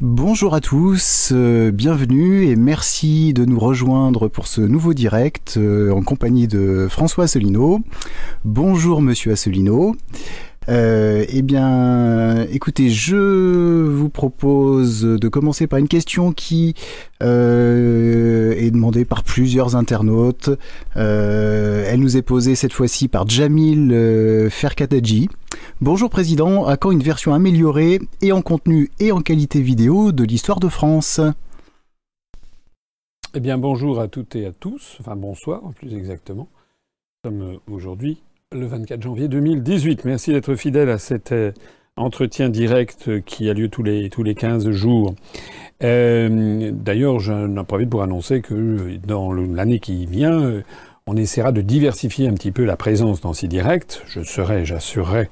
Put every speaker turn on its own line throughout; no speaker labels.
Bonjour à tous, euh, bienvenue et merci de nous rejoindre pour ce nouveau direct euh, en compagnie de François Asselineau. Bonjour Monsieur Asselineau. Euh, eh bien, écoutez, je vous propose de commencer par une question qui euh, est demandée par plusieurs internautes. Euh, elle nous est posée cette fois-ci par Jamil Ferkataji. Bonjour Président, à quand une version améliorée et en contenu et en qualité vidéo de l'histoire de France?
Eh bien, bonjour à toutes et à tous, enfin bonsoir plus exactement. Nous sommes aujourd'hui le 24 janvier 2018. Merci d'être fidèle à cet euh, entretien direct qui a lieu tous les, tous les 15 jours. Euh, D'ailleurs, j'en profite pour annoncer que dans l'année qui vient, euh, on essaiera de diversifier un petit peu la présence dans ces directs. Je serai, j'assurerai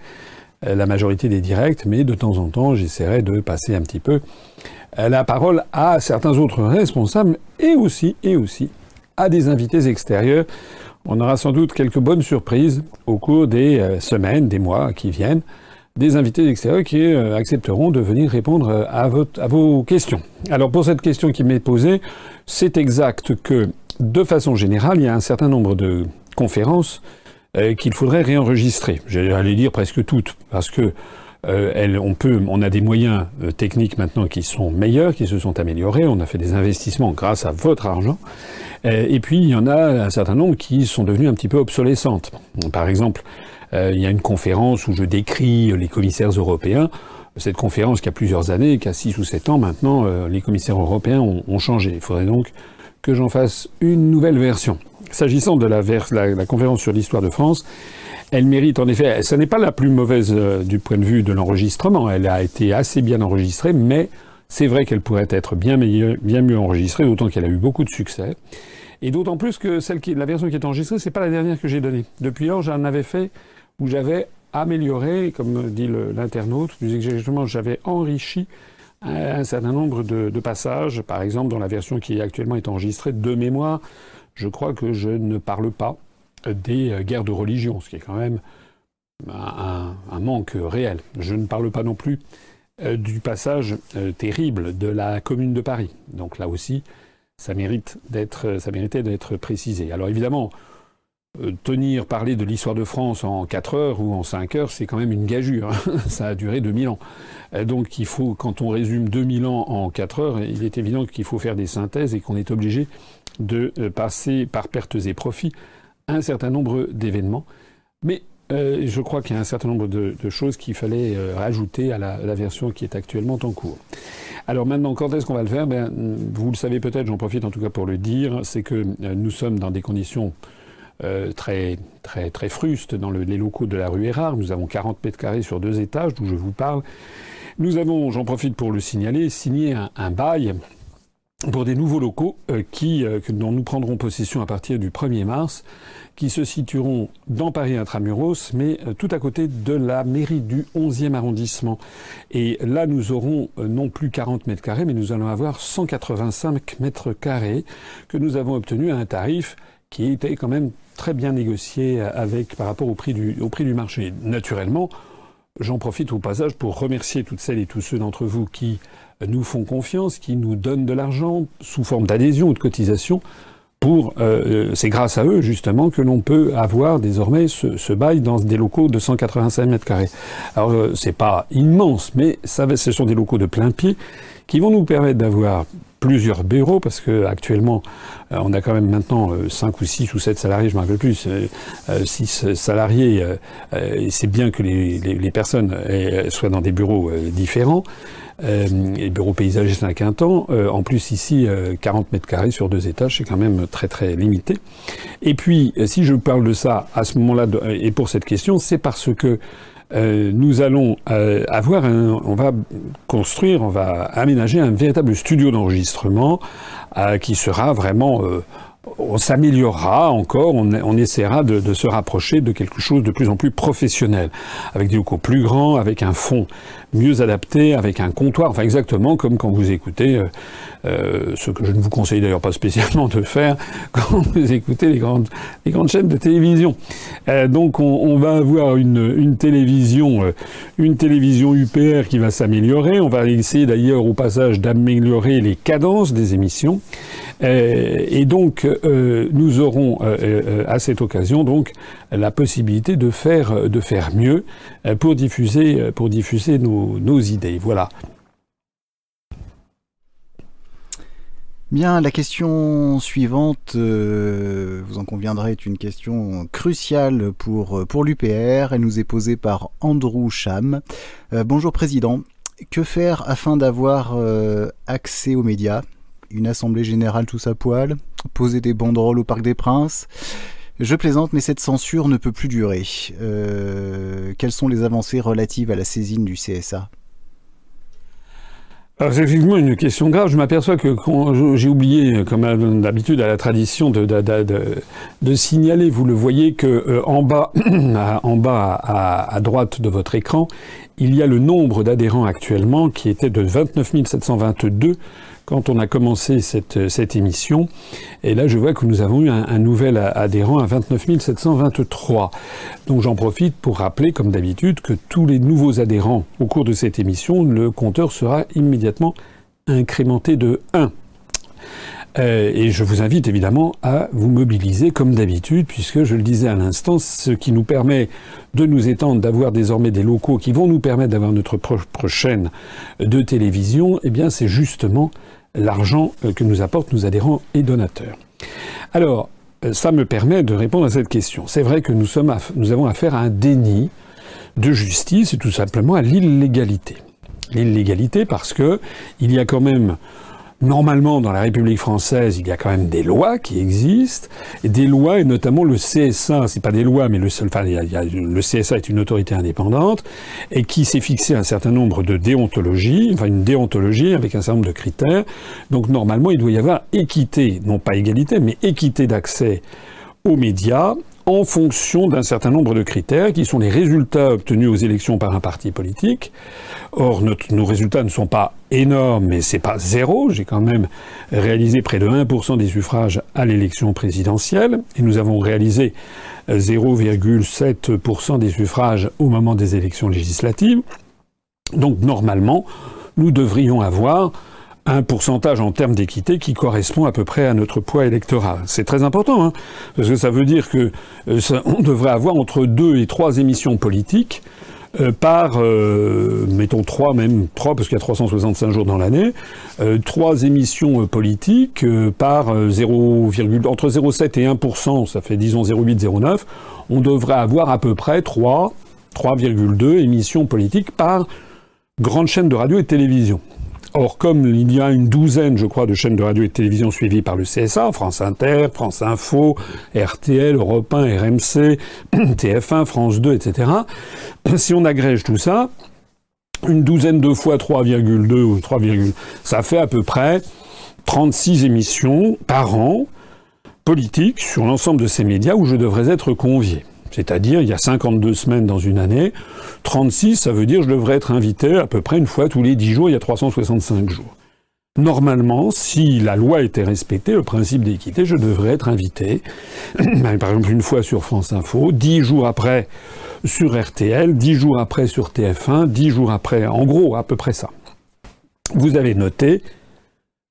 euh, la majorité des directs, mais de temps en temps, j'essaierai de passer un petit peu la parole à certains autres responsables et aussi, et aussi à des invités extérieurs on aura sans doute quelques bonnes surprises au cours des euh, semaines, des mois qui viennent, des invités extérieurs qui euh, accepteront de venir répondre euh, à, vos questions. Alors pour cette question qui m'est posée, c'est exact que de façon générale, il y a un certain nombre de conférences qu'il faudrait réenregistrer. J'allais dire presque toutes, parce que on a des moyens techniques maintenant qui sont meilleurs, qui se sont améliorés. On a fait des investissements grâce à votre argent. Euh, et puis, il y en a un certain nombre qui sont devenues un petit peu obsolescentes. Par exemple, euh, il y a une conférence où je décris les commissaires européens. Cette conférence qui a plusieurs années, qui a six ou sept ans maintenant, euh, les commissaires européens ont, changé. Il faudrait donc que j'en fasse une nouvelle version. S'agissant de la, la, conférence sur l'histoire de France, elle mérite en effet, ce n'est pas la plus mauvaise du point de vue de l'enregistrement, elle a été assez bien enregistrée, mais c'est vrai qu'elle pourrait être bien, bien mieux enregistrée, d'autant qu'elle a eu beaucoup de succès. Et d'autant plus que celle qui, la version qui est enregistrée, c'est pas la dernière que j'ai donnée. Depuis lors, j'en avais fait où j'avais amélioré, comme dit l'internaute, plus exactement, j'avais enrichi un, certain nombre de, passages. Par exemple, dans la version qui actuellement est enregistrée de mémoire, je crois que je ne parle pas des guerres de religion, ce qui est quand même un, manque réel. Je ne parle pas non plus euh, du passage euh, terrible de la Commune de Paris. Donc là aussi, ça mérite d'être, méritait d'être précisé. Alors évidemment, euh, tenir, parler de l'histoire de France en 4 heures ou en 5 heures, c'est quand même une gageure. Hein. ça a duré 2000 ans. Euh, donc il faut, quand on résume 2000 ans en 4 heures, il est évident qu'il faut faire des synthèses et qu'on est obligé de euh, passer par pertes et profits un certain nombre d'événements. Mais je crois qu'il y a un certain nombre de, choses qu'il fallait rajouter à la, version qui est actuellement en cours. Alors maintenant, quand est-ce qu'on va le faire? Ben, Vous le savez peut-être, j'en profite en tout cas pour le dire, c'est que euh, nous sommes dans des conditions euh, très, très, très frustes dans les locaux de la rue Erard. Nous avons 40 mètres carrés sur deux étages, d'où je vous parle. Nous avons, j'en profite pour le signaler, signé un bail pour des nouveaux locaux euh, qui, euh, dont nous prendrons possession à partir du 1er mars, qui se situeront dans Paris intramuros, mais euh, tout à côté de la mairie du 11e arrondissement. Et là, nous aurons non plus 40 mètres carrés, mais nous allons avoir 185 mètres carrés que nous avons obtenus à un tarif qui était quand même très bien négocié avec par rapport au prix du, au prix du marché. Naturellement, j'en profite au passage pour remercier toutes celles et tous ceux d'entre vous qui nous font confiance, qui nous donnent de l'argent sous forme d'adhésion ou de cotisation. Pour, euh, c'est grâce à eux justement que l'on peut avoir désormais ce, bail dans des locaux de 185 mètres carrés. Alors euh, c'est pas immense, mais ça, ce sont des locaux de plein pied qui vont nous permettre d'avoir plusieurs bureaux parce que actuellement euh, on a quand même maintenant 5 ou 6 ou 7 salariés, je ne me rappelle plus, 6 salariés, et c'est bien que les, les, les personnes soient dans des bureaux différents. Euh, et bureau paysagiste à Quintan. Euh, en plus, ici, 40 euh, mètres carrés sur deux étages, c'est quand même très très limité. Et puis, si je parle de ça à ce moment-là, et pour cette question, c'est parce que nous allons avoir un, on va construire, on va aménager un véritable studio d'enregistrement qui sera vraiment on s'améliorera encore, on, essaiera de, se rapprocher de quelque chose de plus en plus professionnel, avec des locaux plus grands, avec un fond mieux adapté, avec un comptoir, enfin exactement comme quand vous écoutez, euh, euh, ce que je ne vous conseille d'ailleurs pas spécialement de faire quand vous écoutez les grandes, les grandes chaînes de télévision. Euh, donc on, va avoir une, télévision, une télévision UPR qui va s'améliorer. On va essayer d'ailleurs au passage d'améliorer les cadences des émissions. et donc nous aurons à cette occasion donc la possibilité de faire de faire mieux pour diffuser pour diffuser nos nos, idées. Voilà.
Bien, la question suivante, euh, vous en conviendrez, est une question cruciale pour, pour l'UPR. Elle nous est posée par Andrew Cham. Euh, bonjour Président. Que faire afin d'avoir euh, accès aux médias? Une assemblée générale tous à poil Poser des banderoles au Parc des Princes? Je plaisante, mais cette censure ne peut plus durer. Euh, quelles sont les avancées relatives à la saisine du CSA
c'est effectivement une question grave. Je m'aperçois que j'ai oublié, comme d'habitude à la tradition, de, de, signaler. Vous le voyez que euh, en bas, en bas à, droite de votre écran, il y a le nombre d'adhérents actuellement qui était de 29 722 quand on a commencé cette, cette émission. Et là, je vois que nous avons eu un, nouvel adhérent à 29 723. Donc j'en profite pour rappeler, comme d'habitude, que tous les nouveaux adhérents au cours de cette émission, le compteur sera immédiatement incrémenté de 1. Euh, et je vous invite évidemment à vous mobiliser comme d'habitude, puisque je le disais à l'instant, ce qui nous permet de nous étendre, d'avoir désormais des locaux qui vont nous permettre d'avoir notre propre chaîne de télévision, eh bien c'est justement l'argent euh, que nous apportent nos adhérents et donateurs. Alors, euh, ça me permet de répondre à cette question. C'est vrai que nous, avons affaire à un déni de justice et tout simplement à l'illégalité. L'illégalité parce que il y a quand même normalement, dans la République française, il y a quand même des lois qui existent, et des lois, et notamment le CSA, c'est pas des lois, mais le, enfin, le CSA est une autorité indépendante, et qui s'est fixé un certain nombre de déontologies, enfin une déontologie avec un certain nombre de critères. Donc normalement, il doit y avoir équité, non pas égalité, mais équité d'accès aux médias en fonction d'un certain nombre de critères qui sont les résultats obtenus aux élections par un parti politique. Or, nos résultats ne sont pas énormes, mais c'est pas zéro. J'ai quand même réalisé près de 1% des suffrages à l'élection présidentielle et nous avons réalisé 0,7% des suffrages au moment des élections législatives. Donc, normalement, nous devrions avoir un pourcentage en termes d'équité qui correspond à peu près à notre poids électoral. C'est très important, hein, parce que ça veut dire que euh, on devrait avoir entre deux et trois émissions politiques euh, par, euh, mettons trois même, trois parce qu'il y a 365 jours dans l'année, trois émissions politiques par 0, entre 0,7 et 1%, ça fait disons 0,8, 0,9, on devrait avoir à peu près 3, 3,2 émissions politiques par grande chaîne de radio et de télévision. Or, comme il y a une douzaine, je crois, de chaînes de radio et de télévision suivies par le CSA, France Inter, France Info, RTL, Europe 1, RMC, TF1, France 2, etc., si on agrège tout ça, une douzaine de fois 3,2 ou 3, ça fait à peu près 36 émissions par an politiques sur l'ensemble de ces médias où je devrais être convié. C'est-à-dire, il y a 52 semaines dans une année. 36, ça veut dire je devrais être invité à peu près une fois tous les 10 jours, il y a 365 jours. Normalement, si la loi était respectée, le principe d'équité, je devrais être invité, par exemple une fois sur France Info, 10 jours après sur RTL, 10 jours après sur TF1, 10 jours après, en gros, à peu près ça. Vous avez noté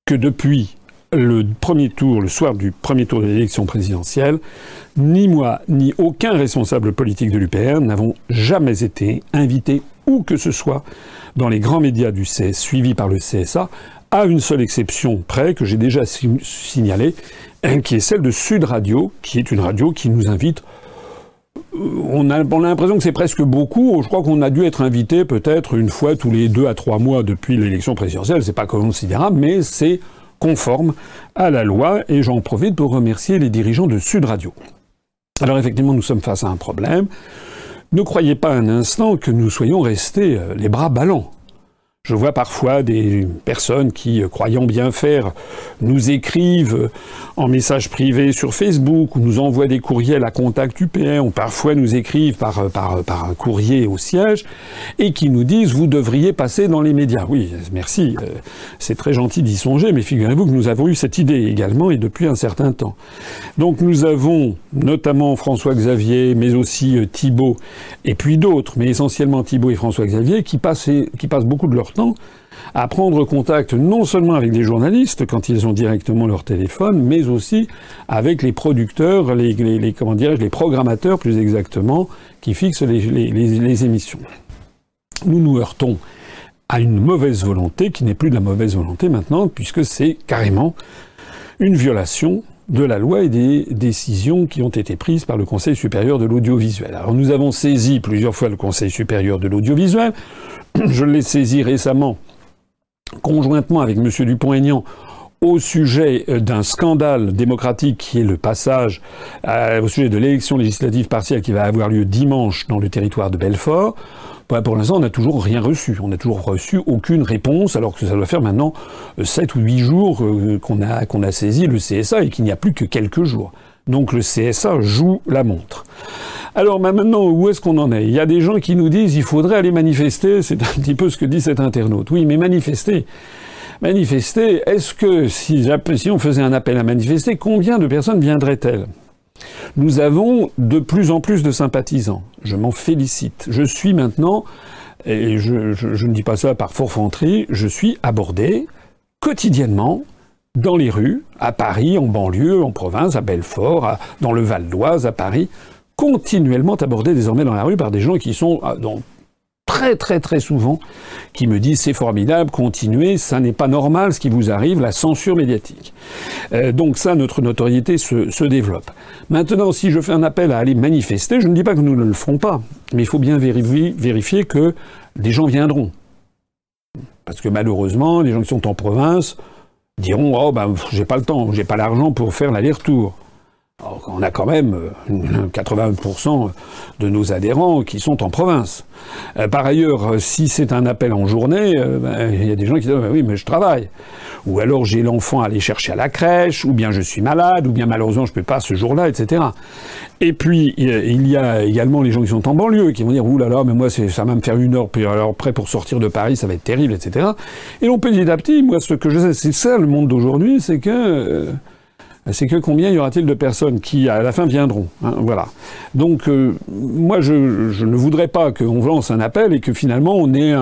que depuis le premier tour, le soir du premier tour de l'élection présidentielle, ni moi, ni aucun responsable politique de l'UPR n'avons jamais été invités où que ce soit dans les grands médias du CS suivis par le CSA, à une seule exception près que j'ai déjà signalée, qui est celle de Sud Radio, qui est une radio qui nous invite on a, on a l'impression que c'est presque beaucoup. Je crois qu'on a dû être invité peut-être une fois tous les deux à trois mois depuis l'élection présidentielle. C'est pas considérable, mais c'est conforme à la loi et j'en profite pour remercier les dirigeants de Sud Radio. Alors effectivement, nous sommes face à un problème. Ne croyez pas un instant que nous soyons restés euh, les bras ballants. Je vois parfois des personnes qui, euh, croyant bien faire, nous écrivent en message privé sur Facebook ou nous envoient des courriels à contact UPR ou parfois nous écrivent par, euh, par, euh, par un courrier au siège et qui nous disent vous devriez passer dans les médias. Oui, merci, c'est très gentil d'y songer, mais figurez-vous que nous avons eu cette idée également et depuis un certain temps. Donc nous avons notamment François Xavier, mais aussi Thibault et puis d'autres, mais essentiellement Thibault et François Xavier, qui passent, qui passent beaucoup de leur à prendre contact non seulement avec des journalistes quand ils ont directement leur téléphone, mais aussi avec les producteurs, les, comment les programmateurs plus exactement, qui fixent les, émissions. Nous nous heurtons à une mauvaise volonté qui n'est plus de la mauvaise volonté maintenant, puisque c'est carrément une violation de la loi et des décisions qui ont été prises par le Conseil supérieur de l'audiovisuel. Alors nous avons saisi plusieurs fois le Conseil supérieur de l'audiovisuel. Je l'ai saisi récemment, conjointement avec M. Dupont-Aignan, au sujet euh, d'un scandale démocratique qui est le passage euh, au sujet de l'élection législative partielle qui va avoir lieu dimanche dans le territoire de Belfort. Bah, pour l'instant, on n'a toujours rien reçu. On n'a toujours reçu aucune réponse, alors que ça doit faire maintenant 7 euh, ou 8 jours qu'on a, qu'on a saisi le CSA et qu'il n'y a plus que quelques jours. Donc le CSA joue la montre. Alors maintenant, où est-ce qu'on en est? Il y a des gens qui nous disent il faudrait aller manifester. C'est un petit peu ce que dit cet internaute. Oui, mais manifester. Manifester, est-ce que si on faisait un appel à manifester, combien de personnes viendraient-elles? Nous avons de plus en plus de sympathisants. Je m'en félicite. Je suis maintenant, et je, ne dis pas ça par forfanterie, je suis abordé quotidiennement dans les rues, à Paris, en banlieue, en province, à Belfort, dans le Val d'Oise, à Paris, continuellement abordé désormais dans la rue par des gens qui sont ah, très très très souvent qui me disent c'est formidable, continuez, ça n'est pas normal ce qui vous arrive, la censure médiatique. Euh, donc ça, notre notoriété se, développe. Maintenant, si je fais un appel à aller manifester, je ne dis pas que nous ne le ferons pas, mais il faut bien vérifier que des gens viendront. Parce que malheureusement, les gens qui sont en province diront oh ben j'ai pas le temps, j'ai pas l'argent pour faire l'aller-retour on a quand même 80% euh, de nos adhérents qui sont en province. Euh, par ailleurs, euh, si c'est un appel en journée, ben, il y a des gens qui disent ben oui, mais je travaille. Ou alors j'ai l'enfant à aller chercher à la crèche, ou bien je suis malade, ou bien malheureusement je ne peux pas ce jour-là, etc. Et puis il y a également les gens qui sont en banlieue qui vont dire ouh là là, mais moi ça va me faire une heure, puis alors après pour sortir de Paris ça va être terrible, etc. Et l'on petit à petit, moi ce que je sais, c'est ça le monde d'aujourd'hui, c'est que c'est que combien y aura-t-il de personnes qui, à la fin, viendront hein, Voilà. Donc, euh, moi, je, ne voudrais pas qu'on lance un appel et que finalement on ait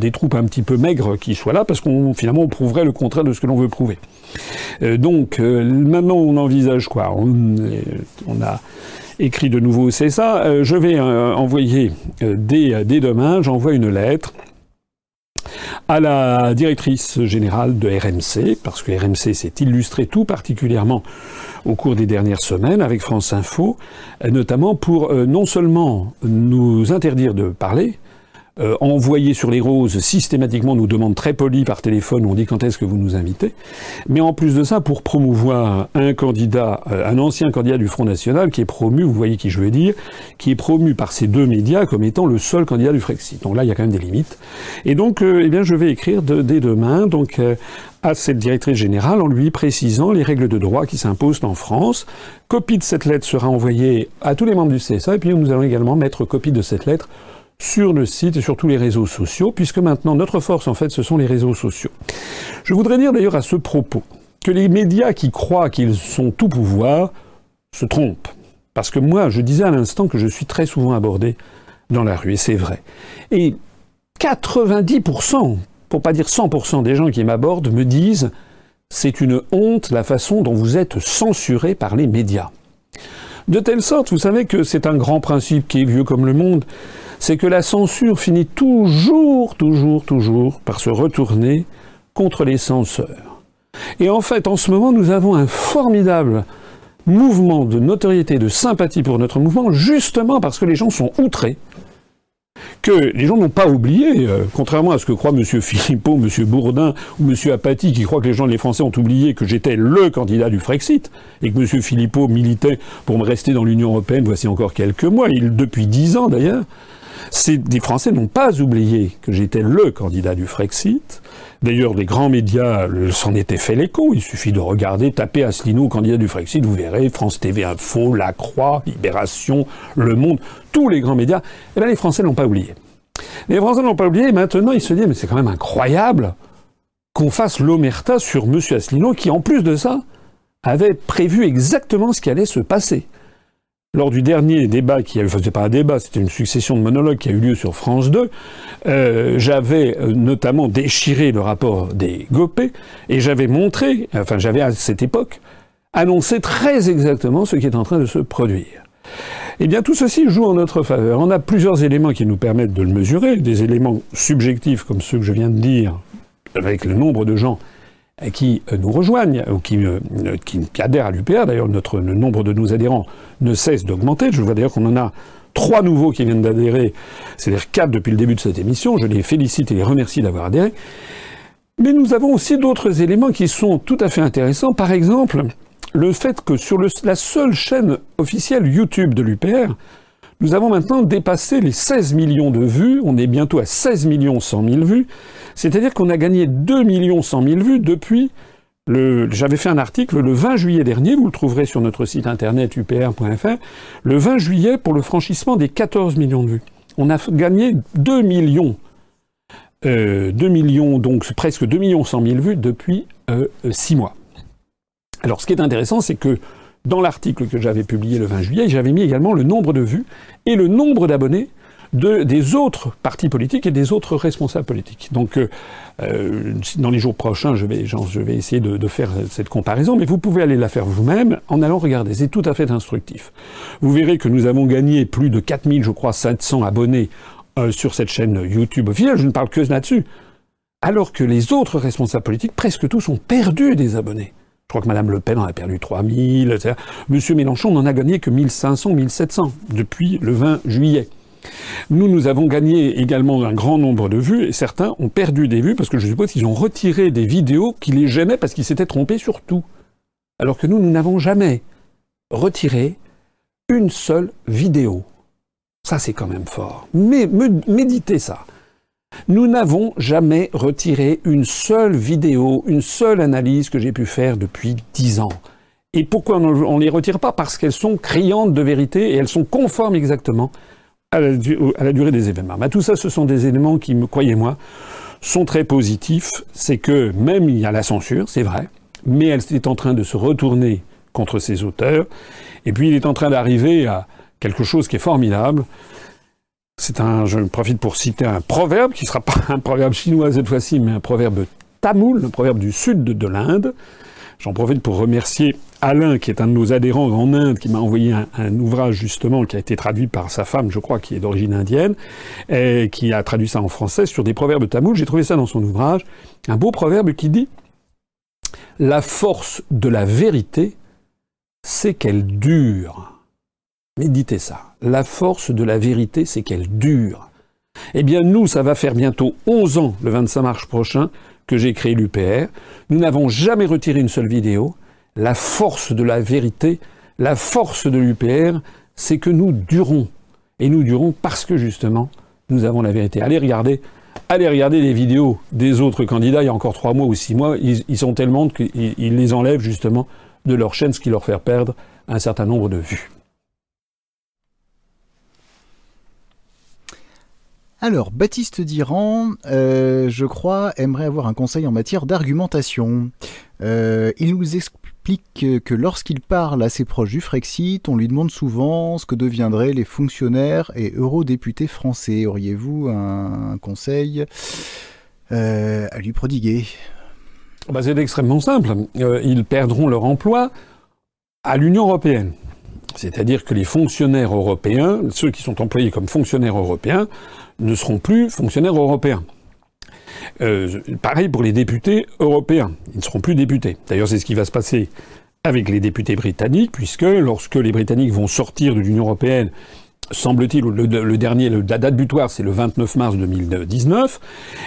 des troupes un petit peu maigres qui soient là, parce qu'on finalement on prouverait le contraire de ce que l'on veut prouver. Euh, donc, euh, maintenant, on envisage quoi? On, a écrit de nouveau, c'est ça. je vais envoyer dès, dès demain, j'envoie une lettre à la directrice générale de RMC, parce que RMC s'est illustré tout particulièrement au cours des dernières semaines avec France Info, notamment pour euh, non seulement nous interdire de parler, euh, sur les roses systématiquement nous demande très poli par téléphone, on dit quand est-ce que vous nous invitez, mais en plus de ça, pour promouvoir un candidat, euh, un ancien candidat du Front National qui est promu, vous voyez qui je veux dire, qui est promu par ces deux médias comme étant le seul candidat du Frexit. Donc là, il y a quand même des limites. Et donc, euh, eh bien, je vais écrire dès demain, donc à cette directrice générale en lui précisant les règles de droit qui s'imposent en France. Copie de cette lettre sera envoyée à tous les membres du CSA et puis nous allons également mettre copie de cette lettre sur le site et sur tous les réseaux sociaux, puisque maintenant notre force en fait ce sont les réseaux sociaux. Je voudrais dire d'ailleurs à ce propos que les médias qui croient qu'ils sont tout pouvoir se trompent. Parce que moi, je disais à l'instant que je suis très souvent abordé dans la rue, et c'est vrai. Et 90%, pour pas dire 100% des gens qui m'abordent me disent c'est une honte la façon dont vous êtes censuré par les médias. De telle sorte, vous savez que c'est un grand principe qui est vieux comme le monde, c'est que la censure finit toujours, toujours, toujours par se retourner contre les censeurs. Et en fait, en ce moment, nous avons un formidable mouvement de notoriété, de sympathie pour notre mouvement, justement parce que les gens sont outrés que les gens n'ont pas oublié, euh, contrairement à ce que croit M. Philippot, M. Bourdin ou M. Apathy, qui croient que les gens, les Français ont oublié que j'étais le candidat du Frexit, et que M. Philippot militait pour me rester dans l'Union Européenne voici encore quelques mois, il, depuis dix ans d'ailleurs, Les Français n'ont pas oublié que j'étais le candidat du Frexit. D'ailleurs, les grands médias s'en étaient fait l'écho. Il suffit de regarder, taper Asselineau, candidat du Frexit, vous verrez, France TV Info, La Croix, Libération, Le Monde, tous les grands médias. Eh bien, les Français n'ont pas oublié. Les Français n'ont pas oublié, maintenant ils se disent, mais c'est quand même incroyable qu'on fasse l'omerta sur M. Asselineau, qui en plus de ça, avait prévu exactement ce qui allait se passer. Lors du dernier débat qui a eu, pas un débat, c'était une succession de monologues qui a eu lieu sur France 2, euh, j'avais euh, notamment déchiré le rapport des Gopé et j'avais montré, enfin j'avais à cette époque annoncé très exactement ce qui est en train de se produire. Eh bien, tout ceci joue en notre faveur. On a plusieurs éléments qui nous permettent de le mesurer, des éléments subjectifs comme ceux que je viens de dire, avec le nombre de gens qui euh, nous rejoignent ou qui, euh, qui, adhèrent à l'UPA. D'ailleurs, notre, le nombre de nos adhérents ne cesse d'augmenter. Je vois d'ailleurs qu'on en a trois nouveaux qui viennent d'adhérer, c'est-à-dire quatre depuis le début de cette émission. Je les félicite et les remercie d'avoir adhéré. Mais nous avons aussi d'autres éléments qui sont tout à fait intéressants. Par exemple, le fait que sur la seule chaîne officielle YouTube de l'UPR, nous avons maintenant dépassé les 16 millions de vues. On est bientôt à 16 millions 100 000 vues. C'est-à-dire qu'on a gagné 2 millions 100 000 vues depuis j'avais fait un article le 20 juillet dernier, vous le trouverez sur notre site internet upr.fr, le 20 juillet pour le franchissement des 14 millions de vues. On a gagné 2 millions, euh, 2 millions, donc presque 2 millions 100 000 vues depuis euh, 6 mois. Alors ce qui est intéressant, c'est que dans l'article que j'avais publié le 20 juillet, j'avais mis également le nombre de vues et le nombre d'abonnés de, des autres partis politiques et des autres responsables politiques. Donc, euh, euh, dans les jours prochains, je vais, essayer de, faire cette comparaison, mais vous pouvez aller la faire vous-même en allant regarder. C'est tout à fait instructif. Vous verrez que nous avons gagné plus de 4000, je crois, 700 abonnés euh, sur cette chaîne YouTube officielle. Je ne parle que là-dessus. Alors que les autres responsables politiques, presque tous, ont perdu des abonnés. Je crois que Mme Le Pen en a perdu 3000, etc. Monsieur Mélenchon n'en a gagné que 1500, 1700 depuis le 20 juillet. Nous, nous avons gagné également un grand nombre de vues et certains ont perdu des vues parce que je suppose qu'ils ont retiré des vidéos qui les gênaient parce qu'ils s'étaient trompés sur tout. Alors que nous, nous n'avons jamais retiré une seule vidéo. Ça, c'est quand même fort. Mais méditez ça. Nous n'avons jamais retiré une seule vidéo, une seule analyse que j'ai pu faire depuis dix ans. Et pourquoi on ne les retire pas? Parce qu'elles sont criantes de vérité et elles sont conformes exactement à la, durée des événements. Mais tout ça, ce sont des éléments qui, croyez-moi, sont très positifs. C'est que même il y a la censure, c'est vrai, mais elle est en train de se retourner contre ses auteurs. Et puis il est en train d'arriver à quelque chose qui est formidable. C'est un, je profite pour citer un proverbe qui ne sera pas un proverbe chinois cette fois-ci, mais un proverbe tamoul, le proverbe du sud de l'Inde. J'en profite pour remercier Alain, qui est un de nos adhérents en Inde, qui m'a envoyé un, ouvrage justement qui a été traduit par sa femme, je crois, qui est d'origine indienne, et qui a traduit ça en français sur des proverbes tamouls. J'ai trouvé ça dans son ouvrage, un beau proverbe qui dit La force de la vérité, c'est qu'elle dure. Méditez ça. La force de la vérité, c'est qu'elle dure. Eh bien, nous, ça va faire bientôt 11 ans, le 25 mars prochain, que j'ai créé l'UPR. Nous n'avons jamais retiré une seule vidéo. La force de la vérité, la force de l'UPR, c'est que nous durons. Et nous durons parce que justement, nous avons la vérité. Allez regarder, allez regarder les vidéos des autres candidats il y a encore trois mois ou six mois. Ils, sont tellement qu'ils les enlèvent justement de leur chaîne, ce qui leur fait perdre un certain nombre de vues.
Alors, Baptiste Diran, euh, je crois, aimerait avoir un conseil en matière d'argumentation. Euh, il nous explique que lorsqu'il parle à ses proches du Frexit, on lui demande souvent ce que deviendraient les fonctionnaires et eurodéputés français. Auriez-vous un conseil euh, à lui prodiguer?
Bah C'est extrêmement simple. Euh, ils perdront leur emploi à l'Union européenne. C'est-à-dire que les fonctionnaires européens, ceux qui sont employés comme fonctionnaires européens, ne seront plus fonctionnaires européens. Euh, pareil pour les députés européens. Ils ne seront plus députés. D'ailleurs, c'est ce qui va se passer avec les députés britanniques, puisque lorsque les Britanniques vont sortir de l'Union européenne semble-t-il, le, dernier, la date butoir, c'est le 29 mars 2019,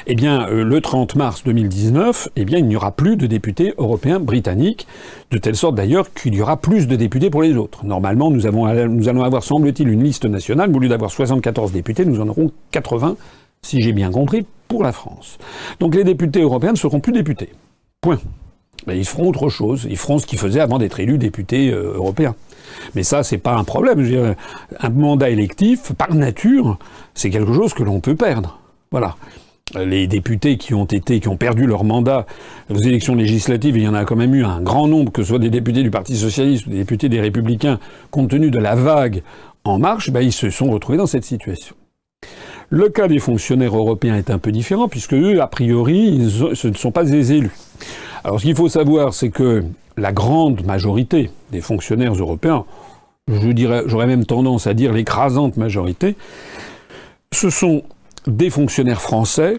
eh bien, euh, le 30 mars 2019, eh bien, il n'y aura plus de députés européens britanniques, de telle sorte d'ailleurs qu'il y aura plus de députés pour les autres. Normalement, nous, nous allons avoir, semble-t-il, une liste nationale, au lieu d'avoir 74 députés, nous en aurons 80, si j'ai bien compris, pour la France. Donc les députés européens ne seront plus députés. Point. Ben, ils feront autre chose. Ils feront ce qu'ils faisaient avant d'être élus députés euh, européens. Mais ça, c'est pas un problème. Un mandat électif, par nature, c'est quelque chose que l'on peut perdre. Voilà. Les députés qui ont été, qui ont perdu leur mandat aux élections législatives, il y en a quand même eu un grand nombre, que ce soit des députés du Parti socialiste ou des députés des Républicains, compte tenu de la vague en marche, ben, ils se sont retrouvés dans cette situation. Le cas des fonctionnaires européens est un peu différent, puisque eux, a priori, ce ne sont pas des élus. Alors ce qu'il faut savoir, c'est que la grande majorité des fonctionnaires européens, je dirais, j'aurais même tendance à dire l'écrasante majorité, ce sont des fonctionnaires français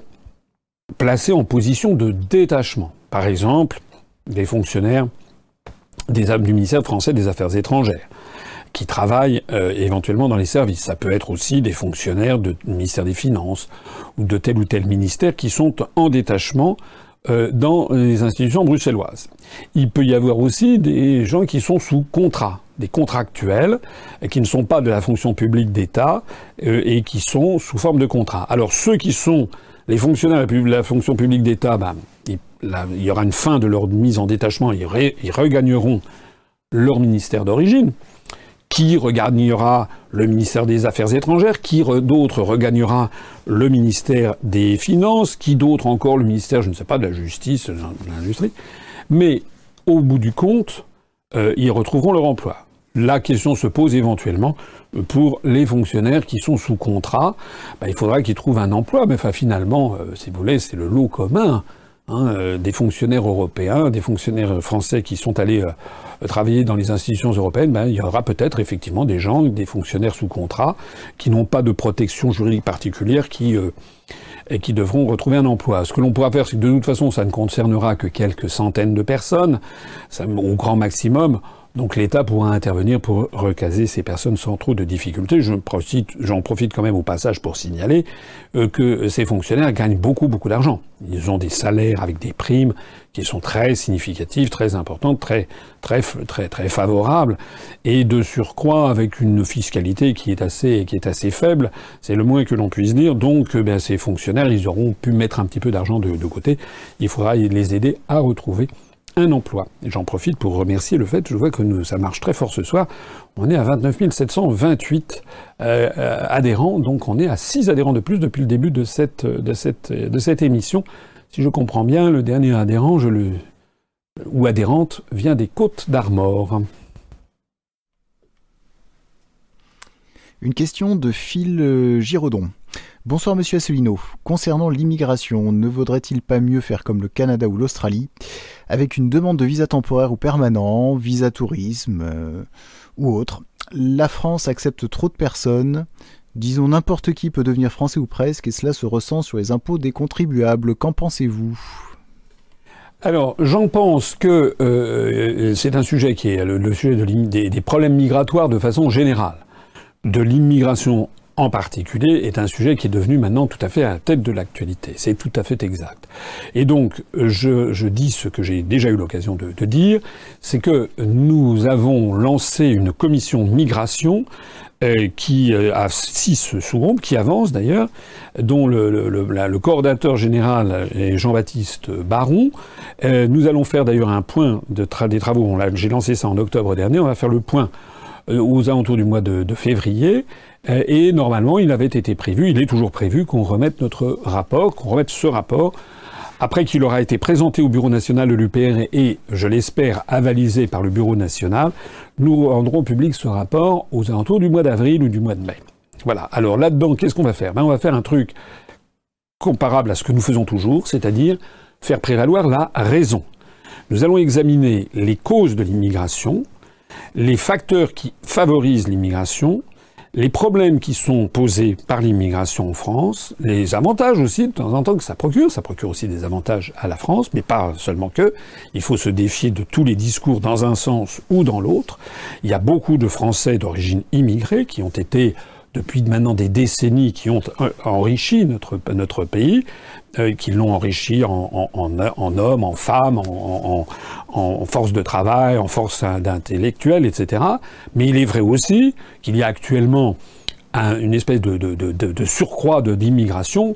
placés en position de détachement. Par exemple, des fonctionnaires des, du ministère français des Affaires étrangères qui travaillent euh, éventuellement dans les services. Ça peut être aussi des fonctionnaires du ministère des Finances ou de tel ou tel ministère qui sont en détachement euh, dans les institutions bruxelloises. Il peut y avoir aussi des gens qui sont sous contrat, des contractuels, qui ne sont pas de la fonction publique d'État euh, et qui sont sous forme de contrat. Alors ceux qui sont les fonctionnaires de la fonction publique d'État, ben, il, y aura une fin de leur mise en détachement, ils, ils regagneront leur ministère d'origine qui regagnera le ministère des Affaires étrangères, qui d'autres regagnera le ministère des Finances, qui d'autres encore? Le ministère, je ne sais pas, de la Justice, de l'Industrie. Mais au bout du compte, euh, ils retrouveront leur emploi. La question se pose éventuellement pour les fonctionnaires qui sont sous contrat. Ben, il faudra qu'ils trouvent un emploi, mais finalement, euh, si vous voulez, c'est le lot commun hein, euh, des fonctionnaires européens, des fonctionnaires français qui sont allés travailler dans les institutions européennes, ben, il y aura peut-être effectivement des gens, des fonctionnaires sous contrat, qui n'ont pas de protection juridique particulière, qui euh, et qui devront retrouver un emploi. Ce que l'on pourra faire, c'est que de toute façon, ça ne concernera que quelques centaines de personnes, au grand maximum. Donc l'État pourra intervenir pour recaser ces personnes sans trop de difficultés. J'en profite, quand même au passage pour signaler euh, que ces fonctionnaires gagnent beaucoup, beaucoup d'argent. Ils ont des salaires avec des primes qui sont très significatives, très importantes, très, très, très, très favorables, et de surcroît avec une fiscalité qui est assez, qui est assez faible. C'est le moins que l'on puisse dire. Donc, euh, ben, ces fonctionnaires, ils auront pu mettre un petit peu d'argent de côté. Il faudra les aider à retrouver un emploi. J'en profite pour remercier le fait, je vois que ça marche très fort ce soir. On est à 29 728 euh, euh, adhérents, donc on est à 6 adhérents de plus depuis le début de cette, de cette, émission. Si je comprends bien, le dernier adhérent, je le, ou adhérente, vient des Côtes d'Armor.
Une question de Phil euh, Giraudon. Bonsoir Monsieur Asselineau. Concernant l'immigration, ne vaudrait-il pas mieux faire comme le Canada ou l'Australie, avec une demande de visa temporaire ou permanent, visa tourisme euh, ou autre? La France accepte trop de personnes. Disons n'importe qui peut devenir français ou presque, et cela se ressent sur les impôts des contribuables. Qu'en pensez-vous?
Alors, j'en pense que euh, c'est un sujet qui est le, sujet des problèmes migratoires de façon générale de l'immigration en particulier est un sujet qui est devenu maintenant tout à fait à la tête de l'actualité. C'est tout à fait exact. Et donc, je, dis ce que j'ai déjà eu l'occasion de, dire, c'est que nous avons lancé une commission migration euh, qui euh, a six sous-groupes, qui avance d'ailleurs, dont le, le, coordinateur général est Jean-Baptiste Baron. Euh, nous allons faire d'ailleurs un point de des travaux. J'ai lancé ça en octobre dernier. On va faire le point aux alentours du mois de, de février. Euh, et normalement, il avait été prévu, il est toujours prévu qu'on remette notre rapport, qu'on remette ce rapport après qu'il aura été présenté au Bureau national de l'UPR et, je l'espère, avalisé par le Bureau national, nous rendrons public ce rapport aux alentours du mois d'avril ou du mois de mai. Voilà. Alors là-dedans, qu'est-ce qu'on va faire? Ben, On va faire un truc comparable à ce que nous faisons toujours, c'est-à-dire faire prévaloir la raison. Nous allons examiner les causes de l'immigration, les facteurs qui favorisent l'immigration, les problèmes qui sont posés par l'immigration en France, les avantages aussi de temps en temps que ça procure, ça procure aussi des avantages à la France, mais pas seulement que. Il faut se défier de tous les discours dans un sens ou dans l'autre. Il y a beaucoup de Français d'origine immigrée qui ont été depuis maintenant des décennies qui ont enrichi notre, notre pays, qui l'ont enrichi en, hommes, en femmes, en, force de travail, en force d'intellectuels, etc. Mais il est vrai aussi qu'il y a actuellement une espèce de, surcroît d'immigration euh,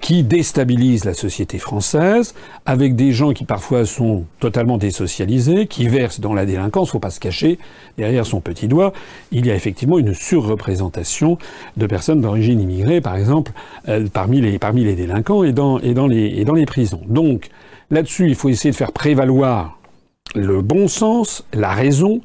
qui déstabilise la société française, avec des gens qui parfois sont totalement désocialisés, qui versent dans la délinquance, faut pas se cacher, derrière son petit doigt, il y a effectivement une surreprésentation de personnes d'origine immigrée, par exemple, euh, parmi, les, parmi les délinquants et dans, et, dans les, et dans les prisons. Donc, là-dessus, il faut essayer de faire prévaloir le bon sens, la raison,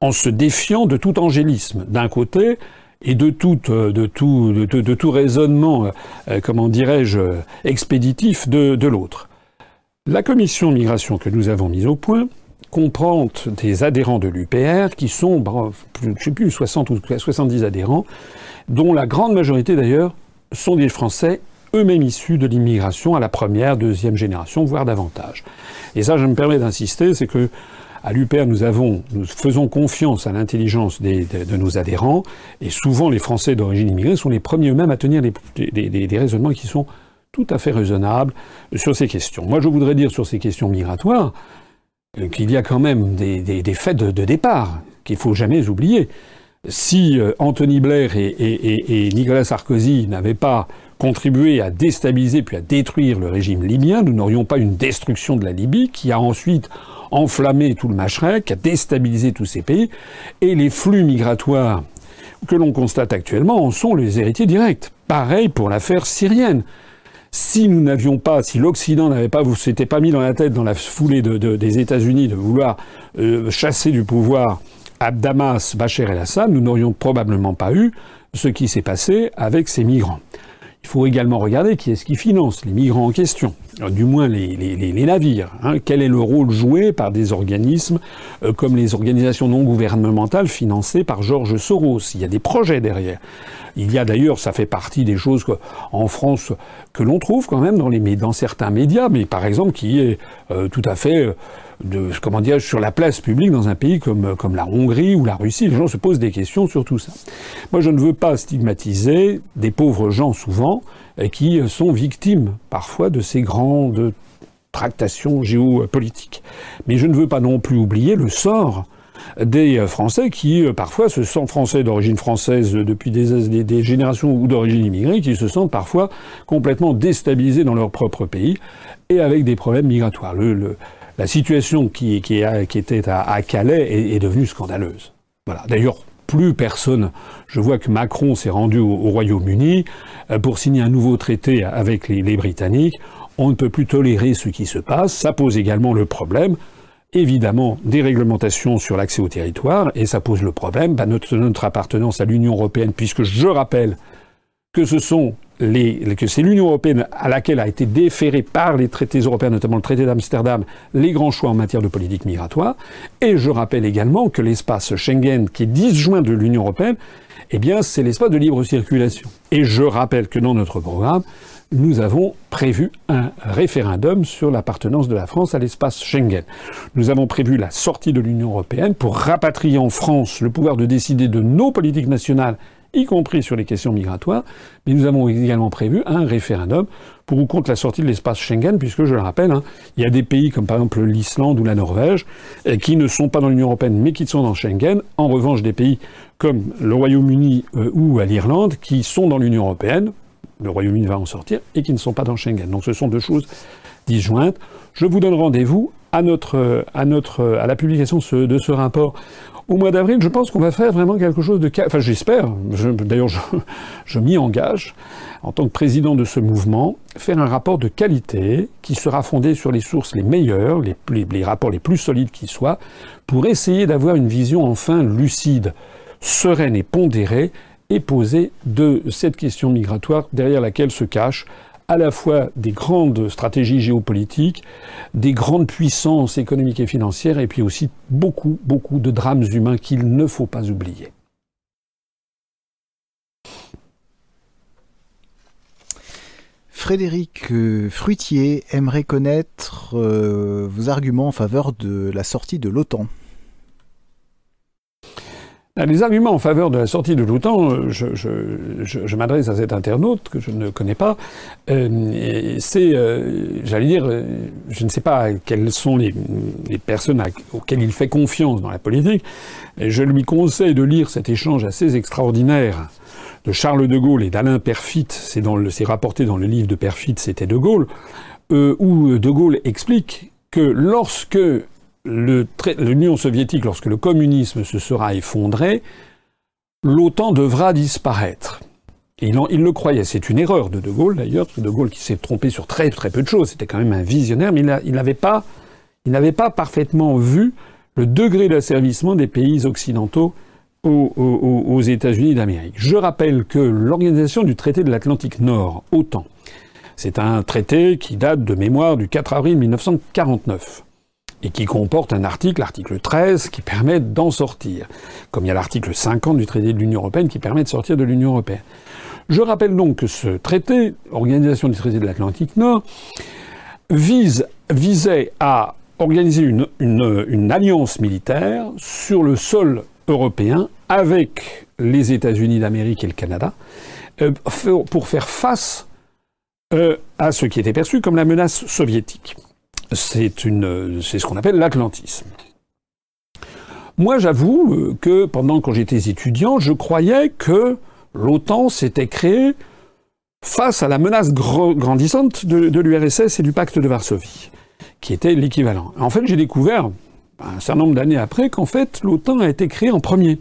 en se défiant de tout angélisme. D'un côté, et de tout, euh, de tout, de, tout raisonnement, euh, euh, comment dirais-je, expéditif de, de l'autre. La commission migration que nous avons mise au point comprend des adhérents de l'UPR qui sont, je ne sais plus, 60 ou 70 adhérents, dont la grande majorité d'ailleurs sont des Français eux-mêmes issus de l'immigration à la première, deuxième génération, voire davantage. Et ça, je me permets d'insister, c'est que à l'UPR, nous nous faisons confiance à l'intelligence de, nos adhérents, et souvent les Français d'origine immigrée sont les premiers eux-mêmes à tenir des, raisonnements qui sont tout à fait raisonnables sur ces questions. Moi, je voudrais dire sur ces questions migratoires euh, qu'il y a quand même des, faits de, départ qu'il faut jamais oublier. Si euh, Anthony Blair et Nicolas Sarkozy n'avaient pas contribué à déstabiliser puis à détruire le régime libyen, nous n'aurions pas une destruction de la Libye qui a ensuite enflammé tout le Machrek, a déstabilisé tous ces pays, et les flux migratoires que l'on constate actuellement en sont les héritiers directs. Pareil pour l'affaire syrienne. Si nous n'avions pas, si l'Occident n'avait pas, vous s'était pas mis dans la tête dans la foulée des États-Unis de vouloir euh, chasser du pouvoir Abdamas, Bachar el-Assad, nous n'aurions probablement pas eu ce qui s'est passé avec ces migrants. Il faut également regarder qui est-ce qui finance les migrants en question, euh, du moins les, navires. Hein. Quel est le rôle joué par des organismes euh, comme les organisations non gouvernementales financées par Georges Soros? Il y a des projets derrière. Il y a d'ailleurs, ça fait partie des choses en France que l'on trouve quand même dans, les, dans certains médias, mais par exemple qui est euh, tout à fait de, comment dire, sur la place publique dans un pays comme, comme la Hongrie ou la Russie. Les gens se posent des questions sur tout ça. Moi, je ne veux pas stigmatiser des pauvres gens souvent qui sont victimes parfois de ces grandes tractations géopolitiques. Mais je ne veux pas non plus oublier le sort des Français qui parfois se sentent français d'origine française depuis des, générations ou d'origine immigrée, qui se sentent parfois complètement déstabilisés dans leur propre pays et avec des problèmes migratoires. La situation qui, était à, Calais est, devenue scandaleuse. Voilà. D'ailleurs, plus personne. Je vois que Macron s'est rendu au, Royaume-Uni euh, pour signer un nouveau traité avec les, les, Britanniques. On ne peut plus tolérer ce qui se passe. Ça pose également le problème, évidemment, des réglementations sur l'accès au territoire, et ça pose le problème, bah, notre, notre appartenance à l'Union européenne, puisque je rappelle que ce sont que c'est l'Union européenne à laquelle a été déféré par les traités européens, notamment le traité d'Amsterdam, les grands choix en matière de politique migratoire. Et je rappelle également que l'espace Schengen, qui est disjoint de l'Union européenne, eh bien, c'est l'espace de libre circulation. Et je rappelle que dans notre programme, nous avons prévu un référendum sur l'appartenance de la France à l'espace Schengen. Nous avons prévu la sortie de l'Union européenne pour rapatrier en France le pouvoir de décider de nos politiques nationales y compris sur les questions migratoires, mais nous avons également prévu un référendum pour ou contre la sortie de l'espace Schengen, puisque je le rappelle, hein, il y a des pays comme par exemple l'Islande ou la Norvège euh, qui ne sont pas dans l'Union européenne mais qui sont dans Schengen. En revanche, des pays comme le Royaume-Uni euh, ou l'Irlande qui sont dans l'Union européenne, le Royaume-Uni va en sortir, et qui ne sont pas dans Schengen. Donc ce sont deux choses disjointes. Je vous donne rendez-vous à notre, à notre, à la publication de ce rapport au mois d'avril, je pense qu'on va faire vraiment quelque chose de... Enfin, j'espère, d'ailleurs, je, m'y engage, en tant que président de ce mouvement, faire un rapport de qualité qui sera fondé sur les sources les meilleures, les, rapports les plus solides qui soient, pour essayer d'avoir une vision enfin lucide, sereine et pondérée, et poser de cette question migratoire derrière laquelle se cache à la fois des grandes stratégies géopolitiques, des grandes puissances économiques et financières, et puis aussi beaucoup, beaucoup de drames humains qu'il ne faut pas oublier.
Frédéric euh, Fruitier aimerait connaître euh, vos arguments en faveur de la sortie de l'OTAN.
Les arguments en faveur de la sortie de l'OTAN, euh, je, m'adresse à cet internaute que je ne connais pas. Euh, c'est, euh, j'allais dire, je ne sais pas quelles sont les, personnes auxquelles il fait confiance dans la politique. je lui conseille de lire cet échange assez extraordinaire de Charles de Gaulle et d'Alain Perfit. C'est, rapporté dans le livre de Perfit, c'était de Gaulle, où de Gaulle explique que lorsque l'Union soviétique, lorsque le communisme se sera effondré, l'OTAN devra disparaître. il, le croyait. C'est une erreur de De Gaulle, d'ailleurs, De Gaulle qui s'est trompé sur très très peu de choses. C'était quand même un visionnaire, mais il n'avait pas, parfaitement vu le degré d'asservissement des pays occidentaux aux, aux, aux États-Unis d'Amérique. Je rappelle que l'organisation du traité de l'Atlantique Nord, OTAN, c'est un traité qui date de mémoire du 4 avril 1949 et qui comporte un article, l'article 13, qui permet d'en sortir, comme il y a l'article 50 du traité de l'Union européenne qui permet de sortir de l'Union européenne. Je rappelle donc que ce traité, Organisation du traité de l'Atlantique Nord, visait à organiser une, alliance militaire sur le sol européen avec les États-Unis d'Amérique et le Canada euh, pour faire face euh, à ce qui était perçu comme la menace soviétique c'est ce qu'on appelle l'atlantisme. Moi, j'avoue euh, que pendant que j'étais étudiant, je croyais que l'OTAN s'était créée face à la menace grandissante de, de l'URSS et du pacte de Varsovie, qui était l'équivalent. En fait, j'ai découvert, un certain nombre d'années après, qu'en fait, l'OTAN a été créée en premier.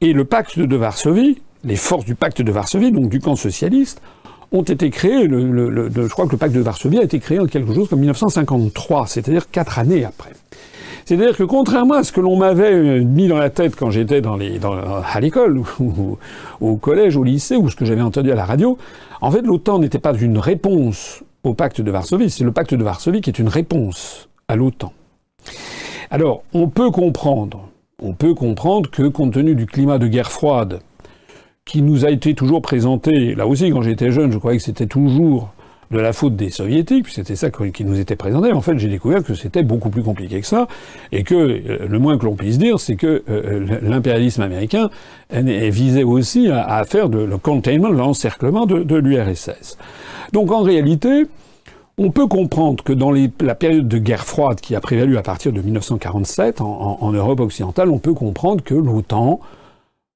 Et le pacte de Varsovie, les forces du pacte de Varsovie, donc du camp socialiste, ont été créés. Je crois que le pacte de Varsovie a été créé en quelque chose comme 1953, c'est-à-dire quatre années après. C'est-à-dire que contrairement à ce que l'on m'avait euh, mis dans la tête quand j'étais à l'école ou, au collège, au lycée, ou ce que j'avais entendu à la radio, en fait l'OTAN n'était pas une réponse au pacte de Varsovie, c'est le pacte de Varsovie qui est une réponse à l'OTAN. Alors, on peut comprendre, on peut comprendre que compte tenu du climat de guerre froide qui nous a été toujours présenté, là aussi quand j'étais jeune, je croyais que c'était toujours de la faute des soviétiques, puis c'était ça qui nous était présenté. En fait, j'ai découvert que c'était beaucoup plus compliqué que ça, et que euh, le moins que l'on puisse dire, c'est que euh, l'impérialisme américain visait aussi à, faire de, le containment, l'encerclement de, l'URSS. Donc en réalité, on peut comprendre que dans la période de guerre froide qui a prévalu à partir de 1947 en, en, en Europe occidentale, on peut comprendre que l'OTAN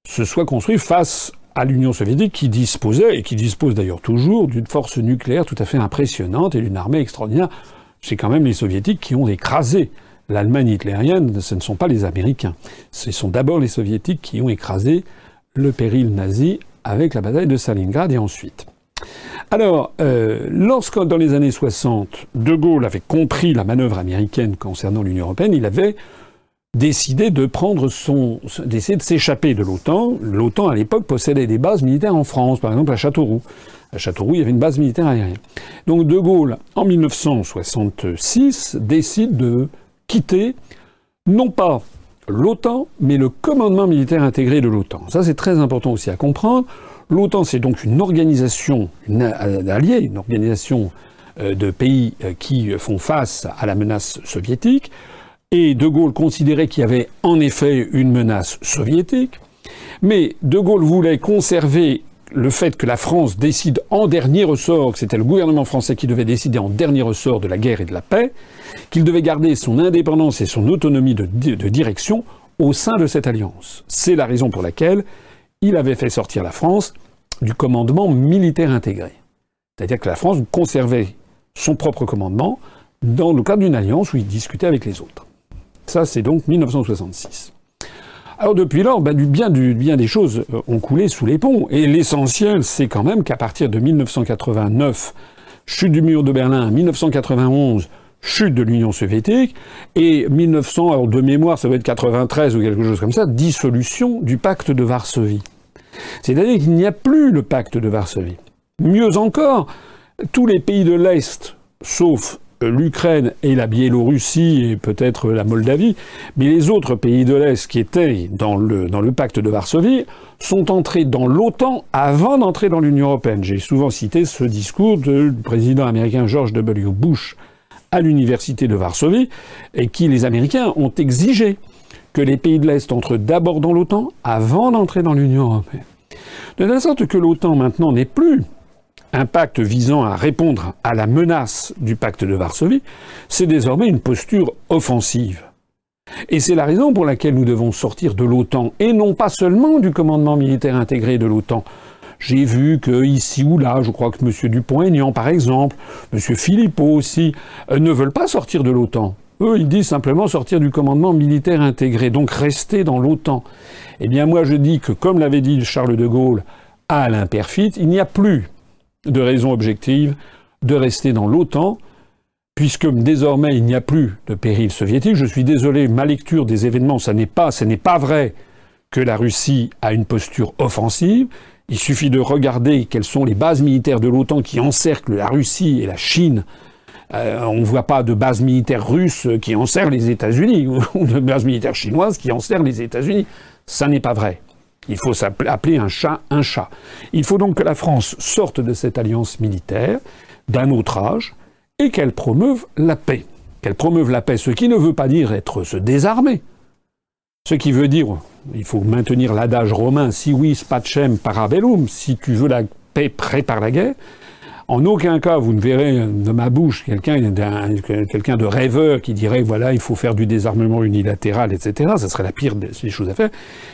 se soit construit face à l'Union soviétique qui disposait, et qui dispose d'ailleurs toujours, d'une force nucléaire tout à fait impressionnante et d'une armée extraordinaire. C'est quand même les soviétiques qui ont écrasé l'Allemagne hitlérienne, ce ne sont pas les Américains. Ce sont d'abord les soviétiques qui ont écrasé le péril nazi avec la bataille de Stalingrad et ensuite. Alors, euh, lorsque dans les années 60, De Gaulle avait compris la manœuvre américaine concernant l'Union européenne, il avait décidé de prendre son, d'essayer de s'échapper de l'OTAN. L'OTAN, à l'époque, possédait des bases militaires en France, par exemple à Châteauroux. À Châteauroux, il y avait une base militaire aérienne. Donc De Gaulle, en 1966, décide de quitter, non pas l'OTAN, mais le commandement militaire intégré de l'OTAN. Ça, c'est très important aussi à comprendre. L'OTAN, c'est donc une organisation une alliée, une organisation euh, de pays euh, qui font face à la menace soviétique. Et De Gaulle considérait qu'il y avait en effet une menace soviétique, mais De Gaulle voulait conserver le fait que la France décide en dernier ressort, que c'était le gouvernement français qui devait décider en dernier ressort de la guerre et de la paix, qu'il devait garder son indépendance et son autonomie de, direction au sein de cette alliance. C'est la raison pour laquelle il avait fait sortir la France du commandement militaire intégré. C'est-à-dire que la France conservait son propre commandement dans le cadre d'une alliance où il discutait avec les autres. Ça, c'est donc 1966. Alors depuis lors, ben, du bien, des choses euh, ont coulé sous les ponts. Et l'essentiel, c'est quand même qu'à partir de 1989, chute du mur de Berlin, 1991, chute de l'Union soviétique, et 1900, alors de mémoire, ça va être 93 ou quelque chose comme ça, dissolution du pacte de Varsovie. C'est-à-dire qu'il n'y a plus le pacte de Varsovie. Mieux encore, tous les pays de l'Est, sauf l'Ukraine et la Biélorussie et peut-être la Moldavie, mais les autres pays de l'Est qui étaient dans le, pacte de Varsovie sont entrés dans l'OTAN avant d'entrer dans l'Union européenne. J'ai souvent cité ce discours du président américain George W. Bush à l'université de Varsovie, et qui les Américains ont exigé que les pays de l'Est entrent d'abord dans l'OTAN avant d'entrer dans l'Union européenne. De telle sorte que l'OTAN maintenant n'est plus un pacte visant à répondre à la menace du pacte de Varsovie, c'est désormais une posture offensive. Et c'est la raison pour laquelle nous devons sortir de l'OTAN, et non pas seulement du commandement militaire intégré de l'OTAN. J'ai vu que ici ou là, je crois que M. Dupont-Aignan, par exemple, M. Philippot aussi, euh, ne veulent pas sortir de l'OTAN. Eux, ils disent simplement sortir du commandement militaire intégré, donc rester dans l'OTAN. Eh bien, moi, je dis que, comme l'avait dit Charles de Gaulle à Alain Perfit, il n'y a plus de raison objective de rester dans l'OTAN, puisque désormais il n'y a plus de péril soviétique. Je suis désolé, ma lecture des événements, ça n'est pas, ce n'est pas vrai que la Russie a une posture offensive. Il suffit de regarder quelles sont les bases militaires de l'OTAN qui encerclent la Russie et la Chine. Euh, on ne voit pas de base militaire russe qui enserrent les États-Unis ou de base militaire chinoise qui enserrent les États-Unis. Ça n'est pas vrai. Il faut appeler un chat un chat. Il faut donc que la France sorte de cette alliance militaire d'un autre âge et qu'elle promeuve la paix. Qu'elle promeuve la paix, ce qui ne veut pas dire être se désarmer. Ce qui veut dire, il faut maintenir l'adage romain, si oui, spacem parabellum, si tu veux la paix, prépare la guerre. En aucun cas, vous ne verrez de ma bouche quelqu'un de rêveur qui dirait voilà, il faut faire du désarmement unilatéral, etc. Ce serait la pire des choses à faire.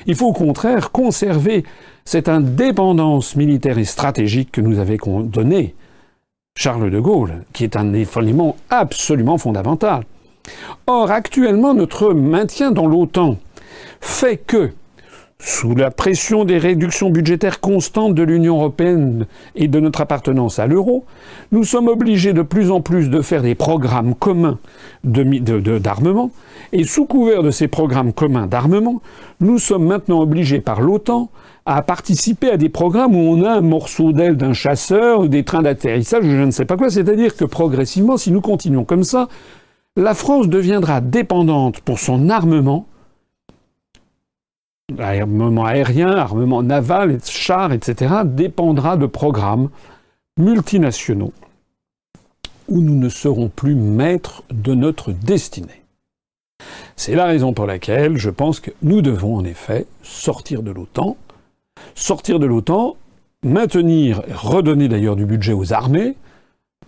Il faut au contraire conserver cette indépendance militaire et stratégique que nous avait donnée Charles de Gaulle, qui est un élément absolument fondamental. Or, actuellement, notre maintien dans l'OTAN fait que sous la pression des réductions budgétaires constantes de l'Union européenne et de notre appartenance à l'euro, nous sommes obligés de plus en plus de faire des programmes communs d'armement, et sous couvert de ces programmes communs d'armement, nous sommes maintenant obligés par l'OTAN à participer à des programmes où on a un morceau d'aile d'un chasseur ou des trains d'atterrissage, je ne sais pas quoi, c'est-à-dire que progressivement, si nous continuons comme ça, la France deviendra dépendante pour son armement armement aérien, armement naval, chars, etc., dépendra de programmes multinationaux où nous ne serons plus maîtres de notre destinée. C'est la raison pour laquelle je pense que nous devons en effet sortir de l'OTAN, sortir de l'OTAN, maintenir, redonner d'ailleurs du budget aux armées,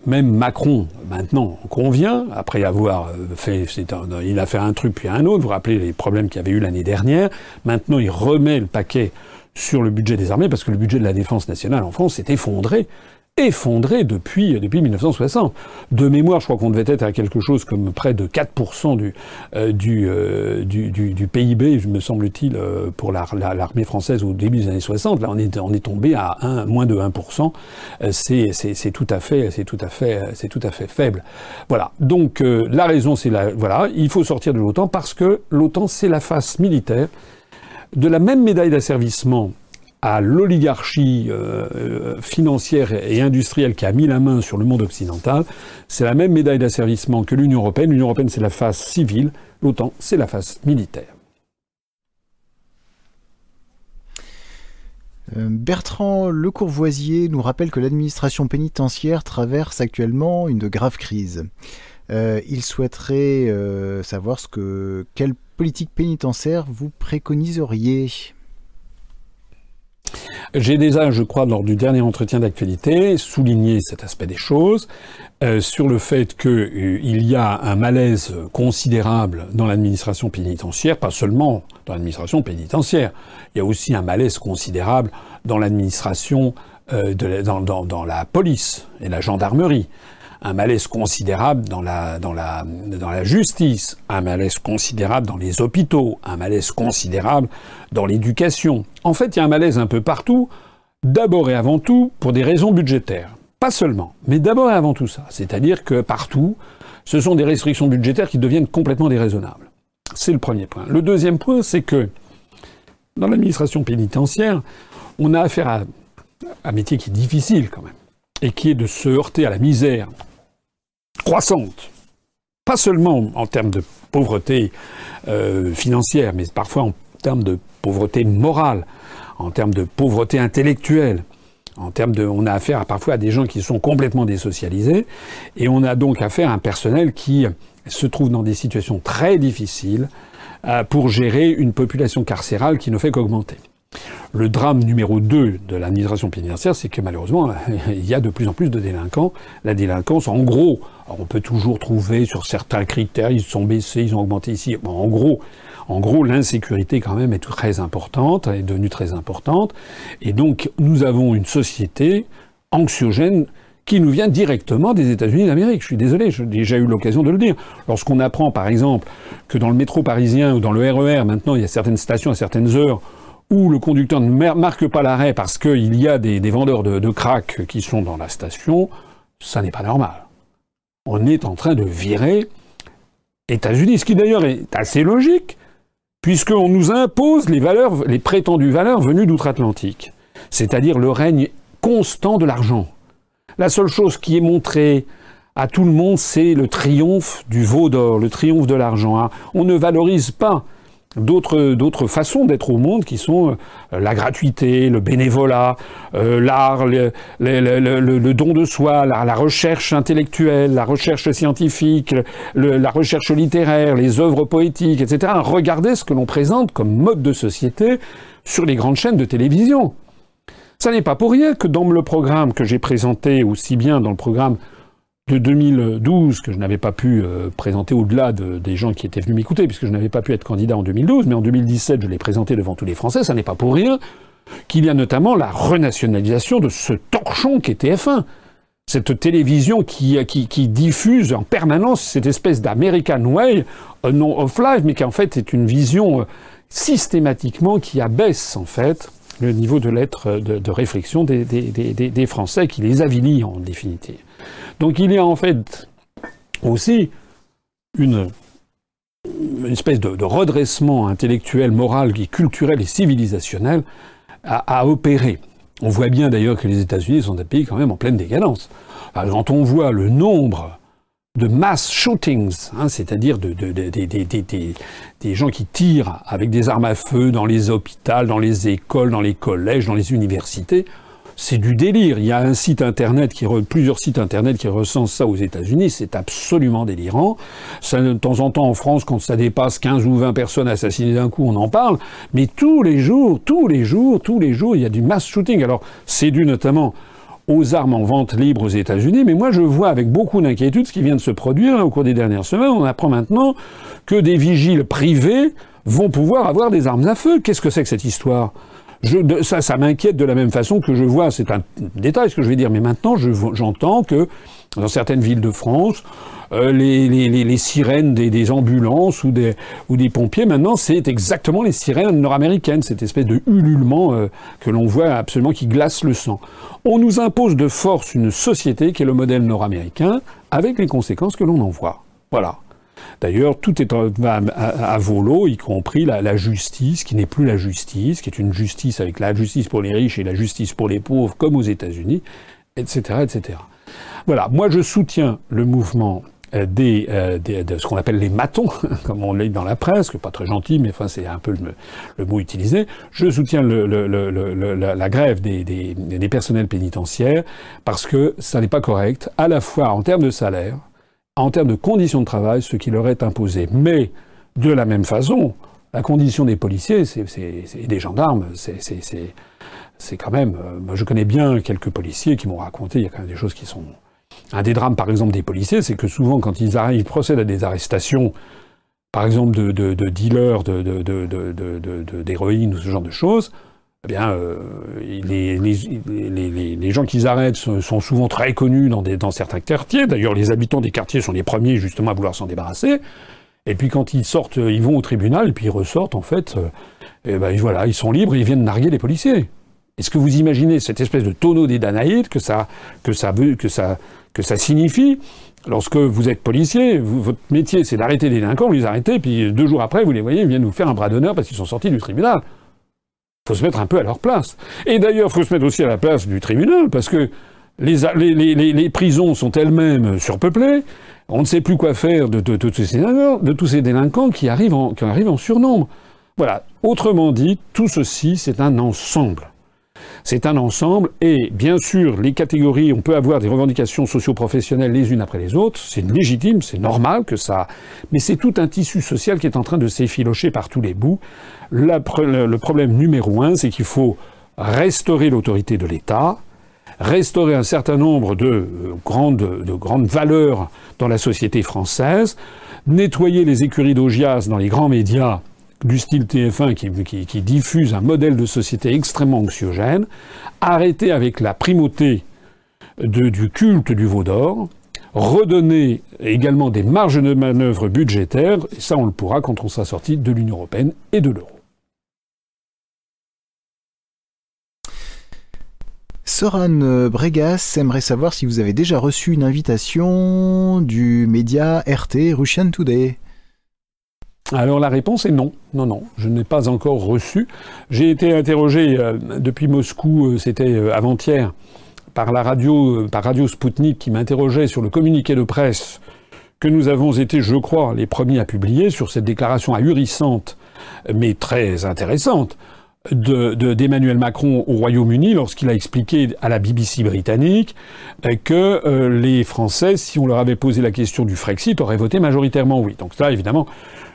même Macron, maintenant, convient, après avoir euh, fait, il a fait un truc puis un autre, vous vous rappelez les problèmes qu'il y avait eu l'année dernière, maintenant il remet le paquet sur le budget des armées, parce que le budget de la défense nationale en France s'est effondré effondré depuis, depuis 1960. De mémoire, je crois qu'on devait être à quelque chose comme près de 4% du, euh, euh, du, du, du, PIB, me semble-t-il, euh, pour l'armée française au début des années 60. Là, on est, on est tombé à un, moins de 1%. c'est tout à fait, tout à fait, tout à fait faible. Voilà. Donc, la raison, c'est la, voilà, il faut sortir de l'OTAN parce que l'OTAN, c'est la face militaire de la même médaille d'asservissement à l'oligarchie euh, euh, financière et industrielle qui a mis la main sur le monde occidental, c'est la même médaille d'asservissement que l'Union européenne. L'Union européenne, c'est la face civile, l'OTAN, c'est la face militaire.
Euh, Bertrand Lecourvoisier nous rappelle que l'administration pénitentiaire traverse actuellement une grave crise. il souhaiterait savoir ce que quelle politique pénitentiaire vous préconiseriez.
J'ai déjà, je crois, lors du dernier entretien d'actualité, souligné cet aspect des choses, euh, sur le fait qu'il euh, y a un malaise considérable dans l'administration pénitentiaire, pas seulement dans l'administration pénitentiaire, il y a aussi un malaise considérable dans l'administration, euh, dans, dans la police et la gendarmerie un malaise considérable dans la, justice, un malaise considérable dans les hôpitaux, un malaise considérable dans l'éducation. En fait, il y a un malaise un peu partout, d'abord et avant tout pour des raisons budgétaires. Pas seulement, mais d'abord et avant tout ça. C'est-à-dire que partout, ce sont des restrictions budgétaires qui deviennent complètement déraisonnables. C'est le premier point. Le deuxième point, c'est que dans l'administration pénitentiaire, on a affaire à un métier qui est difficile quand même, et qui est de se heurter à la misère croissante, pas seulement en termes de pauvreté euh, financière, mais parfois en termes de pauvreté morale, en termes de pauvreté intellectuelle, En termes de, on a affaire parfois à des gens qui sont complètement désocialisés, et on a donc affaire à un personnel qui se trouve dans des situations très difficiles euh, pour gérer une population carcérale qui ne fait qu'augmenter. Le drame numéro 2 de l'administration pénitentiaire, c'est que malheureusement, il y a de plus en plus de délinquants. La délinquance, en gros, on peut toujours trouver sur certains critères, ils sont baissés, ils ont augmenté ici. Bon, en gros, en gros, l'insécurité quand même est très importante, est devenue très importante. Et donc, nous avons une société anxiogène qui nous vient directement des États-Unis d'Amérique. Je suis désolé, j'ai déjà eu l'occasion de le dire. Lorsqu'on apprend, par exemple, que dans le métro parisien ou dans le RER, e maintenant, il y a certaines stations à certaines heures où le conducteur ne marque pas l'arrêt parce qu'il y a des, vendeurs de, de qui sont dans la station, ça n'est pas normal. On est en train de virer États-Unis, ce qui d'ailleurs est assez logique, puisqu'on nous impose les valeurs, les prétendues valeurs venues d'outre-Atlantique, c'est-à-dire le règne constant de l'argent. La seule chose qui est montrée à tout le monde, c'est le triomphe du veau d'or, le triomphe de l'argent. Hein. On ne valorise pas d'autres façons d'être au monde qui sont euh, la gratuité, le bénévolat, euh, l'art, le, don de soi, la, la, recherche intellectuelle, la recherche scientifique, la recherche littéraire, les œuvres poétiques, etc. Regardez ce que l'on présente comme mode de société sur les grandes chaînes de télévision. Ça n'est pas pour rien que dans le programme que j'ai présenté, aussi bien dans le programme de 2012 que je n'avais pas pu euh, présenter au-delà de, des gens qui étaient venus m'écouter, puisque je n'avais pas pu être candidat en 2012, mais en 2017 je l'ai présenté devant tous les Français, ça n'est pas pour rien qu'il y a notamment la renationalisation de ce torchon qui est TF1. Cette télévision qui, qui, qui diffuse en permanence cette espèce d'American Way, euh, non of life, mais qui en fait est une vision euh, systématiquement qui abaisse en fait le niveau de lettres de, réflexion des, Français, qui les avilit en définitive. Donc il y a en fait aussi une, espèce de, redressement intellectuel, moral, culturel et civilisationnel à, à opérer. On voit bien d'ailleurs que les États-Unis sont un pays quand même en pleine décadence. Quand on voit le nombre de mass shootings, hein, c'est-à-dire de, de, de, des gens qui tirent avec des armes à feu dans les hôpitaux, dans les écoles, dans les collèges, dans les universités, c'est du délire. Il y a un site internet qui plusieurs sites internet qui recensent ça aux États-Unis, c'est absolument délirant. Ça, de temps en temps en France, quand ça dépasse 15 ou 20 personnes assassinées d'un coup, on en parle. Mais tous les jours, tous les jours, tous les jours, il y a du mass shooting. Alors, c'est dû notamment aux armes en vente libre aux États-Unis, mais moi je vois avec beaucoup d'inquiétude ce qui vient de se produire au cours des dernières semaines. On apprend maintenant que des vigiles privés vont pouvoir avoir des armes à feu. Qu'est-ce que c'est que cette histoire? Ça, ça m'inquiète de la même façon que je vois, c'est un détail ce que je vais dire, mais maintenant j'entends que dans certaines villes de France, euh, les, sirènes des, ambulances ou des, pompiers, maintenant, c'est exactement les sirènes nord-américaines, cette espèce de ululement euh, que l'on voit absolument qui glace le sang. On nous impose de force une société qui est le modèle nord-américain, avec les conséquences que l'on en voit. Voilà. D'ailleurs, tout est à, à, volo, y compris la, la justice, qui n'est plus la justice, qui est une justice avec la justice pour les riches et la justice pour les pauvres, comme aux États-Unis, etc., etc. Voilà. Moi, je soutiens le mouvement euh, des, euh, des, de ce qu'on appelle les matons, comme on lit dans la presse, que pas très gentil, mais enfin c'est un peu le, le, mot utilisé. Je soutiens le, la, la, grève des, des, personnels pénitentiaires parce que ça n'est pas correct, à la fois en termes de salaire, en termes de conditions de travail, ce qui leur est imposé. Mais de la même façon, la condition des policiers c'est, des gendarmes, c'est quand même. Euh, moi, je connais bien quelques policiers qui m'ont raconté, il y a quand même des choses qui sont un des drames, par exemple, des policiers, c'est que souvent, quand ils, procèdent à des arrestations, par exemple, de, de, de dealers d'héroïne ou ce genre de choses, eh bien, euh, les, gens qu'ils arrêtent sont souvent très connus dans, certains quartiers. D'ailleurs, les habitants des quartiers sont les premiers, justement, à vouloir s'en débarrasser. Et puis, quand ils sortent, ils vont au tribunal, puis ils ressortent, en fait, euh, et ben, voilà, ils sont libres, ils viennent narguer les policiers. Est-ce que vous imaginez cette espèce de tonneau des Danaïdes que ça, que ça veut, que ça, que ça signifie lorsque vous êtes policier, votre métier c'est d'arrêter les délinquants, vous les arrêtez, puis deux jours après, vous les voyez, ils viennent vous faire un bras d'honneur parce qu'ils sont sortis du tribunal. Il faut se mettre un peu à leur place. Et d'ailleurs, il faut se mettre aussi à la place du tribunal, parce que les, les, les, prisons sont elles-mêmes surpeuplées, on ne sait plus quoi faire de, de, de, tous, ces, de tous ces délinquants qui arrivent, en, qui arrivent en surnombre. Voilà. Autrement dit, tout ceci, c'est un ensemble. C'est un ensemble et bien sûr les catégories, on peut avoir des revendications socio-professionnelles les unes après les autres, c'est légitime, c'est normal que ça, mais c'est tout un tissu social qui est en train de s'effilocher par tous les bouts. le problème numéro un, c'est qu'il faut restaurer l'autorité de l'État, restaurer un certain nombre de euh, grandes, de grandes valeurs dans la société française, nettoyer les écuries d'Augias dans les grands médias du style TF1 qui, diffuse un modèle de société extrêmement anxiogène, arrêter avec la primauté du culte du veau d'or, redonner également des marges de manœuvre budgétaires, et ça on le pourra quand on sera sorti de l'Union européenne et de l'euro.
Soran Bregas aimerait savoir si vous avez déjà reçu une invitation du média RT Russian Today.
Alors la réponse est non. Non, non, je n'ai pas encore reçu. J'ai été interrogé euh, depuis Moscou, euh, c'était euh, avant-hier, par la radio, par Radio Sputnik, qui m'interrogeait sur le communiqué de presse que nous avons été, je crois, les premiers à publier sur cette déclaration ahurissante, mais très intéressante, d'Emmanuel Macron au Royaume-Uni lorsqu'il a expliqué à la BBC britannique que les Français, si on leur avait posé la question du Frexit, auraient voté majoritairement oui. Donc là, évidemment,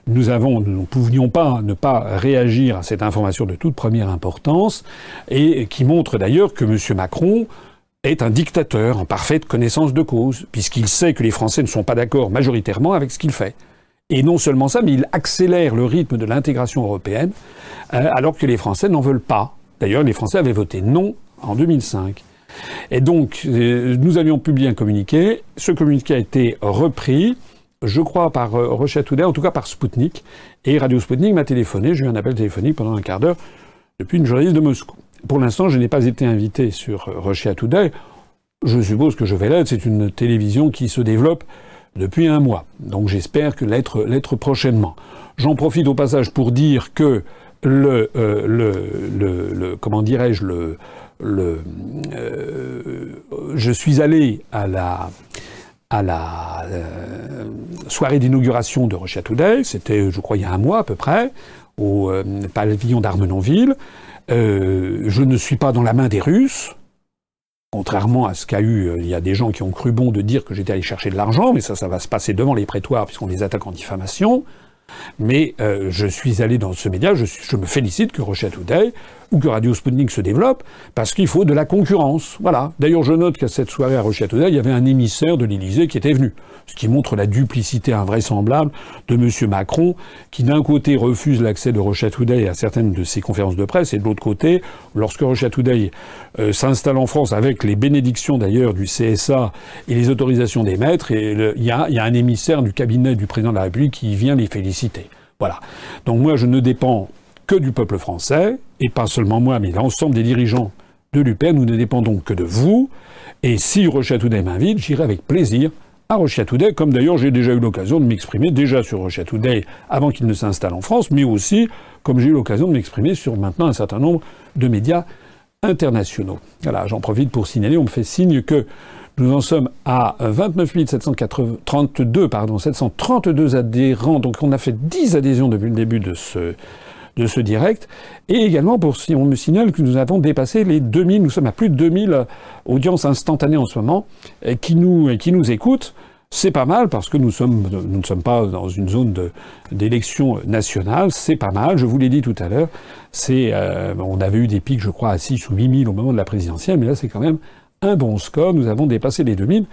nous ne pouvions pas ne pas réagir à cette information de toute première importance et qui montre d'ailleurs que M. Macron est un dictateur en parfaite connaissance de cause, puisqu'il sait que les Français ne sont pas d'accord majoritairement avec ce qu'il fait. Et non seulement ça, mais il accélère le rythme de l'intégration européenne, euh, alors que les Français n'en veulent pas. D'ailleurs, les Français avaient voté non en 2005. Et donc, euh, nous avions publié un communiqué. Ce communiqué a été repris, je crois, par euh, Russia Today, en tout cas par Sputnik. Et Radio Sputnik m'a téléphoné. J'ai eu un appel téléphonique pendant un quart d'heure depuis une journaliste de Moscou. Pour l'instant, je n'ai pas été invité sur Russia Today. Je suppose que je vais l'être. C'est une télévision qui se développe depuis un mois. Donc j'espère que l'être, prochainement. J'en profite au passage pour dire que le, euh, le, le, comment dirais-je le, le euh, je suis allé à la à la euh, soirée d'inauguration de Russia Today, c'était je crois il y a un mois à peu près, au pavillon d'Armenonville. je ne suis pas dans la main des Russes, Contrairement à ce qu'a eu, euh, il y a des gens qui ont cru bon de dire que j'étais allé chercher de l'argent, mais ça, ça va se passer devant les prétoires puisqu'on les attaque en diffamation. Mais euh, je suis allé dans ce média, je, me félicite que Rochette Today ou que Radio Sputnik se développe, parce qu'il faut de la concurrence. Voilà. D'ailleurs, je note qu'à cette soirée à Rochette Today, il y avait un émissaire de l'Élysée qui était venu, ce qui montre la duplicité invraisemblable de M. Macron, qui d'un côté refuse l'accès de Today à certaines de ses conférences de presse, et de l'autre côté, lorsque Today euh, s'installe en France avec les bénédictions d'ailleurs du CSA et les autorisations des maîtres, il y, y a un émissaire du cabinet du président de la République qui vient les féliciter. Voilà. Donc moi, je ne dépends que du peuple français, et pas seulement moi, mais l'ensemble des dirigeants de l'UPR, nous ne dépendons que de vous. Et si Rochia Today m'invite, j'irai avec plaisir à Rochia Today, comme d'ailleurs j'ai déjà eu l'occasion de m'exprimer déjà sur Rochia Today avant qu'il ne s'installe en France, mais aussi comme j'ai eu l'occasion de m'exprimer sur maintenant un certain nombre de médias internationaux. Voilà, j'en profite pour signaler, on me fait signe que nous en sommes à 29 732, pardon, 732 adhérents, donc on a fait 10 adhésions depuis le début de ce, de ce direct. Et également, pour, si on me signale que nous avons dépassé les 2000, nous sommes à plus de 2000 audiences instantanées en ce moment, qui nous, qui écoutent. C'est pas mal parce que nous ne sommes pas dans une zone d'élection nationale. C'est pas mal. Je vous l'ai dit tout à l'heure. Euh, on avait eu des pics, je crois, à 6 ou 8000 au moment de la présidentielle, mais là, c'est quand même un bon score. Nous avons dépassé les 2000.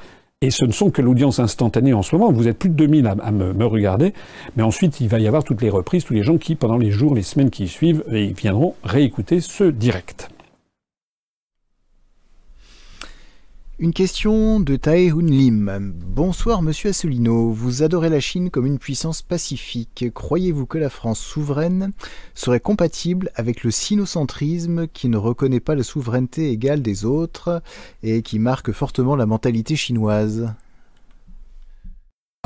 Et ce ne sont que l'audience instantanée en ce moment. Vous êtes plus de 2000 à, me, regarder. Mais ensuite, il va y avoir toutes les reprises, tous les gens qui, pendant les jours, les semaines qui suivent, viendront réécouter ce direct.
Une question de Tae Hun Lim. Bonsoir Monsieur Asselineau, vous adorez la Chine comme une puissance pacifique. Croyez-vous que la France souveraine serait compatible avec le sinocentrisme qui ne reconnaît pas la souveraineté égale des autres et qui marque fortement la mentalité chinoise?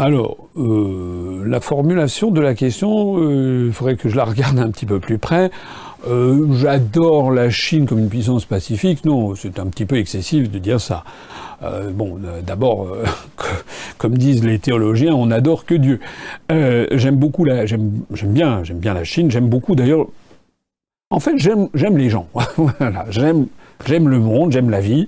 Alors, euh, la formulation de la question, euh, il faudrait que je la regarde un petit peu plus près. Euh, j'adore la Chine comme une puissance pacifique. Non, c'est un petit peu excessif de dire ça. bon, d'abord, comme disent les théologiens, on n'adore que Dieu. j'aime beaucoup la, j'aime, bien, j'aime bien la Chine. J'aime beaucoup d'ailleurs. En fait, j'aime, j'aime les gens. voilà, j'aime J'aime le monde, j'aime la vie,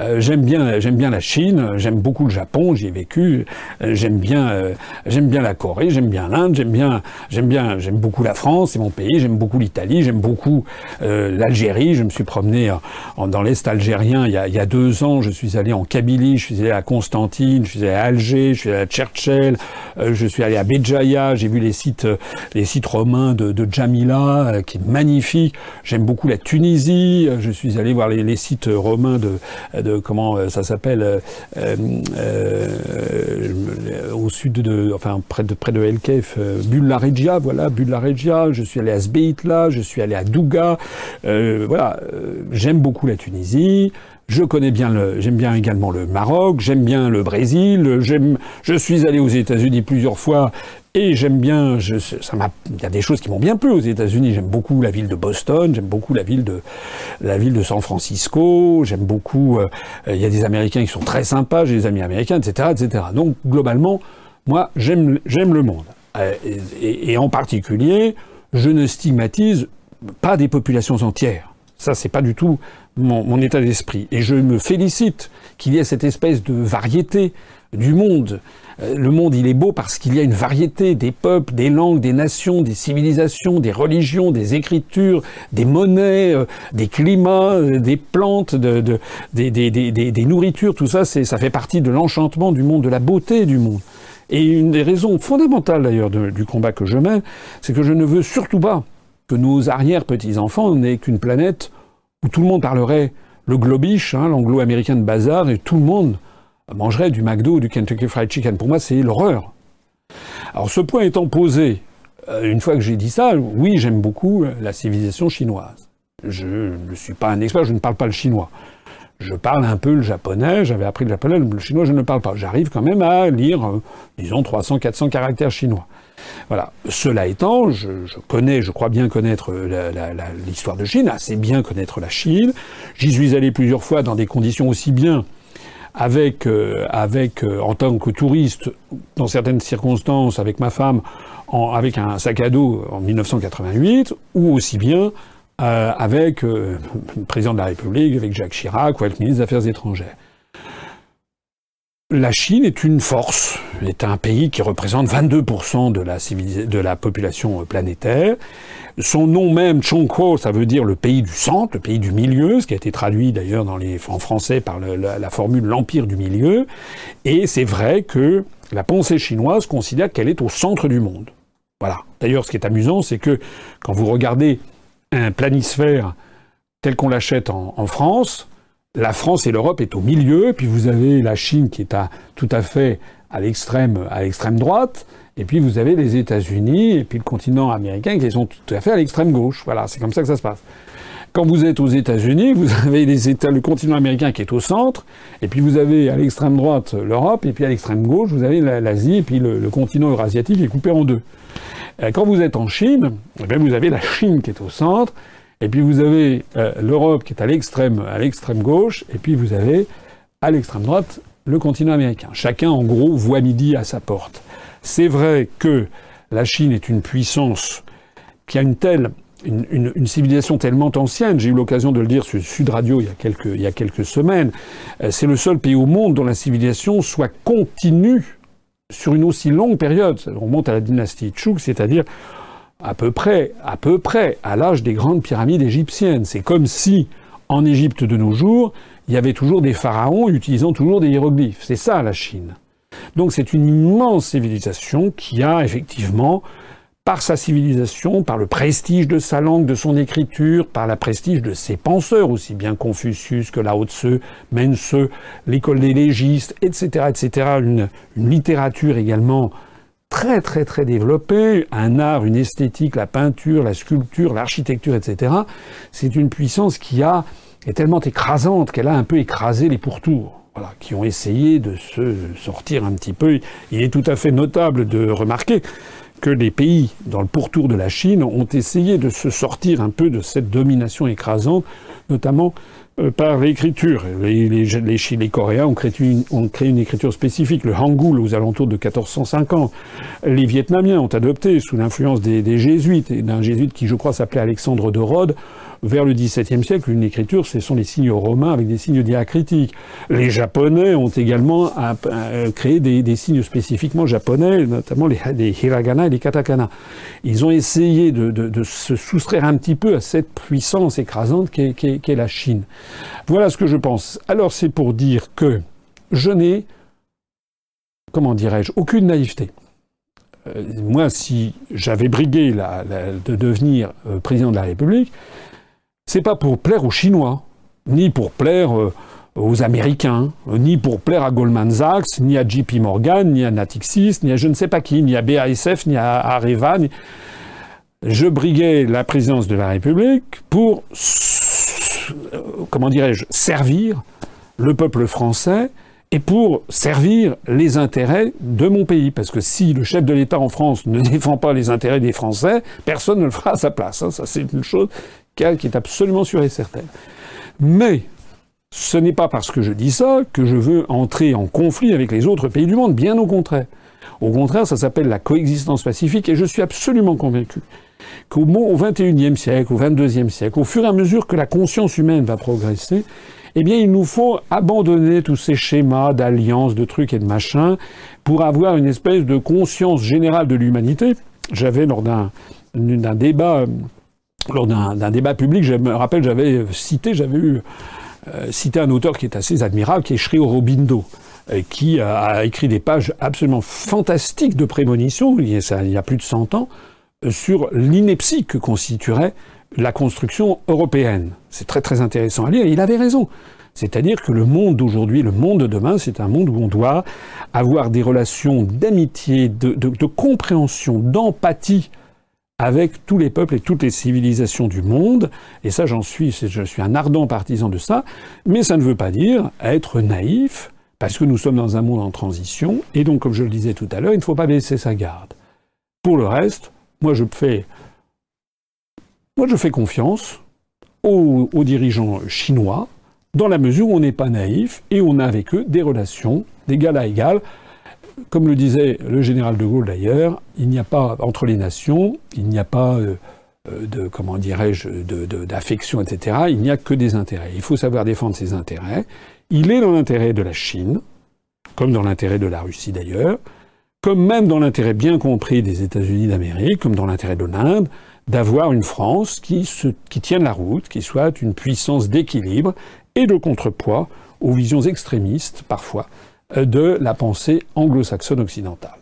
euh, j'aime bien, j'aime bien la Chine, j'aime beaucoup le Japon, j'y ai vécu, euh, j'aime bien, euh, j'aime bien la Corée, j'aime bien l'Inde, j'aime bien, j'aime bien, j'aime beaucoup la France, c'est mon pays, j'aime beaucoup l'Italie, j'aime beaucoup l'Algérie. Je me suis promené dans l'est algérien il y, a, deux ans. Je suis allé en Kabylie, je suis allé à Constantine, je suis allé à Alger, je suis allé à Tchertchel, je suis allé à Béjaïa. J'ai vu les sites, les sites romains de, de Jamila, qui est magnifique. J'aime beaucoup la Tunisie. Je suis allé voir les, les sites romains de comment euh, ça s'appelle euh, euh, au sud de, enfin près de près de El Kef, Bulla Regia, voilà Bulla Regia. Je suis allé à Sbeitla, je suis allé à Douga. voilà, j'aime beaucoup la Tunisie. Je connais bien le, j'aime bien également le Maroc, j'aime bien le Brésil, j'aime, je suis allé aux États-Unis plusieurs fois et j'aime bien, je, ça m'a, il y a des choses qui m'ont bien plu aux États-Unis. J'aime beaucoup la ville de Boston, j'aime beaucoup la ville de, la ville de San Francisco, j'aime beaucoup, euh, il y a des Américains qui sont très sympas, j'ai des amis américains, etc., etc. Donc, globalement, moi, j'aime, j'aime le monde. Euh, et, et, en particulier, je ne stigmatise pas des populations entières. Ça, c'est pas du tout mon, état d'esprit. Et je me félicite qu'il y ait cette espèce de variété du monde. Euh, le monde, il est beau parce qu'il y a une variété des peuples, des langues, des nations, des civilisations, des religions, des écritures, des monnaies, euh, des climats, euh, des plantes, de, des, des, nourritures. Tout ça, ça fait partie de l'enchantement du monde, de la beauté du monde. Et une des raisons fondamentales d'ailleurs du combat que je mène, c'est que je ne veux surtout pas que nos arrière-petits-enfants n'aient qu'une planète où tout le monde parlerait le globish, hein, l'anglo-américain de bazar, et tout le monde mangerait du McDo ou du Kentucky Fried Chicken. Pour moi, c'est l'horreur. Alors ce point étant posé, euh, une fois que j'ai dit ça, oui, j'aime beaucoup la civilisation chinoise. Je ne suis pas un expert, je ne parle pas le chinois. Je parle un peu le japonais, j'avais appris le japonais, le chinois je ne parle pas. J'arrive quand même à lire, euh, disons, 300, 400 caractères chinois. Voilà. Cela étant, je, connais, je crois bien connaître l'histoire de Chine, assez bien connaître la Chine. J'y suis allé plusieurs fois dans des conditions aussi bien avec, euh, euh, en tant que touriste, dans certaines circonstances, avec ma femme, avec un sac à dos en 1988, ou aussi bien euh, avec le président de la République, avec Jacques Chirac, ou avec le ministre des Affaires étrangères. La Chine est une force, est un pays qui représente 22% de la, population planétaire. Son nom même, Chongguo, ça veut dire le pays du centre, le pays du milieu, ce qui a été traduit d'ailleurs en français par la, formule l'empire du milieu. Et c'est vrai que la pensée chinoise considère qu'elle est au centre du monde. Voilà. D'ailleurs, ce qui est amusant, c'est que quand vous regardez un planisphère tel qu'on l'achète en, France, la France et l'Europe est au milieu, puis vous avez la Chine qui est à, tout à fait à l'extrême, à l'extrême droite, et puis vous avez les États-Unis et puis le continent américain qui sont tout à fait à l'extrême gauche. Voilà, c'est comme ça que ça se passe. Quand vous êtes aux États-Unis, vous avez les États, le continent américain qui est au centre, et puis vous avez à l'extrême droite l'Europe, et puis à l'extrême gauche vous avez l'Asie, et puis le, continent eurasiatique est coupé en deux. Euh, quand vous êtes en Chine, eh vous avez la Chine qui est au centre, et puis vous avez euh, l'Europe qui est à l'extrême, à l'extrême gauche, et puis vous avez à l'extrême droite le continent américain. Chacun, en gros, voit midi à sa porte. C'est vrai que la Chine est une puissance qui a une telle une, civilisation tellement ancienne, j'ai eu l'occasion de le dire sur Sud Radio il y a quelques, il y a quelques semaines, euh, c'est le seul pays au monde dont la civilisation soit continue sur une aussi longue période. On remonte à la dynastie Chuk, c'est-à-dire à peu près, à peu près à l'âge des grandes pyramides égyptiennes. C'est comme si, en Égypte de nos jours, il y avait toujours des pharaons utilisant toujours des hiéroglyphes. C'est ça la Chine. Donc c'est une immense civilisation qui a effectivement, par sa civilisation, par le prestige de sa langue, de son écriture, par la prestige de ses penseurs, aussi bien Confucius que Lao Tse, Mense, l'école des légistes, etc., etc., une, une littérature également très très très développée, un art, une esthétique, la peinture, la sculpture, l'architecture, etc. C'est une puissance qui a est tellement écrasante qu'elle a un peu écrasé les pourtours voilà, qui ont essayé de se sortir un petit peu. Il est tout à fait notable de remarquer que les pays dans le pourtour de la Chine ont essayé de se sortir un peu de cette domination écrasante, notamment par l'écriture. Les, les, les, les, Coréens ont créé, une, ont créé, une, écriture spécifique, le Hangul, aux alentours de 1450. Les Vietnamiens ont adopté, sous l'influence des, des, jésuites, et d'un jésuite qui, je crois, s'appelait Alexandre de Rhodes, vers le XVIIe siècle, une écriture, ce sont les signes romains avec des signes diacritiques. Les Japonais ont également créé des, signes spécifiquement japonais, notamment les, hiragana et les katakana. Ils ont essayé de, se soustraire un petit peu à cette puissance écrasante qu'est la Chine. Voilà ce que je pense. Alors c'est pour dire que je n'ai, comment dirais-je, aucune naïveté. Euh, moi, si j'avais brigué de devenir euh, président de la République, c'est pas pour plaire aux Chinois, ni pour plaire euh, aux Américains, ni pour plaire à Goldman Sachs, ni à JP Morgan, ni à Natixis, ni à je ne sais pas qui, ni à BASF, ni à Areva. Je briguais la présidence de la République pour, comment dirais-je, servir le peuple français et pour servir les intérêts de mon pays. Parce que si le chef de l'État en France ne défend pas les intérêts des Français, personne ne le fera à sa place. Hein. Ça, c'est une chose qui est absolument sûre et certaine. Mais ce n'est pas parce que je dis ça que je veux entrer en conflit avec les autres pays du monde, bien au contraire. Au contraire, ça s'appelle la coexistence pacifique et je suis absolument convaincu qu'au XXIe siècle, au XXIIe siècle, au fur et à mesure que la conscience humaine va progresser, eh bien, il nous faut abandonner tous ces schémas d'alliances, de trucs et de machins pour avoir une espèce de conscience générale de l'humanité. J'avais lors d'un débat, lors d'un débat public, je me rappelle, j'avais cité, j'avais eu euh, un auteur qui est assez admirable, qui est Sri Aurobindo euh, qui a écrit des pages absolument fantastiques de prémonition, il y a plus de 100 ans, euh, sur l'ineptie que constituerait la construction européenne. C'est très très intéressant à lire, et il avait raison. C'est-à-dire que le monde d'aujourd'hui, le monde de demain, c'est un monde où on doit avoir des relations d'amitié, de, compréhension, d'empathie avec tous les peuples et toutes les civilisations du monde. Et ça, j'en suis, je suis un ardent partisan de ça. Mais ça ne veut pas dire être naïf, parce que nous sommes dans un monde en transition. Et donc, comme je le disais tout à l'heure, il ne faut pas baisser sa garde. Pour le reste, moi, je fais moi, je fais confiance aux, dirigeants chinois dans la mesure où on n'est pas naïf et on a avec eux des relations d'égal à égal. Comme le disait le général de Gaulle d'ailleurs, il n'y a pas entre les nations, il n'y a pas euh, euh, de comment dirais-je d'affection, etc. Il n'y a que des intérêts. Il faut savoir défendre ses intérêts. Il est dans l'intérêt de la Chine, comme dans l'intérêt de la Russie d'ailleurs, comme même dans l'intérêt bien compris des États-Unis d'Amérique, comme dans l'intérêt de l'Inde, d'avoir une France qui, qui tienne la route, qui soit une puissance d'équilibre et de contrepoids aux visions extrémistes, parfois, de la pensée anglo-saxonne occidentale.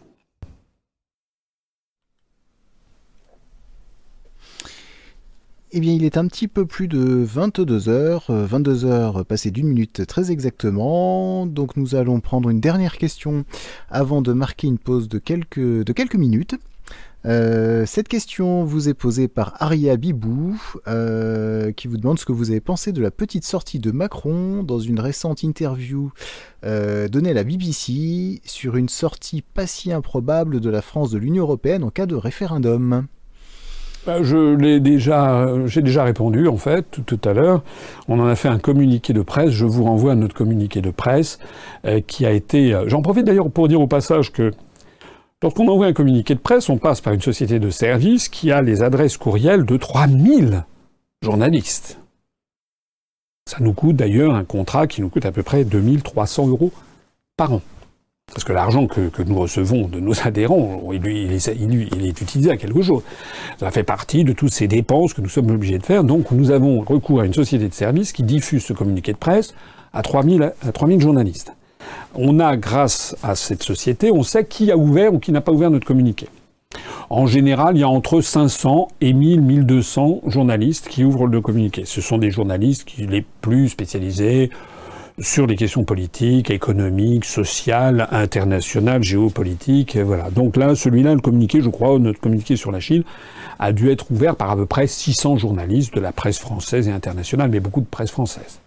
Eh bien, il est un petit peu plus de 22 heures, 22 euh, heures passées d'une minute très exactement. Donc, nous allons prendre une dernière question avant de marquer une pause de quelques, de quelques minutes. Euh, cette question vous est posée par Aria Bibou, euh, qui vous demande ce que vous avez pensé de la petite sortie de Macron dans une récente interview euh, donnée à la BBC sur une sortie pas si improbable de la France de l'Union européenne en cas de référendum.
Bah, je l'ai déjà, j'ai déjà répondu en fait tout, à l'heure. On en a fait un communiqué de presse. Je vous renvoie à notre communiqué de presse qui a été. J'en profite d'ailleurs pour dire au passage que Lorsqu'on envoie un communiqué de presse, on passe par une société de service qui a les adresses courriels de 3000 journalistes. Ça nous coûte d'ailleurs un contrat qui nous coûte à peu près 2300 euros par an. Parce que l'argent que, nous recevons de nos adhérents, il, est, il, est, utilisé à quelque chose. Ça fait partie de toutes ces dépenses que nous sommes obligés de faire. Donc nous avons recours à une société de service qui diffuse ce communiqué de presse à 3000, à 3000 journalistes on a, grâce à cette société, on sait qui a ouvert ou qui n'a pas ouvert notre communiqué. En général, il y a entre 500 et 1000, 1200 journalistes qui ouvrent le communiqué. Ce sont des journalistes qui les plus spécialisés sur les questions politiques, économiques, sociales, internationales, géopolitiques, voilà. Donc là, celui-là, le communiqué, je crois, notre communiqué sur la Chine, a dû être ouvert par à peu près 600 journalistes de la presse française et internationale, mais beaucoup de presse française.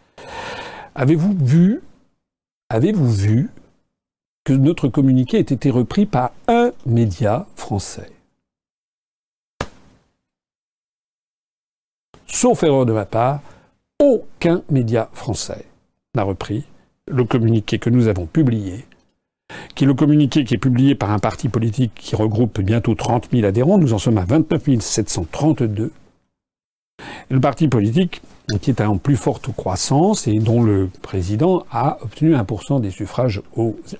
Avez-vous vu Avez-vous vu que notre communiqué ait été repris par un média français? Sauf erreur de ma part, aucun média français n'a repris le communiqué que nous avons publié, qui est le communiqué qui est publié par un parti politique qui regroupe bientôt 30 000 adhérents. Nous en sommes à 29 732 Le parti politique qui est en plus forte croissance et dont le président a obtenu 1% des suffrages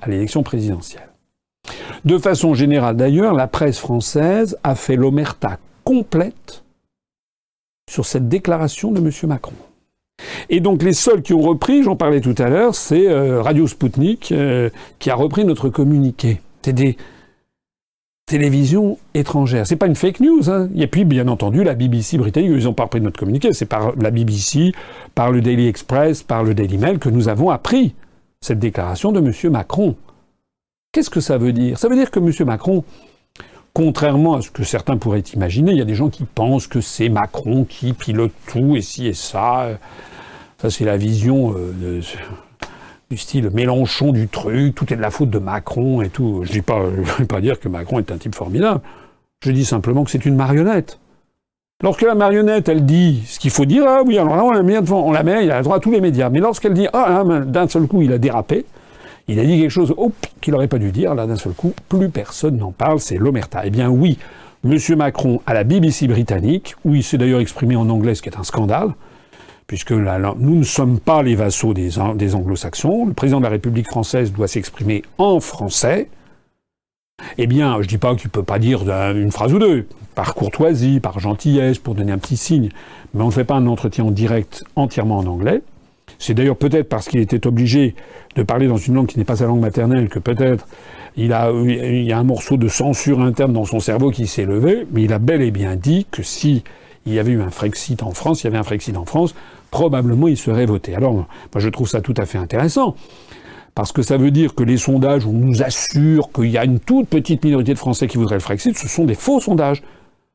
à l'élection présidentielle? De façon générale d'ailleurs, la presse française a fait l'omerta complète sur cette déclaration de M. Macron. Et donc les seuls qui ont repris, j'en parlais tout à l'heure, c'est euh, Radio Sputnik euh, qui a repris notre communiqué. Télévisions étrangères. C'est pas une fake news. Hein. Et puis bien entendu la BBC britannique, ils n'ont pas repris notre communiqué. C'est par la BBC, par le Daily Express, par le Daily Mail que nous avons appris cette déclaration de M. Macron. Qu'est-ce que ça veut dire? Ça veut dire que M. Macron contrairement à ce que certains pourraient imaginer, il y a des gens qui pensent que c'est Macron qui pilote tout et ci et ça. Ça, c'est la vision euh, du style Mélenchon du truc, tout est de la faute de Macron et tout. Je ne vais pas dire que Macron est un type formidable. Je dis simplement que c'est une marionnette. Lorsque la marionnette, elle dit ce qu'il faut dire, ah oui, alors là, on la met devant, la met, il a le droit à tous les médias. Mais lorsqu'elle dit, ah, d'un seul coup, il a dérapé, il a dit quelque chose qu'il n'aurait pas dû dire, là d'un seul coup, plus personne n'en parle, c'est l'omerta. Eh bien oui, M. Macron à la BBC britannique, où il s'est d'ailleurs exprimé en anglais, ce qui est un scandale, puisque nous ne sommes pas les vassaux des, anglo-saxons, le président de la République française doit s'exprimer en français, eh bien, je ne dis pas qu'il ne peut pas dire une phrase ou deux, par courtoisie, par gentillesse, pour donner un petit signe, mais on ne fait pas un entretien en direct entièrement en anglais. C'est d'ailleurs peut-être parce qu'il était obligé de parler dans une langue qui n'est pas sa langue maternelle que peut-être il, a, y a un morceau de censure interne dans son cerveau qui s'est levé, mais il a bel et bien dit que si il y avait eu un Frexit en France, il y avait un Frexit en France, probablement il serait voté. Alors, moi je trouve ça tout à fait intéressant. Parce que ça veut dire que les sondages, on nous assure qu'il y a une toute petite minorité de Français qui voudraient le Frexit, ce sont des faux sondages.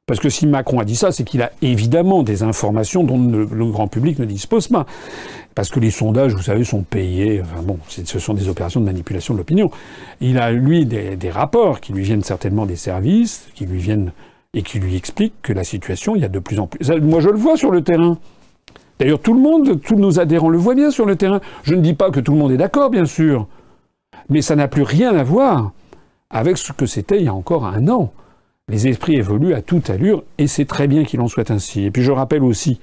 Parce que si Macron a dit ça, c'est qu'il a évidemment des informations dont le, grand public ne dispose pas. Parce que les sondages, vous savez, sont payés. Enfin bon, ce sont des opérations de manipulation de l'opinion. Il a, lui, des, rapports qui lui viennent certainement des services, qui lui viennent et qui lui expliquent que la situation, il y a de plus en plus. Moi, je le vois sur le terrain. D'ailleurs, tout le monde, tous nos adhérents le voient bien sur le terrain. Je ne dis pas que tout le monde est d'accord, bien sûr. Mais ça n'a plus rien à voir avec ce que c'était il y a encore un an les esprits évoluent à toute allure, et c'est très bien qu'il en soit ainsi. Et puis je rappelle aussi,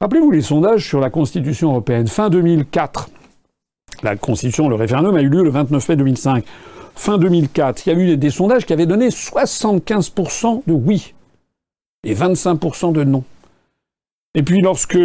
rappelez-vous les sondages sur la Constitution européenne, fin 2004. La Constitution, le référendum a eu lieu le 29 mai 2005. Fin 2004, il y a eu des sondages qui avaient donné 75% de oui et 25% de non. Et puis lorsque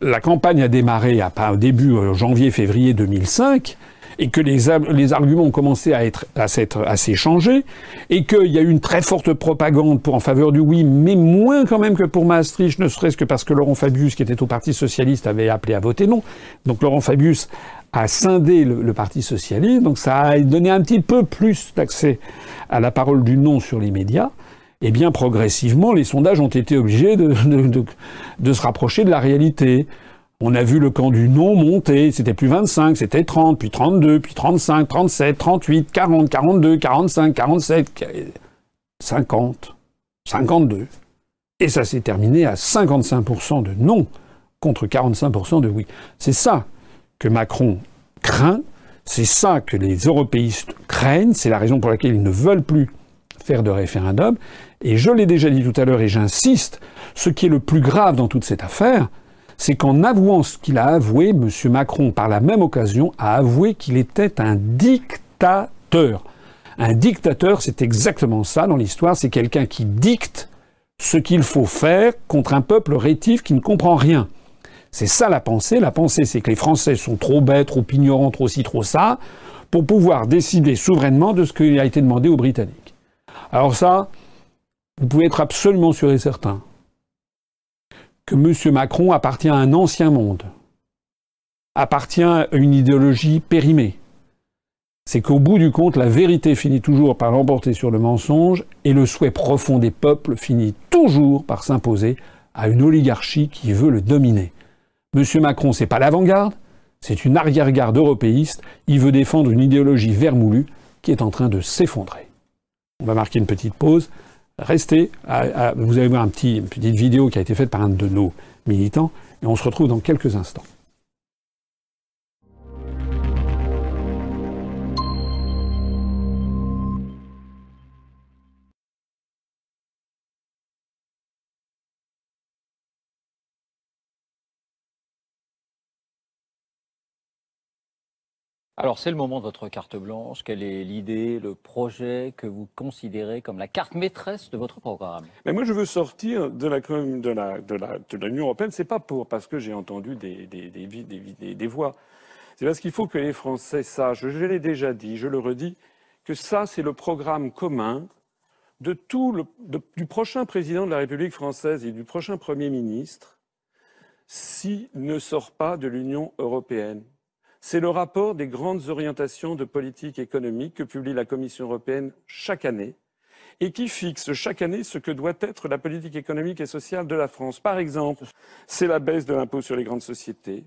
la campagne a démarré au début euh, janvier-février 2005, et que les, les arguments ont commencé à être à s'être assez changés et qu'il y a eu une très forte propagande pour en faveur du oui, mais moins quand même que pour Maastricht, ne serait-ce que parce que Laurent Fabius, qui était au Parti socialiste, avait appelé à voter non. Donc Laurent Fabius a scindé le, Parti socialiste, donc ça a donné un petit peu plus d'accès à la parole du non sur les médias. Et bien progressivement, les sondages ont été obligés de, de, de se rapprocher de la réalité. On a vu le camp du non monter, c'était plus 25, c'était 30, puis 32, puis 35, 37, 38, 40, 42, 45, 47, 50, 52. Et ça s'est terminé à 55% de non contre 45% de oui. C'est ça que Macron craint, c'est ça que les européistes craignent, c'est la raison pour laquelle ils ne veulent plus faire de référendum. Et je l'ai déjà dit tout à l'heure et j'insiste, ce qui est le plus grave dans toute cette affaire, c'est qu'en avouant ce qu'il a avoué, M. Macron, par la même occasion, a avoué qu'il était un dictateur. Un dictateur, c'est exactement ça dans l'histoire, c'est quelqu'un qui dicte ce qu'il faut faire contre un peuple rétif qui ne comprend rien. C'est ça la pensée. La pensée, c'est que les Français sont trop bêtes, trop ignorants, trop ci, trop ça, pour pouvoir décider souverainement de ce qui a été demandé aux Britanniques. Alors ça, vous pouvez être absolument sûr et certain que M. Macron appartient à un ancien monde, appartient à une idéologie périmée. C'est qu'au bout du compte, la vérité finit toujours par l'emporter sur le mensonge et le souhait profond des peuples finit toujours par s'imposer à une oligarchie qui veut le dominer. M. Macron, c'est pas l'avant-garde, c'est une arrière-garde européiste. Il veut défendre une idéologie vermoulue qui est en train de s'effondrer. On va marquer une petite pause. Restez, vous allez voir un petit, une petite vidéo qui a été faite par un de nos militants, et on se retrouve dans quelques instants.
Alors c'est le moment de votre carte blanche. Quelle est l'idée, le projet que vous considérez comme la carte maîtresse de votre programme?
Mais moi je veux sortir de la l'Union européenne. C'est pas pour parce que j'ai entendu des voix. C'est parce qu'il faut que les Français sachent. Je l'ai déjà dit, je le redis, que ça c'est le programme commun de tout le, du prochain président de la République française et du prochain Premier ministre s'il ne sort pas de l'Union européenne. C'est le rapport des grandes orientations de politique économique que publie la Commission européenne chaque année et qui fixe chaque année ce que doit être la politique économique et sociale de la France. Par exemple, c'est la baisse de l'impôt sur les grandes sociétés.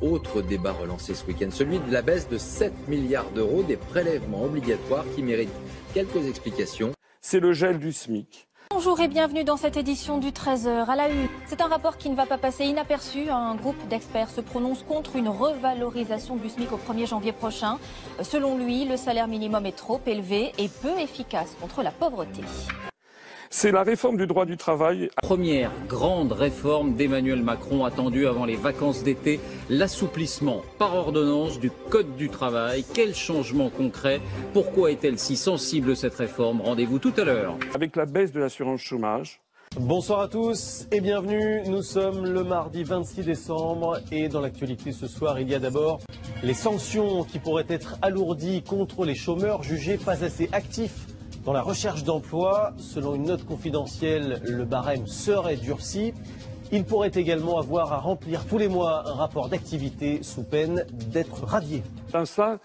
Autre débat relancé ce week-end, celui de la baisse de 7 milliards d'euros des prélèvements obligatoires qui méritent quelques explications.
C'est le gel du SMIC.
Bonjour et bienvenue dans cette édition du 13h à la une. C'est un rapport qui ne va pas passer inaperçu. Un groupe d'experts se prononce contre une revalorisation du SMIC au 1er janvier prochain. Selon lui, le salaire minimum est trop élevé et peu efficace contre la pauvreté
c'est la réforme du droit du travail.
Première grande réforme d'Emmanuel Macron attendue avant les vacances d'été, l'assouplissement par ordonnance du Code du travail. Quel changement concret? Pourquoi est-elle si sensible cette réforme? Rendez-vous tout à l'heure.
Avec la baisse de l'assurance chômage.
Bonsoir à tous et bienvenue. Nous sommes le mardi 26 décembre et dans l'actualité ce soir, il y a d'abord les sanctions qui pourraient être alourdies contre les chômeurs jugés pas assez actifs dans la recherche d'emploi, selon une note confidentielle, le barème serait durci. Il pourrait également avoir à remplir tous les mois un rapport d'activité sous peine d'être radié.
Ça,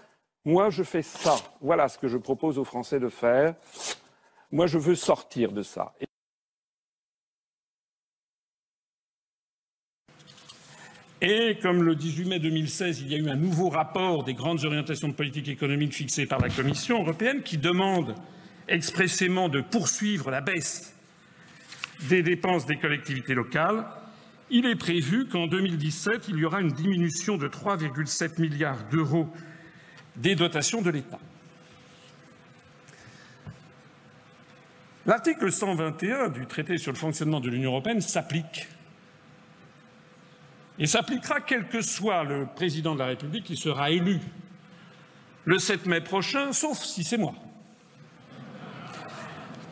moi je fais ça. Voilà ce que je propose aux Français de faire. Moi je veux sortir de ça. Et comme le 18 mai 2016, il y a eu un nouveau rapport des grandes orientations de politique économique fixées par la Commission européenne qui demande expressément de poursuivre la baisse des dépenses des collectivités locales, il est prévu qu'en 2017, il y aura une diminution de 3,7 milliards d'euros des dotations de l'État. L'article 121 du traité sur le fonctionnement de l'Union européenne s'applique. Et s'appliquera quel que soit le président de la République qui sera élu le 7 mai prochain, sauf si c'est moi.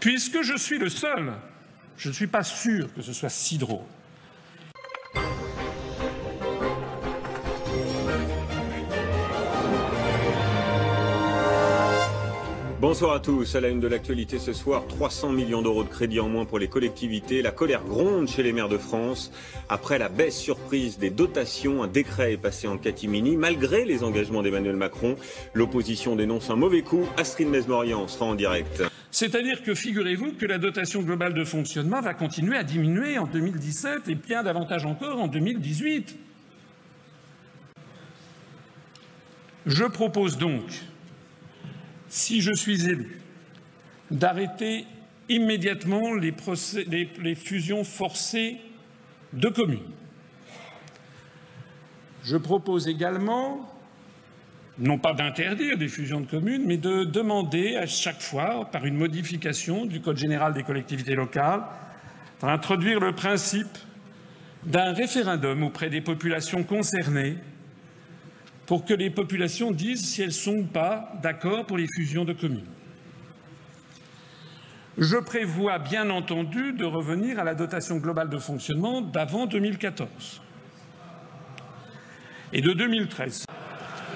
Puisque je suis le seul, je ne suis pas sûr que ce soit si drôle.
Bonsoir à tous. À la une de l'actualité ce soir, 300 millions d'euros de crédit en moins pour les collectivités. La colère gronde chez les maires de France. Après la baisse surprise des dotations, un décret est passé en catimini. Malgré les engagements d'Emmanuel Macron, l'opposition dénonce un mauvais coup. Astrid Mesmorian sera en direct.
C'est-à-dire que figurez-vous que la dotation globale de fonctionnement va continuer à diminuer en 2017 et bien davantage encore en 2018. Je propose donc, si je suis élu, d'arrêter immédiatement les, les, fusions forcées de communes. Je propose également non pas d'interdire des fusions de communes, mais de demander à chaque fois, par une modification du Code général des collectivités locales, d'introduire le principe d'un référendum auprès des populations concernées pour que les populations disent si elles sont pas d'accord pour les fusions de communes. Je prévois bien entendu de revenir à la dotation globale de fonctionnement d'avant 2014 et de 2013.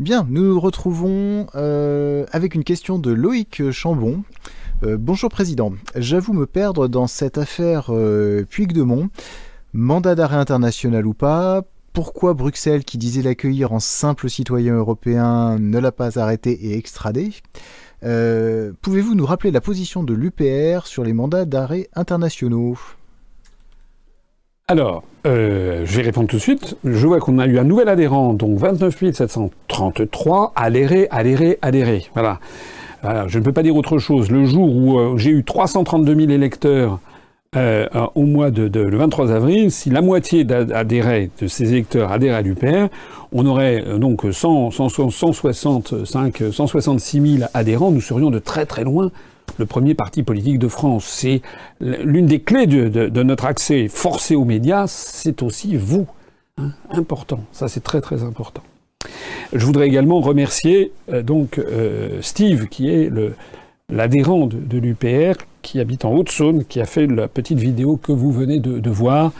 Bien, nous nous retrouvons euh, avec une question de Loïc Chambon. Euh, bonjour Président, j'avoue me perdre dans cette affaire euh, Puig-de-Mont. Mandat d'arrêt international ou pas, pourquoi Bruxelles, qui disait l'accueillir en simple citoyen européen, ne l'a pas arrêté et extradé? Pouvez-vous nous rappeler la position de l'UPR sur les mandats d'arrêt internationaux?
Alors, euh, je vais répondre tout de suite. Je vois qu'on a eu un nouvel adhérent, donc 29 733, adhéré, adhéré, adhéré. Voilà. voilà. Je ne peux pas dire autre chose. Le jour où euh, j'ai eu 332 000 électeurs euh, au mois de, le 23 avril, si la moitié adhérait, de ces électeurs adhéraient à l'UPR, on aurait donc 100, 165, 166 000 adhérents. Nous serions de très très loin le premier parti politique de France. C'est l'une des clés de, notre accès forcé aux médias, c'est aussi vous. Hein, important. Ça, c'est très très important. Je voudrais également remercier euh, donc euh, Steve, qui est l'adhérent de, l'UPR, qui habite en Haute-Saône, qui a fait la petite vidéo que vous venez de, voir,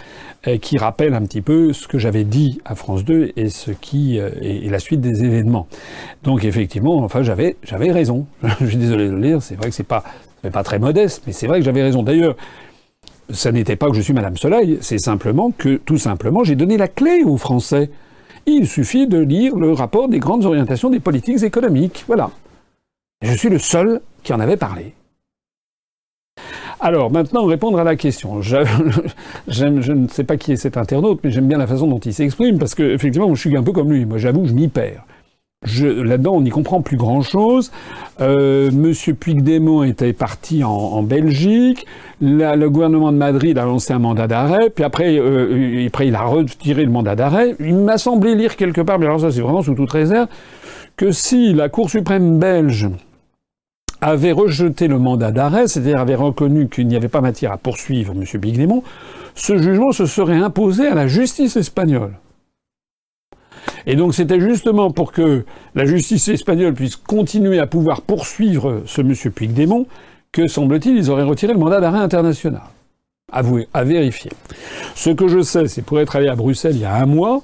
qui rappelle un petit peu ce que j'avais dit à France 2 et ce qui euh, la suite des événements. Donc effectivement, enfin j'avais j'avais raison. Je suis désolé de le dire, c'est vrai que c'est pas pas très modeste, mais c'est vrai que j'avais raison. D'ailleurs, ça n'était pas que je suis Madame Soleil, c'est simplement que tout simplement j'ai donné la clé aux Français. Il suffit de lire le rapport des grandes orientations des politiques économiques. Voilà. Je suis le seul qui en avait parlé. Alors maintenant, répondre à la question. Je, je, ne sais pas qui est cet internaute, mais j'aime bien la façon dont il s'exprime, parce que effectivement, je suis un peu comme lui. Moi, j'avoue, je m'y perds. Là-dedans, on n'y comprend plus grand-chose. Euh, Monsieur Puigdemont était parti en, en Belgique. Le gouvernement de Madrid a lancé un mandat d'arrêt. Puis après, euh, après, il a retiré le mandat d'arrêt. Il m'a semblé lire quelque part, mais alors ça, c'est vraiment sous toute réserve, que si la Cour suprême belge avait rejeté le mandat d'arrêt, c'est-à-dire avait reconnu qu'il n'y avait pas matière à poursuivre M. Bignemont, ce jugement se serait imposé à la justice espagnole. Et donc c'était justement pour que la justice espagnole puisse continuer à pouvoir poursuivre ce M. Puigdemont que, semble-t-il, ils auraient retiré le mandat d'arrêt international. Avoué, à vérifier. Ce que je sais, c'est pour être allé à Bruxelles il y a un mois,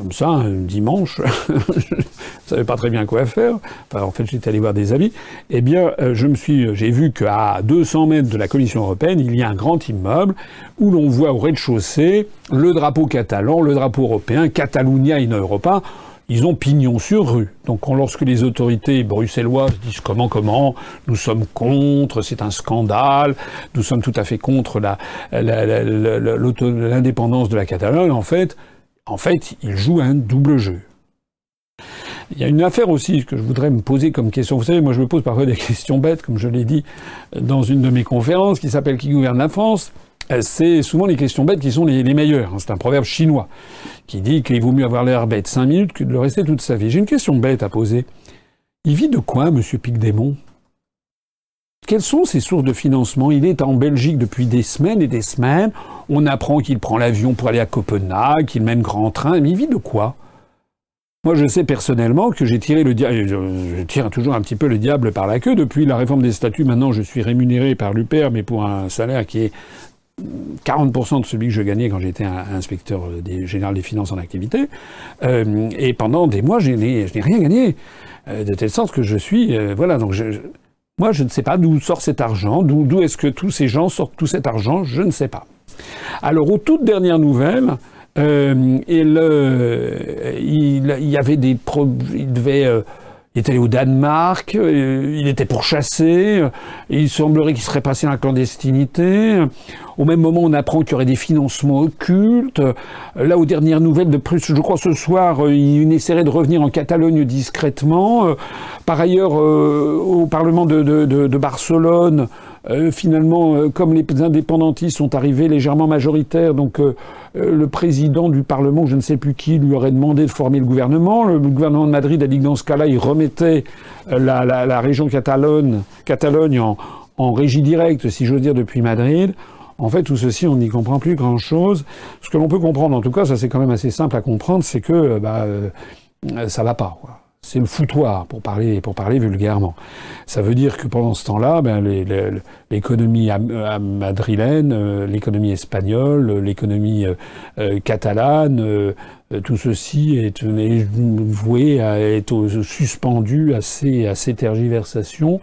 comme ça, un dimanche, je ne savais pas très bien quoi faire. En fait, j'étais allé voir des amis. Eh bien, euh, je me suis, j'ai vu qu'à 200 mètres de la Commission européenne, il y a un grand immeuble où l'on voit au rez-de-chaussée le drapeau catalan, le drapeau européen, Catalunya in Europa. Ils ont pignon sur rue. Donc, lorsque les autorités bruxelloises disent comment, comment, nous sommes contre, c'est un scandale, nous sommes tout à fait contre l'indépendance de la Catalogne, en fait, en fait, il joue un double jeu. Il y a une affaire aussi que je voudrais me poser comme question. Vous savez, moi je me pose parfois des questions bêtes, comme je l'ai dit dans une de mes conférences, qui s'appelle Qui gouverne la France c'est souvent les questions bêtes qui sont les, meilleures. C'est un proverbe chinois qui dit qu'il vaut mieux avoir l'air bête cinq minutes que de le rester toute sa vie. J'ai une question bête à poser. Il vit de quoi, Monsieur Picdémon Quelles sont ses sources de financement? Il est en Belgique depuis des semaines et des semaines. On apprend qu'il prend l'avion pour aller à Copenhague, qu'il mène grand train. Mais il vit de quoi? Moi, je sais personnellement que j'ai tiré le diable, je tire toujours un petit peu le diable par la queue. Depuis la réforme des statuts, maintenant, je suis rémunéré par l'UPR, mais pour un salaire qui est 40% de celui que je gagnais quand j'étais inspecteur général des finances en activité. Euh, et pendant des mois, je n'ai rien gagné. Euh, de telle sorte que je suis... Euh, voilà, donc je, moi, je ne sais pas d'où sort cet argent, d'où est-ce que tous ces gens sortent tout cet argent, je ne sais pas. Alors, aux toutes dernières nouvelles, euh, il, euh, il, y avait des... Il devait... Euh, il est allé au Danemark, euh, il était pourchassé, il semblerait qu'il serait passé dans la clandestinité. Au même moment, on apprend qu'il y aurait des financements occultes. Là, aux dernières nouvelles, de plus, je crois ce soir, il essaierait de revenir en Catalogne discrètement. Par ailleurs, au Parlement de Barcelone, euh, finalement, euh, comme les indépendantistes sont arrivés légèrement majoritaires, donc euh, le président du Parlement, je ne sais plus qui, lui aurait demandé de former le gouvernement. Le gouvernement de Madrid a dit que dans ce cas-là, il remettait la, région Catalogne, en, régie directe, si j'ose dire, depuis Madrid. En fait, tout ceci, on n'y comprend plus grand-chose. Ce que l'on peut comprendre, en tout cas, ça c'est quand même assez simple à comprendre, c'est que bah, euh, ça va pas. C'est le foutoir pour parler pour parler vulgairement. Ça veut dire que pendant ce temps-là, ben, l'économie madrilène, euh, l'économie espagnole, l'économie euh, euh, catalane, euh, tout ceci est, est, voué à être suspendu à ces, à ces tergiversations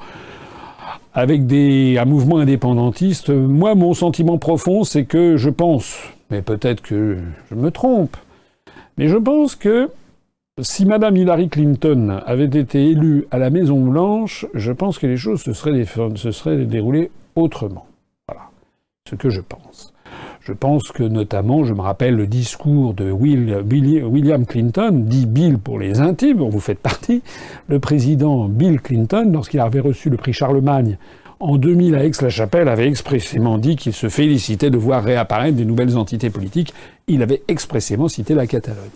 avec des, un mouvement indépendantiste. Moi, mon sentiment profond, c'est que je pense, mais peut-être que je me trompe, mais je pense que si Madame Hillary Clinton avait été élue à la Maison Blanche, je pense que les choses se seraient, se seraient déroulées autrement. Voilà ce que je pense. Je pense que notamment, je me rappelle le discours de William Clinton, dit Bill pour les intimes, dont vous faites partie, le président Bill Clinton, lorsqu'il avait reçu le prix Charlemagne en 2000 à Aix-la-Chapelle, avait expressément dit qu'il se félicitait de voir réapparaître des nouvelles entités politiques. Il avait expressément cité la Catalogne.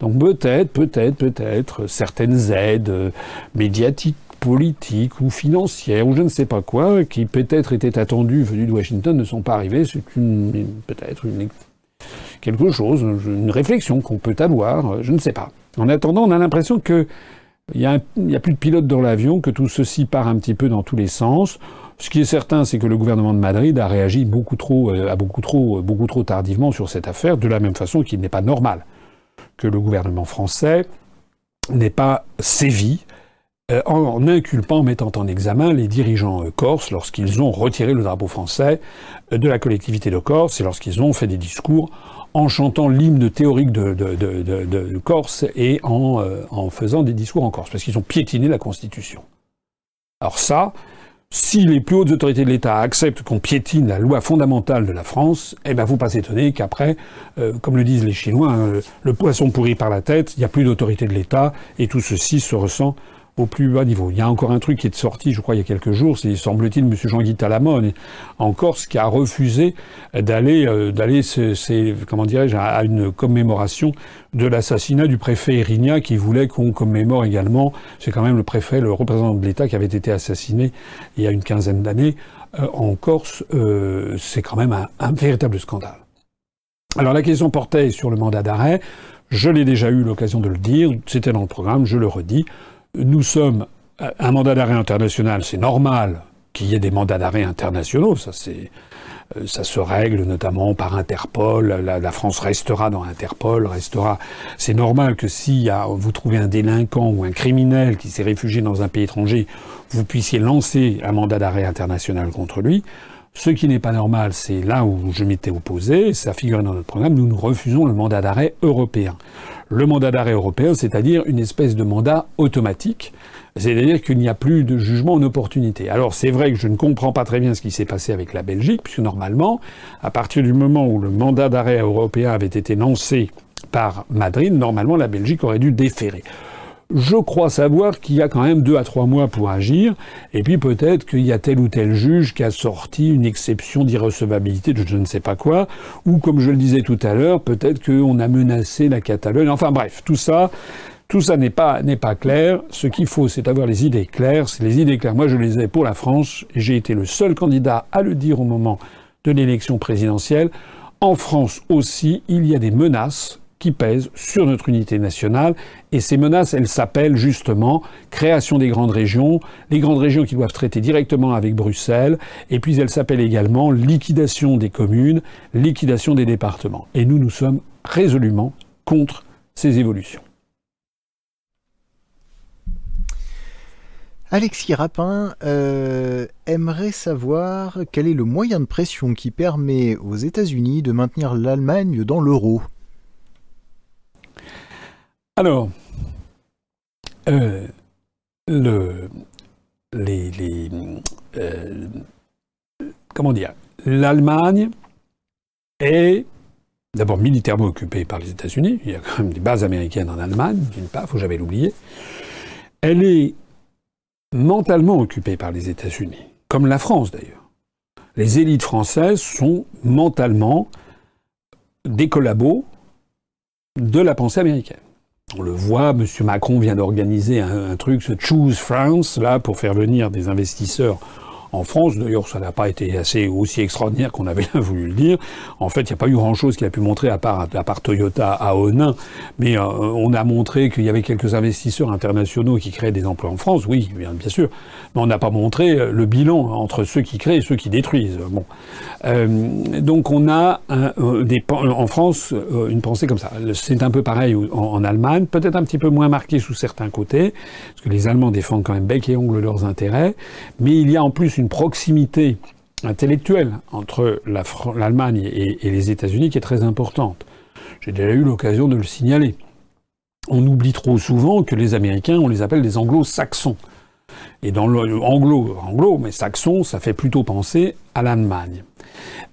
Donc peut-être, peut-être, peut-être certaines aides euh, médiatiques politiques ou financières ou je ne sais pas quoi, qui peut-être étaient attendues venues de Washington, ne sont pas arrivées. C'est une, peut-être une, quelque chose, une réflexion qu'on peut avoir, je ne sais pas. En attendant, on a l'impression que il n'y a, plus de pilote dans l'avion, que tout ceci part un petit peu dans tous les sens. Ce qui est certain, c'est que le gouvernement de Madrid a réagi beaucoup trop, euh, beaucoup trop, beaucoup trop tardivement sur cette affaire, de la même façon qu'il n'est pas normal que le gouvernement français n'ait pas sévi euh, en inculpant, en mettant en examen les dirigeants euh, corses lorsqu'ils ont retiré le drapeau français euh, de la collectivité de Corse et lorsqu'ils ont fait des discours en chantant l'hymne théorique de, Corse et en, en faisant des discours en Corse, parce qu'ils ont piétiné la Constitution. Alors ça, si les plus hautes autorités de l'État acceptent qu'on piétine la loi fondamentale de la France, eh ben, faut pas s'étonner qu'après, comme le disent les Chinois, hein, le poisson pourri par la tête, il n'y a plus d'autorité de l'État, et tout ceci se ressent au plus bas niveau. Il y a encore un truc qui est sorti, je crois, il y a quelques jours, c'est, semble-t-il, M. Jean-Guy Talamone, en Corse, qui a refusé d'aller, euh, d'aller, comment à une commémoration de l'assassinat du préfet Erigna, qui voulait qu'on commémore également, c'est quand même le préfet, le représentant de l'État qui avait été assassiné il y a une quinzaine d'années euh, en Corse. Euh, c'est quand même un véritable scandale. Alors la question portait sur le mandat d'arrêt. Je l'ai déjà eu l'occasion de le dire, c'était dans le programme, je le redis nous sommes un mandat d'arrêt international, c'est normal qu'il y ait des mandats d'arrêt internationaux, ça euh, ça se règle notamment par Interpol. La, France restera dans Interpol, restera. C'est normal que si vous trouvez un délinquant ou un criminel qui s'est réfugié dans un pays étranger, vous puissiez lancer un mandat d'arrêt international contre lui. Ce qui n'est pas normal, c'est là où je m'étais opposé, ça figurait dans notre programme, nous nous refusons le mandat d'arrêt européen le mandat d'arrêt européen, c'est-à-dire une espèce de mandat automatique, c'est-à-dire qu'il n'y a plus de jugement en opportunité. Alors c'est vrai que je ne comprends pas très bien ce qui s'est passé avec la Belgique, puisque normalement, à partir du moment où le mandat d'arrêt européen avait été lancé par Madrid, normalement la Belgique aurait dû déférer. Je crois savoir qu'il y a quand même deux à trois mois pour agir, et puis peut-être qu'il y a tel ou tel juge qui a sorti une exception d'irrecevabilité de je ne sais pas quoi, ou comme je le disais tout à l'heure, peut-être qu'on a menacé la Catalogne. Enfin bref, tout ça, tout ça n'est pas, n'est pas clair. Ce qu'il faut, c'est avoir les idées claires. C'est les idées claires. Moi, je les ai pour la France. J'ai été le seul candidat à le dire au moment de l'élection présidentielle. En France aussi, il y a des menaces qui pèsent sur notre unité nationale. Et ces menaces, elles s'appellent justement création des grandes régions, les grandes régions qui doivent traiter directement avec Bruxelles, et puis elles s'appellent également liquidation des communes, liquidation des départements. Et nous, nous sommes résolument contre ces évolutions.
Alexis Rapin euh, aimerait savoir quel est le moyen de pression qui permet aux États-Unis de maintenir l'Allemagne dans l'euro.
Alors, euh, euh, comment dire, l'Allemagne est d'abord militairement occupée par les États-Unis. Il y a quand même des bases américaines en Allemagne, d'une part, faut jamais l'oublier. Elle est mentalement occupée par les États-Unis, comme la France d'ailleurs. Les élites françaises sont mentalement des collabos de la pensée américaine. On le voit, M. Macron vient d'organiser un, truc, ce Choose France, là, pour faire venir des investisseurs en France. D'ailleurs, ça n'a pas été assez aussi extraordinaire qu'on avait voulu le dire. En fait, il n'y a pas eu grand-chose qu'il a pu montrer à part, à part Toyota à Onin. Mais euh, on a montré qu'il y avait quelques investisseurs internationaux qui créaient des emplois en France. Oui, bien, sûr. Mais on n'a pas montré euh, le bilan entre ceux qui créent et ceux qui détruisent. Bon. Euh, donc on a en France une pensée comme ça. C'est un peu pareil en, en Allemagne, peut-être un petit peu moins marqué sous certains côtés, parce que les Allemands défendent quand même bec et ongle leurs intérêts. Mais il y a en plus une proximité intellectuelle entre l'Allemagne et, les États-Unis qui est très importante. J'ai déjà eu l'occasion de le signaler. On oublie trop souvent que les Américains, on les appelle des anglo-saxons. et dans l'anglo, anglo, mais saxon, ça fait plutôt penser à l'Allemagne.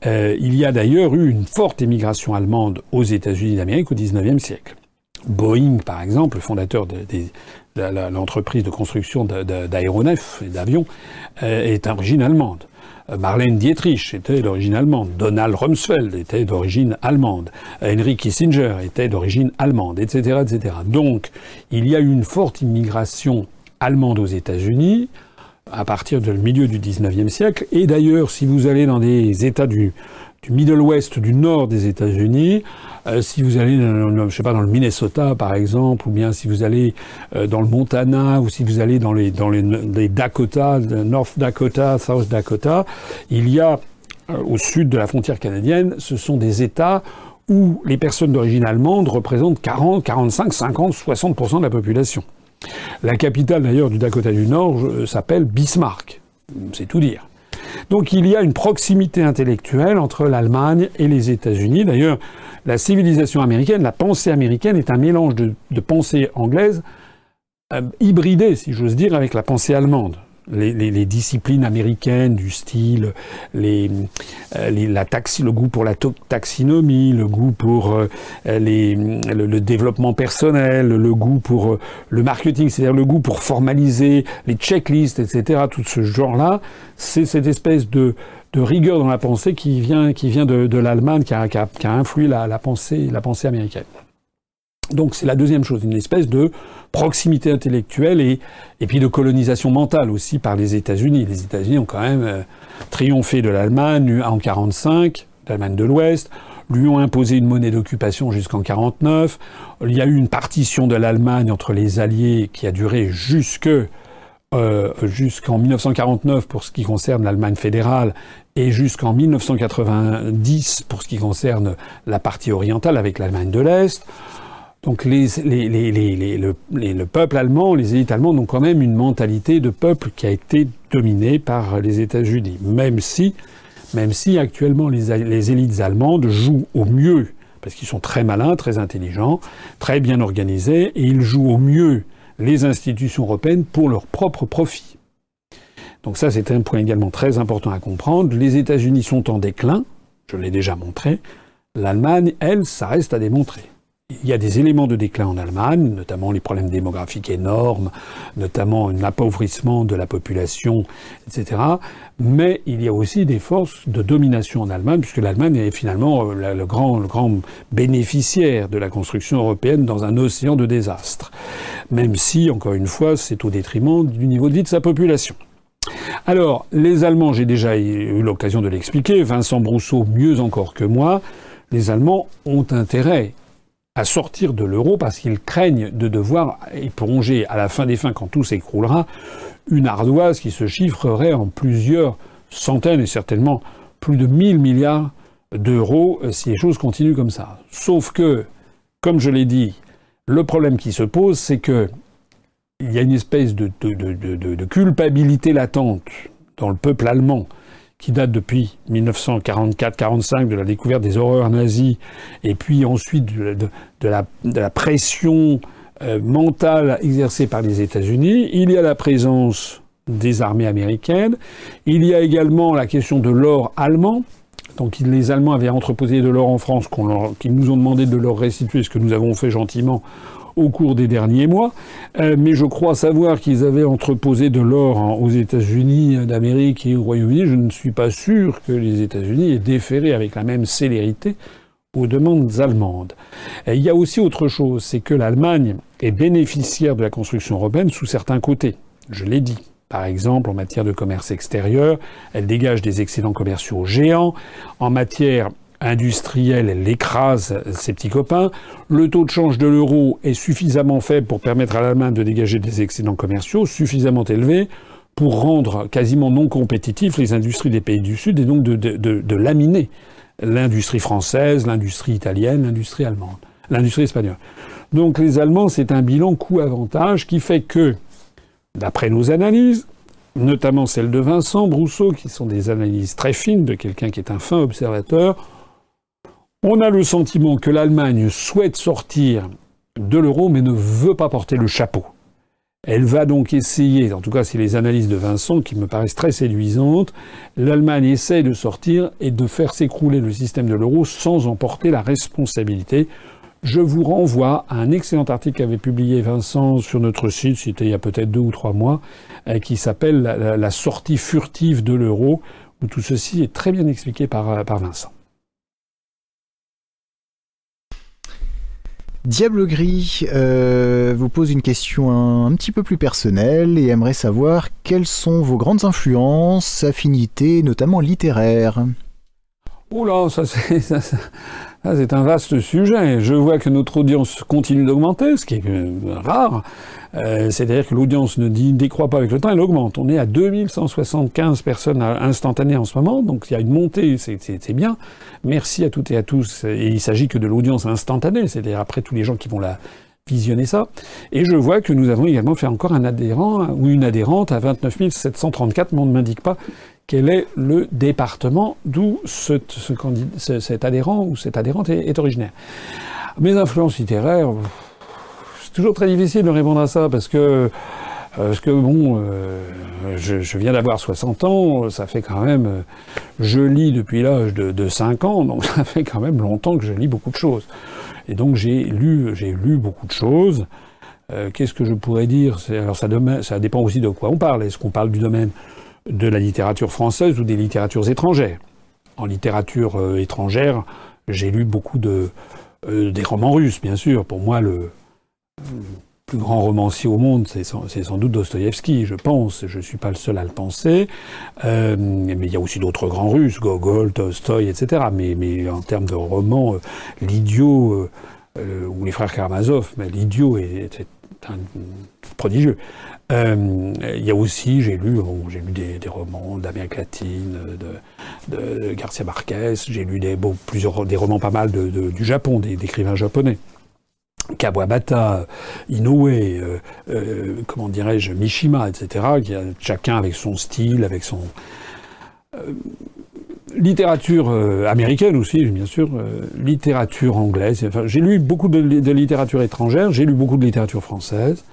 Euh, il y a d'ailleurs eu une forte émigration allemande aux États-Unis d'Amérique au XIXe siècle. Boeing, par exemple, le fondateur de, l'entreprise de construction d'aéronefs et d'avions, euh, est d'origine allemande. Euh, Marlène Dietrich était d'origine allemande. Donald Rumsfeld était d'origine allemande. Henry Kissinger était d'origine allemande, etc., etc. Donc, il y a eu une forte immigration allemande aux États-Unis à partir du milieu du 19e siècle. Et d'ailleurs, si vous allez dans des États du, du Middle West, du nord des États-Unis, euh, si vous allez, dans, sais pas, dans le Minnesota par exemple, ou bien si vous allez euh, dans le Montana, ou si vous allez dans les dans les Dakota, North Dakota, South Dakota, il y a euh, au sud de la frontière canadienne, ce sont des États où les personnes d'origine allemande représentent 40, 45, 50, 60% de la population. La capitale d'ailleurs du Dakota du Nord s'appelle Bismarck. C'est tout dire. Donc il y a une proximité intellectuelle entre l'Allemagne et les États-Unis. D'ailleurs, la civilisation américaine, la pensée américaine est un mélange de, pensée anglaise euh, hybridée, si j'ose dire, avec la pensée allemande. Les, disciplines américaines du style les, euh, la taxi, le goût pour la taxinomie, le goût pour euh, les, le, développement personnel, le goût pour le marketing, c'est-à-dire le goût pour formaliser les checklists, etc. Tout ce genre-là, c'est cette espèce de de rigueur dans la pensée qui vient, qui vient de, l'Allemagne, qui a, qui, a, influé la, pensée, la pensée américaine. Donc c'est la deuxième chose, une espèce de proximité intellectuelle et, et puis de colonisation mentale aussi par les États-Unis. Les États-Unis ont quand même euh, triomphé de l'Allemagne en 1945, l'Allemagne de l'Ouest, lui ont imposé une monnaie d'occupation jusqu'en 49. Il y a eu une partition de l'Allemagne entre les Alliés qui a duré jusque euh, jusqu'en 1949 pour ce qui concerne l'Allemagne fédérale et jusqu'en 1990 pour ce qui concerne la partie orientale avec l'Allemagne de l'Est. Donc les, les, les, le, le, peuple allemand, les élites allemandes ont quand même une mentalité de peuple qui a été dominée par les États-Unis, même si, même si actuellement les, élites allemandes jouent au mieux, parce qu'ils sont très malins, très intelligents, très bien organisés, et ils jouent au mieux les institutions européennes pour leur propre profit. Donc ça, c'est un point également très important à comprendre. Les États-Unis sont en déclin, je l'ai déjà montré. L'Allemagne, elle, ça reste à démontrer. Il y a des éléments de déclin en Allemagne, notamment les problèmes démographiques énormes, notamment un appauvrissement de la population, etc. Mais il y a aussi des forces de domination en Allemagne, puisque l'Allemagne est finalement euh, le grand, le grand bénéficiaire de la construction européenne dans un océan de désastres. Même si, encore une fois, c'est au détriment du niveau de vie de sa population. Alors, les Allemands, j'ai déjà eu l'occasion de l'expliquer, Vincent Brousseau mieux encore que moi, les Allemands ont intérêt à sortir de l'euro parce qu'ils craignent de devoir y plonger à la fin des fins, quand tout s'écroulera, une ardoise qui se chiffrerait en plusieurs centaines et certainement plus de 1000 milliards d'euros si les choses continuent comme ça. Sauf que, comme je l'ai dit, le problème qui se pose, c'est que il y a une espèce de culpabilité latente dans le peuple allemand qui date depuis 1944-45 de la découverte des horreurs nazies, et puis ensuite de, la, pression euh, mentale exercée par les États-Unis. Il y a la présence des armées américaines. Il y a également la question de l'or allemand. Donc les Allemands avaient entreposé de l'or en France, qu'ils nous ont demandé de leur restituer, ce que nous avons fait gentiment au cours des derniers mois. Euh, mais je crois savoir qu'ils avaient entreposé de l'or aux États-Unis d'Amérique et au Royaume-Uni. Je ne suis pas sûr que les États-Unis aient déféré avec la même célérité aux demandes allemandes. il y a aussi autre chose, c'est que l'Allemagne est bénéficiaire de la construction européenne sous certains côtés. Je l'ai dit. Par exemple, en matière de commerce extérieur, elle dégage des excédents commerciaux géants. En matière industrielle, elle écrase ses petits copains. Le taux de change de l'euro est suffisamment faible pour permettre à l'Allemagne de dégager des excédents commerciaux suffisamment élevés pour rendre quasiment non compétitifs les industries des pays du Sud et donc de, laminer l'industrie française, l'industrie italienne, l'industrie allemande, l'industrie espagnole. Donc les Allemands, c'est un bilan coût-avantage qui fait que, d'après nos analyses, notamment celles de Vincent Brousseau, qui sont des analyses très fines de quelqu'un qui est un fin observateur, on a le sentiment que l'Allemagne souhaite sortir de l'euro mais ne veut pas porter le chapeau. Elle va donc essayer, en tout cas c'est les analyses de Vincent qui me paraissent très séduisantes, l'Allemagne essaie de sortir et de faire s'écrouler le système de l'euro sans en porter la responsabilité. Je vous renvoie à un excellent article qu'avait publié Vincent sur notre site, c'était il y a peut-être deux ou trois mois, euh, qui s'appelle la, sortie furtive de l'euro, où tout ceci est très bien expliqué par, par Vincent.
Diable Gris euh, vous pose une question un, petit peu plus personnelle et aimerait savoir quelles sont vos grandes influences, affinités, notamment littéraires.
Oula, ça c'est un vaste sujet. Je vois que notre audience continue d'augmenter, ce qui est euh, rare. Euh, c'est-à-dire que l'audience ne décroît pas avec le temps, elle augmente. On est à 2175 personnes instantanées en ce moment, donc il y a une montée, c'est bien. Merci à toutes et à tous. Et il s'agit que de l'audience instantanée, c'est-à-dire après tous les gens qui vont la visionner ça. Et je vois que nous avons également fait encore un adhérent ou une adhérente à 29 734, mais on ne m'indique pas quel est le département d'où ce, cet adhérent ou cette adhérente est, originaire. Mes influences littéraires, toujours très difficile de répondre à ça parce que euh, parce que bon, euh, je, viens d'avoir 60 ans, ça fait quand même, euh, je lis depuis l'âge de, de, 5 ans, donc ça fait quand même longtemps que je lis beaucoup de choses. Et donc j'ai lu, lu beaucoup de choses. Qu'est-ce que je pourrais dire? Alors ça, dépend aussi de quoi on parle. Est-ce qu'on parle du domaine de la littérature française ou des littératures étrangères? En littérature étrangère, j'ai lu beaucoup de des romans russes, bien sûr. Pour moi, le, plus grand romancier au monde, c'est sans, doute Dostoïevski, je pense. Je ne suis pas le seul à le penser. Euh, mais il y a aussi d'autres grands Russes, Gogol, Tolstoï, etc. Mais, mais en termes de romans, l'idiot ou les frères Karamazov, l'idiot est, prodigieux. Euh, il y a aussi, j'ai lu, j'ai lu des, romans d'Amérique latine, de, de, Garcia Marquez, j'ai lu des, plusieurs, des romans pas mal du Japon, des, écrivains japonais. Kawabata, Inoue, euh, euh, comment dirais-je, Mishima, etc., qui a chacun avec son style, avec son euh, littérature américaine aussi, bien sûr, littérature anglaise. Enfin, j'ai lu beaucoup de, littérature étrangère, j'ai lu beaucoup de littérature française.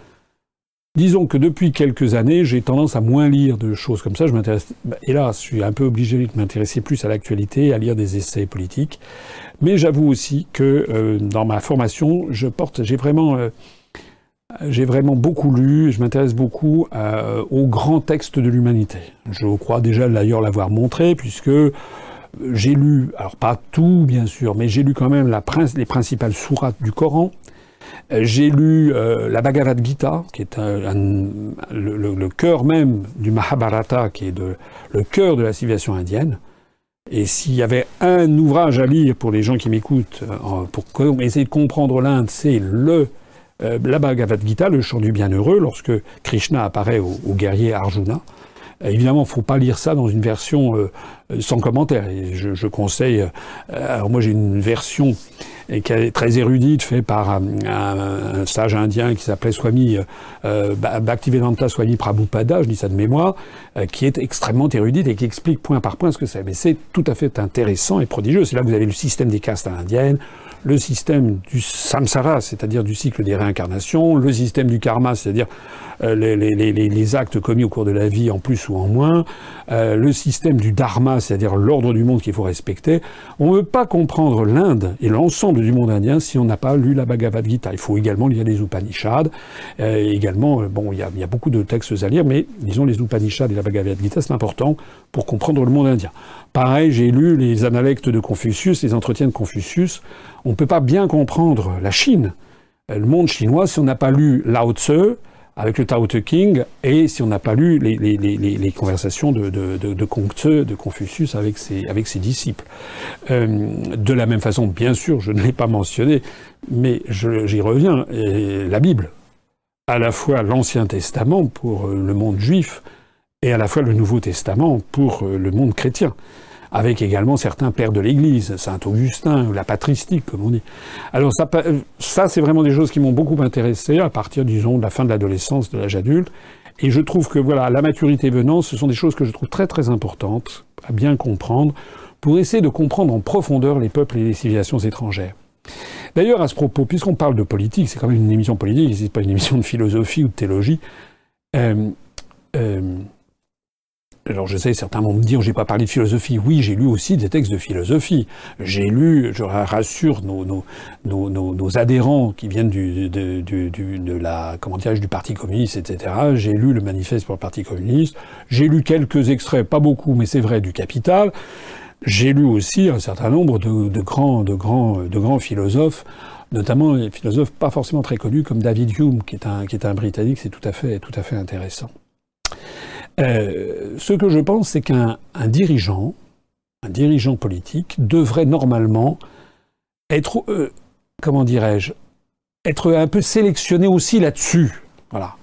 Disons que depuis quelques années, j'ai tendance à moins lire de choses comme ça. Je m'intéresse, bah, hélas, je suis un peu obligé de m'intéresser plus à l'actualité, à lire des essais politiques. Mais j'avoue aussi que euh, dans ma formation, je porte, j'ai vraiment, euh, vraiment beaucoup lu. Je m'intéresse beaucoup euh, aux grands textes de l'humanité. Je crois déjà d'ailleurs l'avoir montré, puisque j'ai lu, alors pas tout bien sûr, mais j'ai lu quand même les principales sourates du Coran. J'ai lu la Bhagavad Gita, qui est le, cœur même du Mahabharata, qui est le cœur de la civilisation indienne. Et s'il y avait un ouvrage à lire pour les gens qui m'écoutent, euh, pour essayer de comprendre l'Inde, c'est le la Bhagavad Gita, le chant du bienheureux, lorsque Krishna apparaît au, guerrier Arjuna. Évidemment, il ne faut pas lire ça dans une version sans commentaire. Et je, je conseille. alors moi, j'ai une version et qui est très érudite, fait par un, sage indien qui s'appelait Swami euh, Bhaktivedanta Swami Prabhupada, je dis ça de mémoire, euh, qui est extrêmement érudite et qui explique point par point ce que c'est. Mais c'est tout à fait intéressant et prodigieux. C'est là que vous avez le système des castes indiennes, le système du samsara, c'est-à-dire du cycle des réincarnations, le système du karma, c'est-à-dire euh, les, actes commis au cours de la vie en plus ou en moins, euh, le système du dharma, c'est-à-dire l'ordre du monde qu'il faut respecter. On ne peut pas comprendre l'Inde et l'ensemble du monde indien si on n'a pas lu la Bhagavad Gita. Il faut également lire les Upanishads. Euh, également, bon, il y, y a beaucoup de textes à lire, mais disons les Upanishads et la Bhagavad Gita, c'est important pour comprendre le monde indien. Pareil, j'ai lu les analectes de Confucius, les entretiens de Confucius. On ne peut pas bien comprendre la Chine, le monde chinois, si on n'a pas lu Lao Tzu, avec le Tao Te King, et si on n'a pas lu les, conversations de, de, de, de Confucius avec ses, disciples. Euh, de la même façon, bien sûr, je ne l'ai pas mentionné, mais j'y reviens, la Bible, à la fois l'Ancien Testament pour euh, le monde juif, et à la fois le Nouveau Testament pour euh, le monde chrétien avec également certains pères de l'Église, Saint Augustin, ou la patristique, comme on dit. Alors ça, ça c'est vraiment des choses qui m'ont beaucoup intéressé à partir, disons, de la fin de l'adolescence, de l'âge adulte. Et je trouve que voilà, la maturité venant, ce sont des choses que je trouve très très importantes à bien comprendre pour essayer de comprendre en profondeur les peuples et les civilisations étrangères. D'ailleurs, à ce propos, puisqu'on parle de politique, c'est quand même une émission politique, c'est pas une émission de philosophie ou de théologie. Euh, euh, alors je sais, certains vont me dire, j'ai pas parlé de philosophie. Oui, j'ai lu aussi des textes de philosophie. J'ai lu, je rassure nos, nos, nos, nos adhérents qui viennent du, de, du, de la, comment du Parti communiste, etc. J'ai lu le manifeste pour le Parti communiste. J'ai lu quelques extraits, pas beaucoup, mais c'est vrai, du Capital. J'ai lu aussi un certain nombre de, de, grands, de, grands, de grands philosophes, notamment des philosophes pas forcément très connus comme David Hume, qui est un, qui est un Britannique. C'est tout à fait, tout à fait intéressant. Euh, ce que je pense, c'est qu'un dirigeant, un dirigeant politique, devrait normalement être, euh, comment dirais-je, être un peu sélectionné aussi là-dessus. Voilà.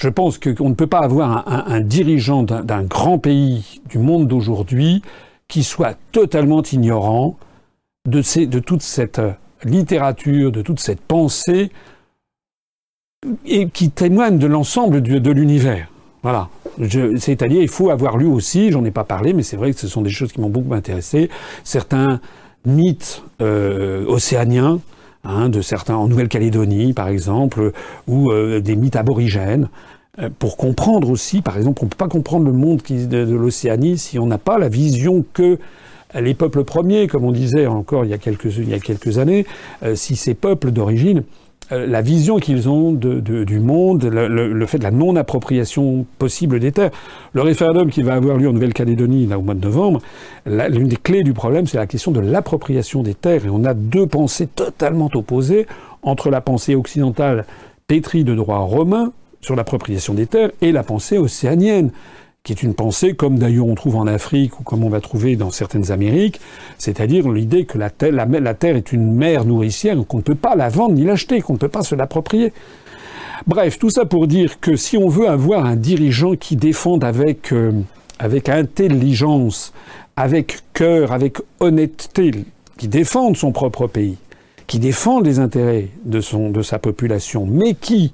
Je pense qu'on ne peut pas avoir un, dirigeant d'un grand pays du monde d'aujourd'hui qui soit totalement ignorant de, de toute cette littérature, de toute cette pensée, et qui témoigne de l'ensemble de l'univers. Voilà. C'est-à-dire, il faut avoir lu aussi, j'en ai pas parlé, mais c'est vrai que ce sont des choses qui m'ont beaucoup intéressé, certains mythes euh, océaniens, hein, de certains en Nouvelle-Calédonie, par exemple, ou euh, des mythes aborigènes, euh, pour comprendre aussi, par exemple, on ne peut pas comprendre le monde de, l'Océanie si on n'a pas la vision que les peuples premiers, comme on disait encore il y a quelques, il y a quelques années, si ces peuples d'origine la vision qu'ils ont du monde, le, fait de la non-appropriation possible des terres. Le référendum qui va avoir lieu en Nouvelle-Calédonie au mois de novembre, l'une des clés du problème, c'est la question de l'appropriation des terres. Et on a deux pensées totalement opposées entre la pensée occidentale pétrie de droit romain sur l'appropriation des terres et la pensée océanienne qui est une pensée comme d'ailleurs on trouve en Afrique ou comme on va trouver dans certaines Amériques, c'est-à-dire l'idée que la terre, la, terre, est une mer nourricière, qu'on ne peut pas la vendre ni l'acheter, qu'on ne peut pas se l'approprier. Bref, tout ça pour dire que si on veut avoir un dirigeant qui défende avec, euh, avec intelligence, avec cœur, avec honnêteté, qui défende son propre pays, qui défende les intérêts de, son, de sa population, mais qui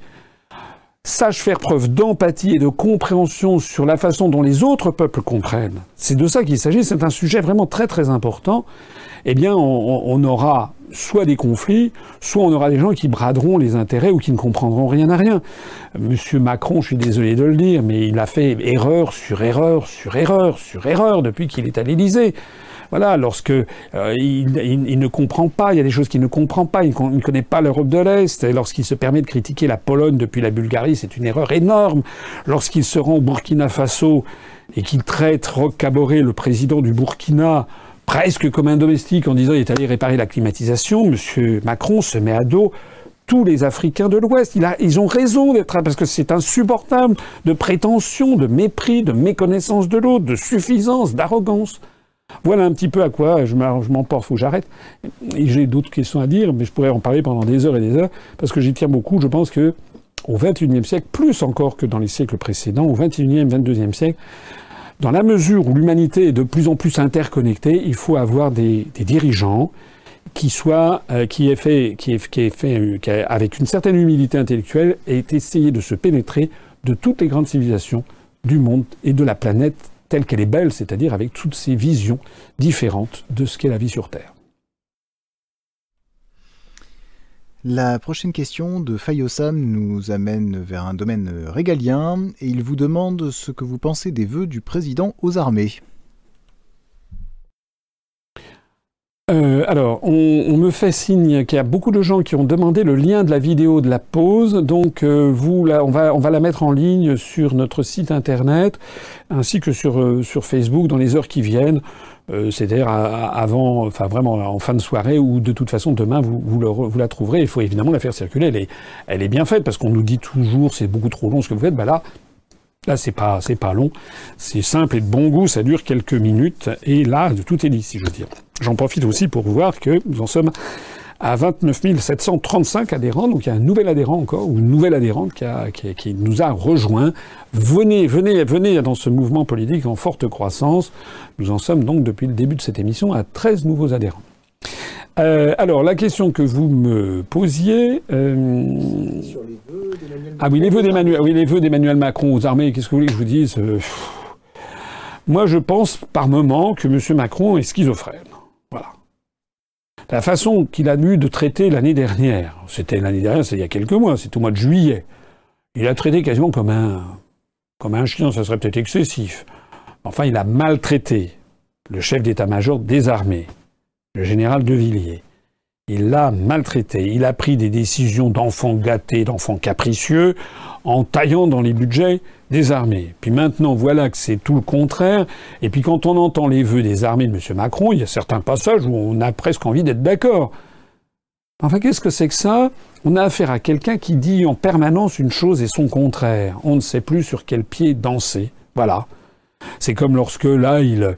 sache faire preuve d'empathie et de compréhension sur la façon dont les autres peuples comprennent, c'est de ça qu'il s'agit, c'est un sujet vraiment très très important, eh bien on, aura soit des conflits, soit on aura des gens qui braderont les intérêts ou qui ne comprendront rien à rien. Monsieur Macron, je suis désolé de le dire, mais il a fait erreur sur erreur sur erreur sur erreur depuis qu'il est à l'Élysée. Voilà, lorsque euh, il, ne comprend pas, il y a des choses qu'il ne comprend pas, il ne connaît pas l'Europe de l'Est, lorsqu'il se permet de critiquer la Pologne depuis la Bulgarie, c'est une erreur énorme. Lorsqu'il se rend au Burkina Faso et qu'il traite Roch Kaboré, le président du Burkina, presque comme un domestique en disant il est allé réparer la climatisation, M. Macron se met à dos tous les Africains de l'Ouest. ils ont raison d'être parce que c'est insupportable de prétention, de mépris, de méconnaissance de l'autre, de suffisance, d'arrogance. Voilà un petit peu à quoi je m'emporte, faut que j'arrête. J'ai d'autres questions à dire, mais je pourrais en parler pendant des heures et des heures, parce que j'y tiens beaucoup. Je pense que au XXIe siècle, plus encore que dans les siècles précédents, au XXIe, XXIIe siècle, dans la mesure où l'humanité est de plus en plus interconnectée, il faut avoir des, dirigeants qui soient, euh, qui aient fait, qui qui fait, euh, avec une certaine humilité intellectuelle, et essayé de se pénétrer de toutes les grandes civilisations du monde et de la planète telle qu'elle est belle, c'est-à-dire avec toutes ces visions différentes de ce qu'est la vie sur Terre.
La prochaine question de Fayosam nous amène vers un domaine régalien et il vous demande ce que vous pensez des vœux du président aux armées.
Euh, alors, on, me fait signe qu'il y a beaucoup de gens qui ont demandé le lien de la vidéo de la pause. Donc, euh, vous, on va, la mettre en ligne sur notre site internet, ainsi que sur, euh, sur Facebook dans les heures qui viennent. C'est-à-dire avant, enfin vraiment en fin de soirée, ou de toute façon demain vous, la trouverez. Il faut évidemment la faire circuler. Elle est, bien faite parce qu'on nous dit toujours c'est beaucoup trop long ce que vous faites. Ben là, Là, c'est pas, c'est pas long, c'est simple et de bon goût, ça dure quelques minutes, et là, tout est dit, si je veux dire. J'en profite aussi pour voir que nous en sommes à 29 735 adhérents, donc il y a un nouvel adhérent encore, ou une nouvelle adhérente qui, nous a rejoint. Venez, venez, venez dans ce mouvement politique en forte croissance. Nous en sommes donc depuis le début de cette émission à 13 nouveaux adhérents. Euh, alors, la question que vous me posiez. Euh... Sur les vœux d'Emmanuel Ah oui, les vœux d'Emmanuel, oui, les vœux d'Emmanuel Macron aux armées, qu'est-ce que vous voulez que je vous dise euh, Moi, je pense par moment que M. Macron est schizophrène. La façon qu'il a eu de traiter l'année dernière, c'était l'année dernière, c'est il y a quelques mois, c'est au mois de juillet, il a traité quasiment comme un, comme un chien, ça serait peut-être excessif. Enfin, il a maltraité le chef d'état-major des armées, le général de Villiers. Il l'a maltraité. Il a pris des décisions d'enfants gâtés, d'enfants capricieux, en taillant dans les budgets des armées. Puis maintenant, voilà que c'est tout le contraire. Et puis quand on entend les vœux des armées de M. Macron, il y a certains passages où on a presque envie d'être d'accord. Enfin, qu'est-ce que c'est que ça? On a affaire à quelqu'un qui dit en permanence une chose et son contraire. On ne sait plus sur quel pied danser. Voilà. C'est comme lorsque là, il,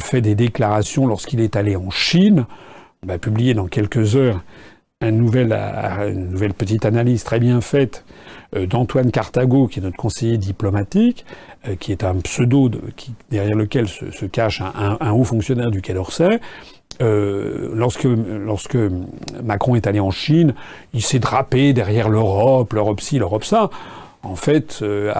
fait des déclarations lorsqu'il est allé en Chine. On va publier dans quelques heures une nouvelle, une nouvelle petite analyse très bien faite euh, d'Antoine Cartago, qui est notre conseiller diplomatique, euh, qui est un pseudo derrière lequel se, cache un, haut fonctionnaire du Quai d'Orsay. Euh, lorsque, lorsque Macron est allé en Chine, il s'est drapé derrière l'Europe, l'Europe ci, l'Europe ça. En fait, euh,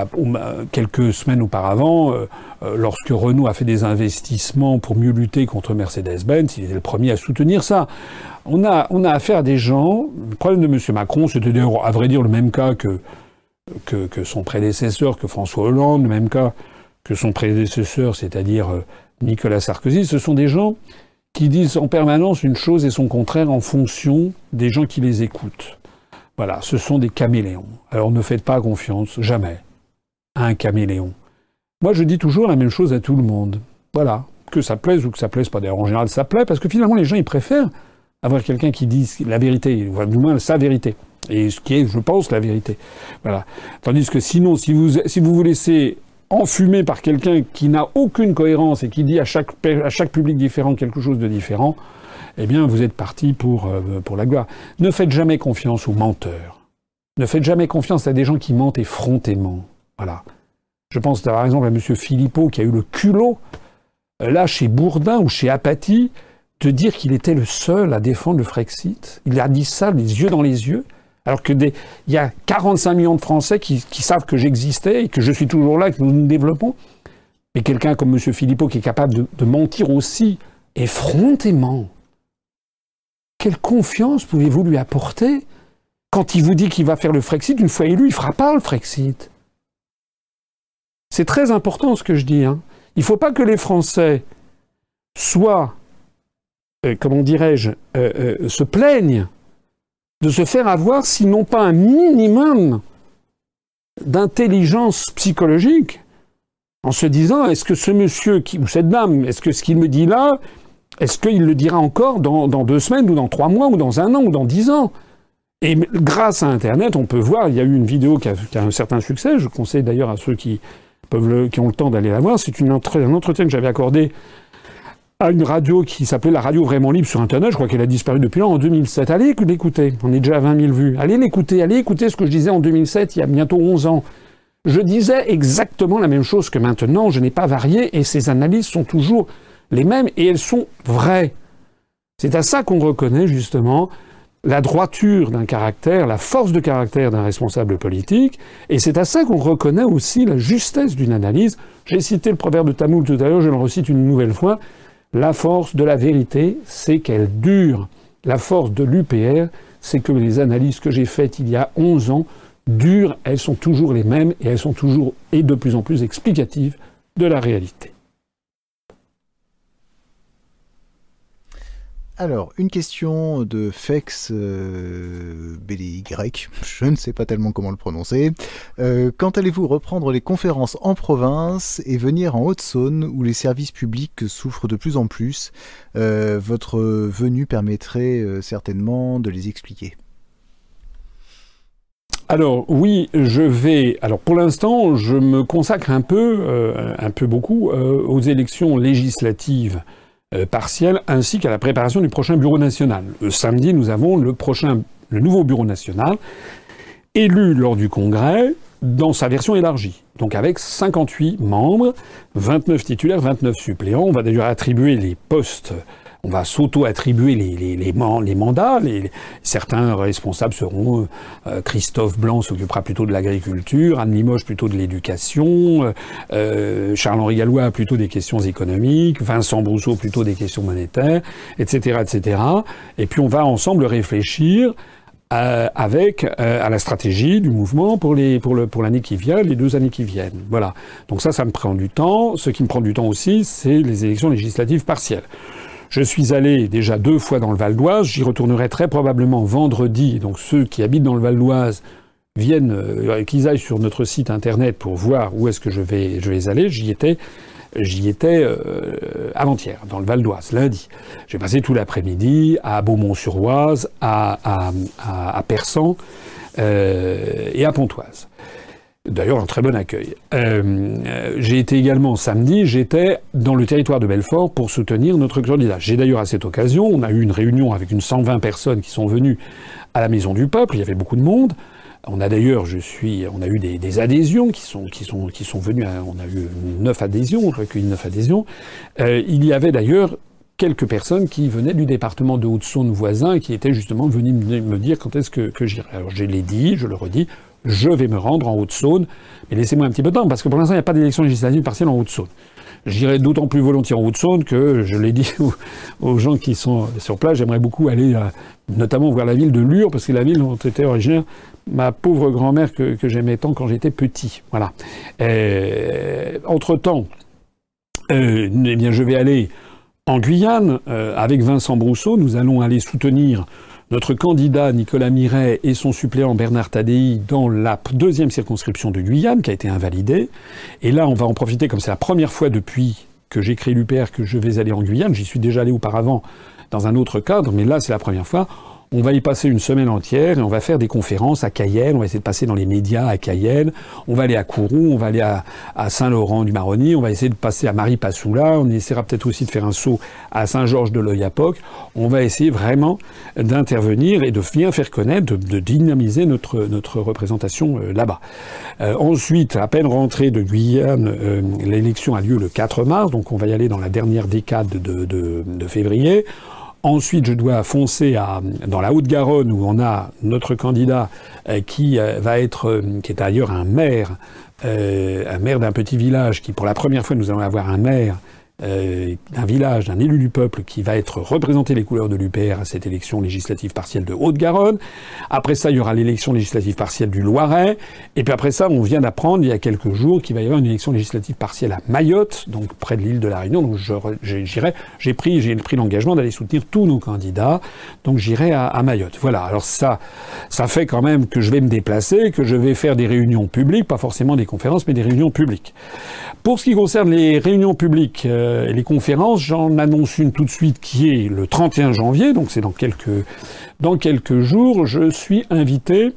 quelques semaines auparavant, euh, euh, lorsque Renault a fait des investissements pour mieux lutter contre Mercedes-Benz, il était le premier à soutenir ça. On a, affaire à des gens. Le problème de M. Macron, c'était à vrai dire le même cas que, que, que, son prédécesseur, que François Hollande, le même cas que son prédécesseur, c'est-à-dire Nicolas Sarkozy. Ce sont des gens qui disent en permanence une chose et son contraire en fonction des gens qui les écoutent. Voilà, ce sont des caméléons. Alors ne faites pas confiance, jamais, à un caméléon. Moi, je dis toujours la même chose à tout le monde. Voilà, que ça plaise ou que ça plaise pas. D'ailleurs, en général, ça plaît parce que finalement, les gens, ils préfèrent avoir quelqu'un qui dise la vérité, du moins sa vérité. Et ce qui est, je pense, la vérité. Voilà. Tandis que sinon, si vous si vous, vous laissez enfumer par quelqu'un qui n'a aucune cohérence et qui dit à chaque public différent quelque chose de différent, eh bien, vous êtes parti pour, euh, pour la gloire. Ne faites jamais confiance aux menteurs. Ne faites jamais confiance à des gens qui mentent effrontément. Voilà. Je pense par exemple à M. Philippot qui a eu le culot, euh, là, chez Bourdin ou chez Apathy, de dire qu'il était le seul à défendre le Frexit. Il a dit ça les yeux dans les yeux. Alors que il y a 45 millions de Français qui, savent que j'existais et que je suis toujours là, que nous nous développons. Mais quelqu'un comme M. Philippot qui est capable de mentir aussi effrontément, quelle confiance pouvez-vous lui apporter quand il vous dit qu'il va faire le Frexit Une fois élu, il ne fera pas le Frexit? C'est très important ce que je dis. Hein. Il ne faut pas que les Français soient, euh, comment dirais-je, euh, euh, se plaignent de se faire avoir s'ils n'ont pas un minimum d'intelligence psychologique en se disant est-ce que ce monsieur ou cette dame, est-ce que ce qu'il me dit là, est-ce qu'il le dira encore dans, deux semaines, ou dans trois mois, ou dans un an, ou dans dix ans? Et grâce à Internet, on peut voir, il y a eu une vidéo qui a, un certain succès, je conseille d'ailleurs à ceux qui, ont le temps d'aller la voir, c'est un entretien que j'avais accordé à une radio qui s'appelait la radio vraiment libre sur Internet, je crois qu'elle a disparu depuis longtemps, en 2007. Allez l'écouter, on est déjà à 20 000 vues. Allez l'écouter, allez écouter ce que je disais en 2007, il y a bientôt 11 ans. Je disais exactement la même chose que maintenant, je n'ai pas varié et ces analyses sont toujours les mêmes et elles sont vraies. C'est à ça qu'on reconnaît justement la droiture d'un caractère, la force de caractère d'un responsable politique, et c'est à ça qu'on reconnaît aussi la justesse d'une analyse. J'ai cité le proverbe de Tamoul tout à l'heure, je le recite une nouvelle fois. La force de la vérité, c'est qu'elle dure. La force de l'UPR, c'est que les analyses que j'ai faites il y a 11 ans durent, elles sont toujours les mêmes et elles sont toujours et de plus en plus explicatives de la réalité.
Alors, une question de Fex euh, BDY, je ne sais pas tellement comment le prononcer. Euh, quand allez-vous reprendre les conférences en province et venir en Haute-Saône où les services publics souffrent de plus en plus? Euh, Votre venue permettrait certainement de les expliquer.
Alors oui, je vais. Alors pour l'instant, je me consacre un peu, un peu beaucoup, aux élections législatives partielle, ainsi qu'à la préparation du prochain bureau national. Le samedi, nous avons le prochain, le nouveau bureau national, élu lors du congrès dans sa version élargie. Donc avec 58 membres, 29 titulaires, 29 suppléants. On va d'ailleurs attribuer les postes on va s'auto-attribuer les, les, les, les, mandats. Certains responsables seront euh, Christophe Blanc s'occupera plutôt de l'agriculture, Anne Limoges plutôt de l'éducation, euh, Charles-Henri Gallois plutôt des questions économiques, Vincent Brousseau plutôt des questions monétaires, etc., etc. Et puis on va ensemble réfléchir euh, avec euh, à la stratégie du mouvement pour les pour le pour l'année qui vient, les deux années qui viennent. Voilà. Donc ça, ça me prend du temps. Ce qui me prend du temps aussi, c'est les élections législatives partielles. Je suis allé déjà deux fois dans le Val d'Oise. J'y retournerai très probablement vendredi. Donc ceux qui habitent dans le Val d'Oise viennent, euh, qu'ils aillent sur notre site internet pour voir où est-ce que je vais je vais aller. J'y étais J'y étais euh, avant-hier, dans le Val d'Oise, lundi. J'ai passé tout l'après-midi à Beaumont-sur-Oise, à, à, à, Persan euh, et à Pontoise. D'ailleurs, un très bon accueil. Euh, j'ai été également samedi, j'étais dans le territoire de Belfort pour soutenir notre candidat. J'ai d'ailleurs à cette occasion, on a eu une réunion avec une 120 personnes qui sont venues à la Maison du Peuple, il y avait beaucoup de monde. On a d'ailleurs, je suis, on a eu des, adhésions qui sont, qui sont, qui sont venues. On a eu neuf adhésions, on a recueilli neuf adhésions. Euh, il y avait d'ailleurs quelques personnes qui venaient du département de Haute-Saône voisin qui étaient justement venues me dire quand est-ce que, que j'irai. Alors je l'ai dit, je le redis, je vais me rendre en Haute-Saône, mais laissez-moi un petit peu de temps parce que pour l'instant il n'y a pas d'élection législative partielle en Haute-Saône. J'irai d'autant plus volontiers en Haute-Saône que, je l'ai dit aux, gens qui sont sur place, j'aimerais beaucoup aller euh, notamment voir la ville de Lure, parce que la ville dont était originaire ma pauvre grand-mère que, j'aimais tant quand j'étais petit. Voilà. Entre-temps, euh, eh bien, je vais aller en Guyane euh, avec Vincent Brousseau. Nous allons aller soutenir notre candidat Nicolas Miret et son suppléant Bernard Tadei dans la deuxième circonscription de Guyane qui a été invalidée. Et là, on va en profiter comme c'est la première fois depuis que j'ai créé l'UPR que je vais aller en Guyane. J'y suis déjà allé auparavant dans un autre cadre, mais là, c'est la première fois. On va y passer une semaine entière et on va faire des conférences à Cayenne. On va essayer de passer dans les médias à Cayenne. On va aller à Kourou, on va aller à, Saint-Laurent du Maroni. On va essayer de passer à Marie-Passoula. On essaiera peut-être aussi de faire un saut à Saint-Georges de l'Oyapoc. On va essayer vraiment d'intervenir et de bien faire connaître, de, dynamiser notre, représentation euh, là-bas. Euh, ensuite, à peine rentrée de Guyane, euh, l'élection a lieu le 4 mars, donc on va y aller dans la dernière décade de, de, de février. Ensuite, je dois foncer dans la Haute-Garonne où on a notre candidat euh, qui euh, va être, euh, qui est ailleurs un maire, un maire d'un petit village, qui pour la première fois nous allons avoir un maire euh, d'un village, d'un élu du peuple qui va être représenté les couleurs de l'UPR à cette élection législative partielle de Haute-Garonne. Après ça, il y aura l'élection législative partielle du Loiret. Et puis après ça, on vient d'apprendre il y a quelques jours qu'il va y avoir une élection législative partielle à Mayotte, donc près de l'île de la Réunion. Donc j'irai, j'ai pris, j'ai pris l'engagement d'aller soutenir tous nos candidats. Donc j'irai à, Mayotte. Voilà. Alors ça, ça fait quand même que je vais me déplacer, que je vais faire des réunions publiques, pas forcément des conférences, mais des réunions publiques. Pour ce qui concerne les réunions publiques, euh, euh, les conférences, j'en annonce une tout de suite qui est le 31 janvier, donc c'est dans quelques, dans quelques jours. Je suis invité,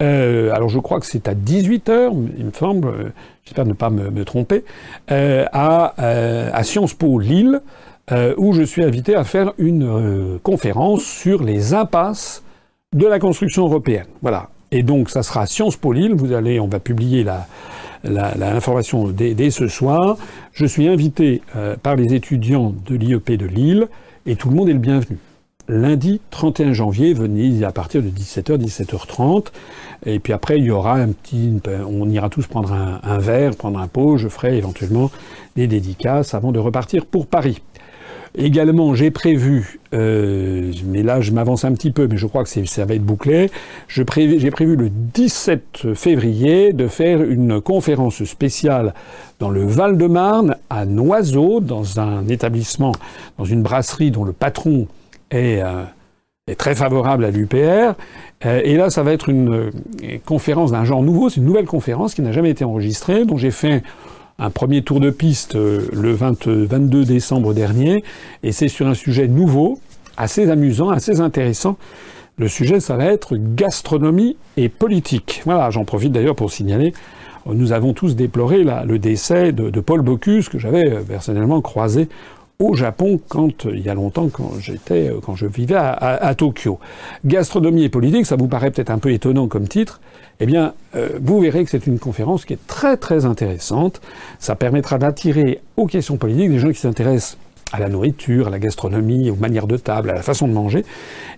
euh, alors je crois que c'est à 18h, il me semble, euh, j'espère ne pas me, tromper, à, à, Sciences Po Lille, où je suis invité à faire une conférence sur les impasses de la construction européenne. Voilà. Et donc ça sera à Sciences Po Lille, vous allez, on va publier la l'information dès, ce soir. Je suis invité euh, par les étudiants de l'IEP de Lille et tout le monde est le bienvenu. Lundi 31 janvier, venez à partir de 17h, 17h30. Et puis après, il y aura un petit. On ira tous prendre un verre, prendre un pot. Je ferai éventuellement des dédicaces avant de repartir pour Paris. Également, j'ai prévu, euh, mais là je m'avance un petit peu, mais je crois que ça va être bouclé, j'ai prévu le 17 février de faire une conférence spéciale dans le Val-de-Marne, à Noiseau, dans un établissement, dans une brasserie dont le patron est... Euh, très favorable à l'UPR. Euh, et là, ça va être une conférence d'un genre nouveau. C'est une nouvelle conférence qui n'a jamais été enregistrée, dont j'ai fait un premier tour de piste euh, le 22 décembre dernier, et c'est sur un sujet nouveau, assez amusant, assez intéressant. Le sujet, ça va être gastronomie et politique. Voilà, j'en profite d'ailleurs pour signaler, nous avons tous déploré le décès de, Paul Bocuse, que j'avais euh, personnellement croisé au Japon quand il y a longtemps quand j'étais euh, quand je vivais à, Tokyo. Gastronomie et politique, ça vous paraît peut-être un peu étonnant comme titre, eh bien, euh, vous verrez que c'est une conférence qui est très très intéressante. Ça permettra d'attirer aux questions politiques des gens qui s'intéressent à la nourriture, à la gastronomie, aux manières de table, à la façon de manger.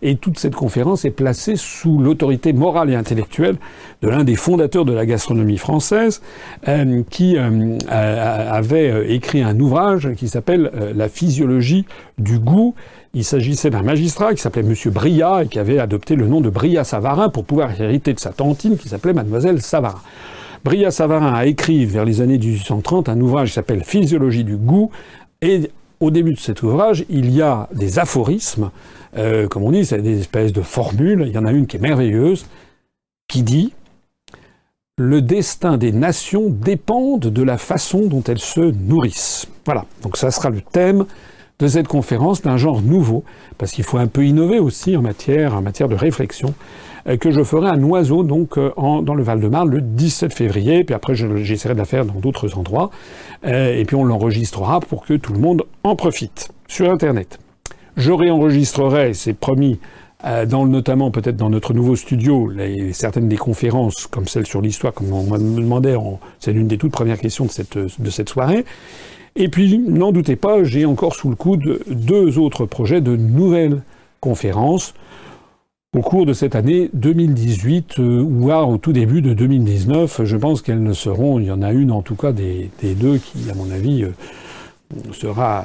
Et toute cette conférence est placée sous l'autorité morale et intellectuelle de l'un des fondateurs de la gastronomie française, euh, qui euh, avait écrit un ouvrage qui s'appelle La physiologie du goût. Il s'agissait d'un magistrat qui s'appelait Monsieur Bria et qui avait adopté le nom de Bria Savarin pour pouvoir hériter de sa tantine qui s'appelait Mademoiselle Savarin. Bria Savarin a écrit vers les années 1830 un ouvrage qui s'appelle Physiologie du goût et au début de cet ouvrage, il y a des aphorismes, euh, comme on dit, c'est des espèces de formules. Il y en a une qui est merveilleuse, qui dit Le destin des nations dépend de la façon dont elles se nourrissent. Voilà, donc ça sera le thème de cette conférence d'un genre nouveau, parce qu'il faut un peu innover aussi en matière, de réflexion, que je ferai un oiseau donc euh, dans le Val-de-Marne le 17 février, puis après j'essaierai de la faire dans d'autres endroits. Euh, et puis on l'enregistrera pour que tout le monde en profite sur Internet. Je réenregistrerai, c'est promis, euh, dans, notamment peut-être dans notre nouveau studio, certaines des conférences, comme celle sur l'histoire, comme on me demandait, c'est l'une des toutes premières questions de cette, de cette soirée. Et puis, n'en doutez pas, j'ai encore sous le coude deux autres projets de nouvelles conférences au cours de cette année 2018, euh, voire au tout début de 2019. Je pense qu'elles ne seront, il y en a une en tout cas des, deux qui, à mon avis, euh, sera,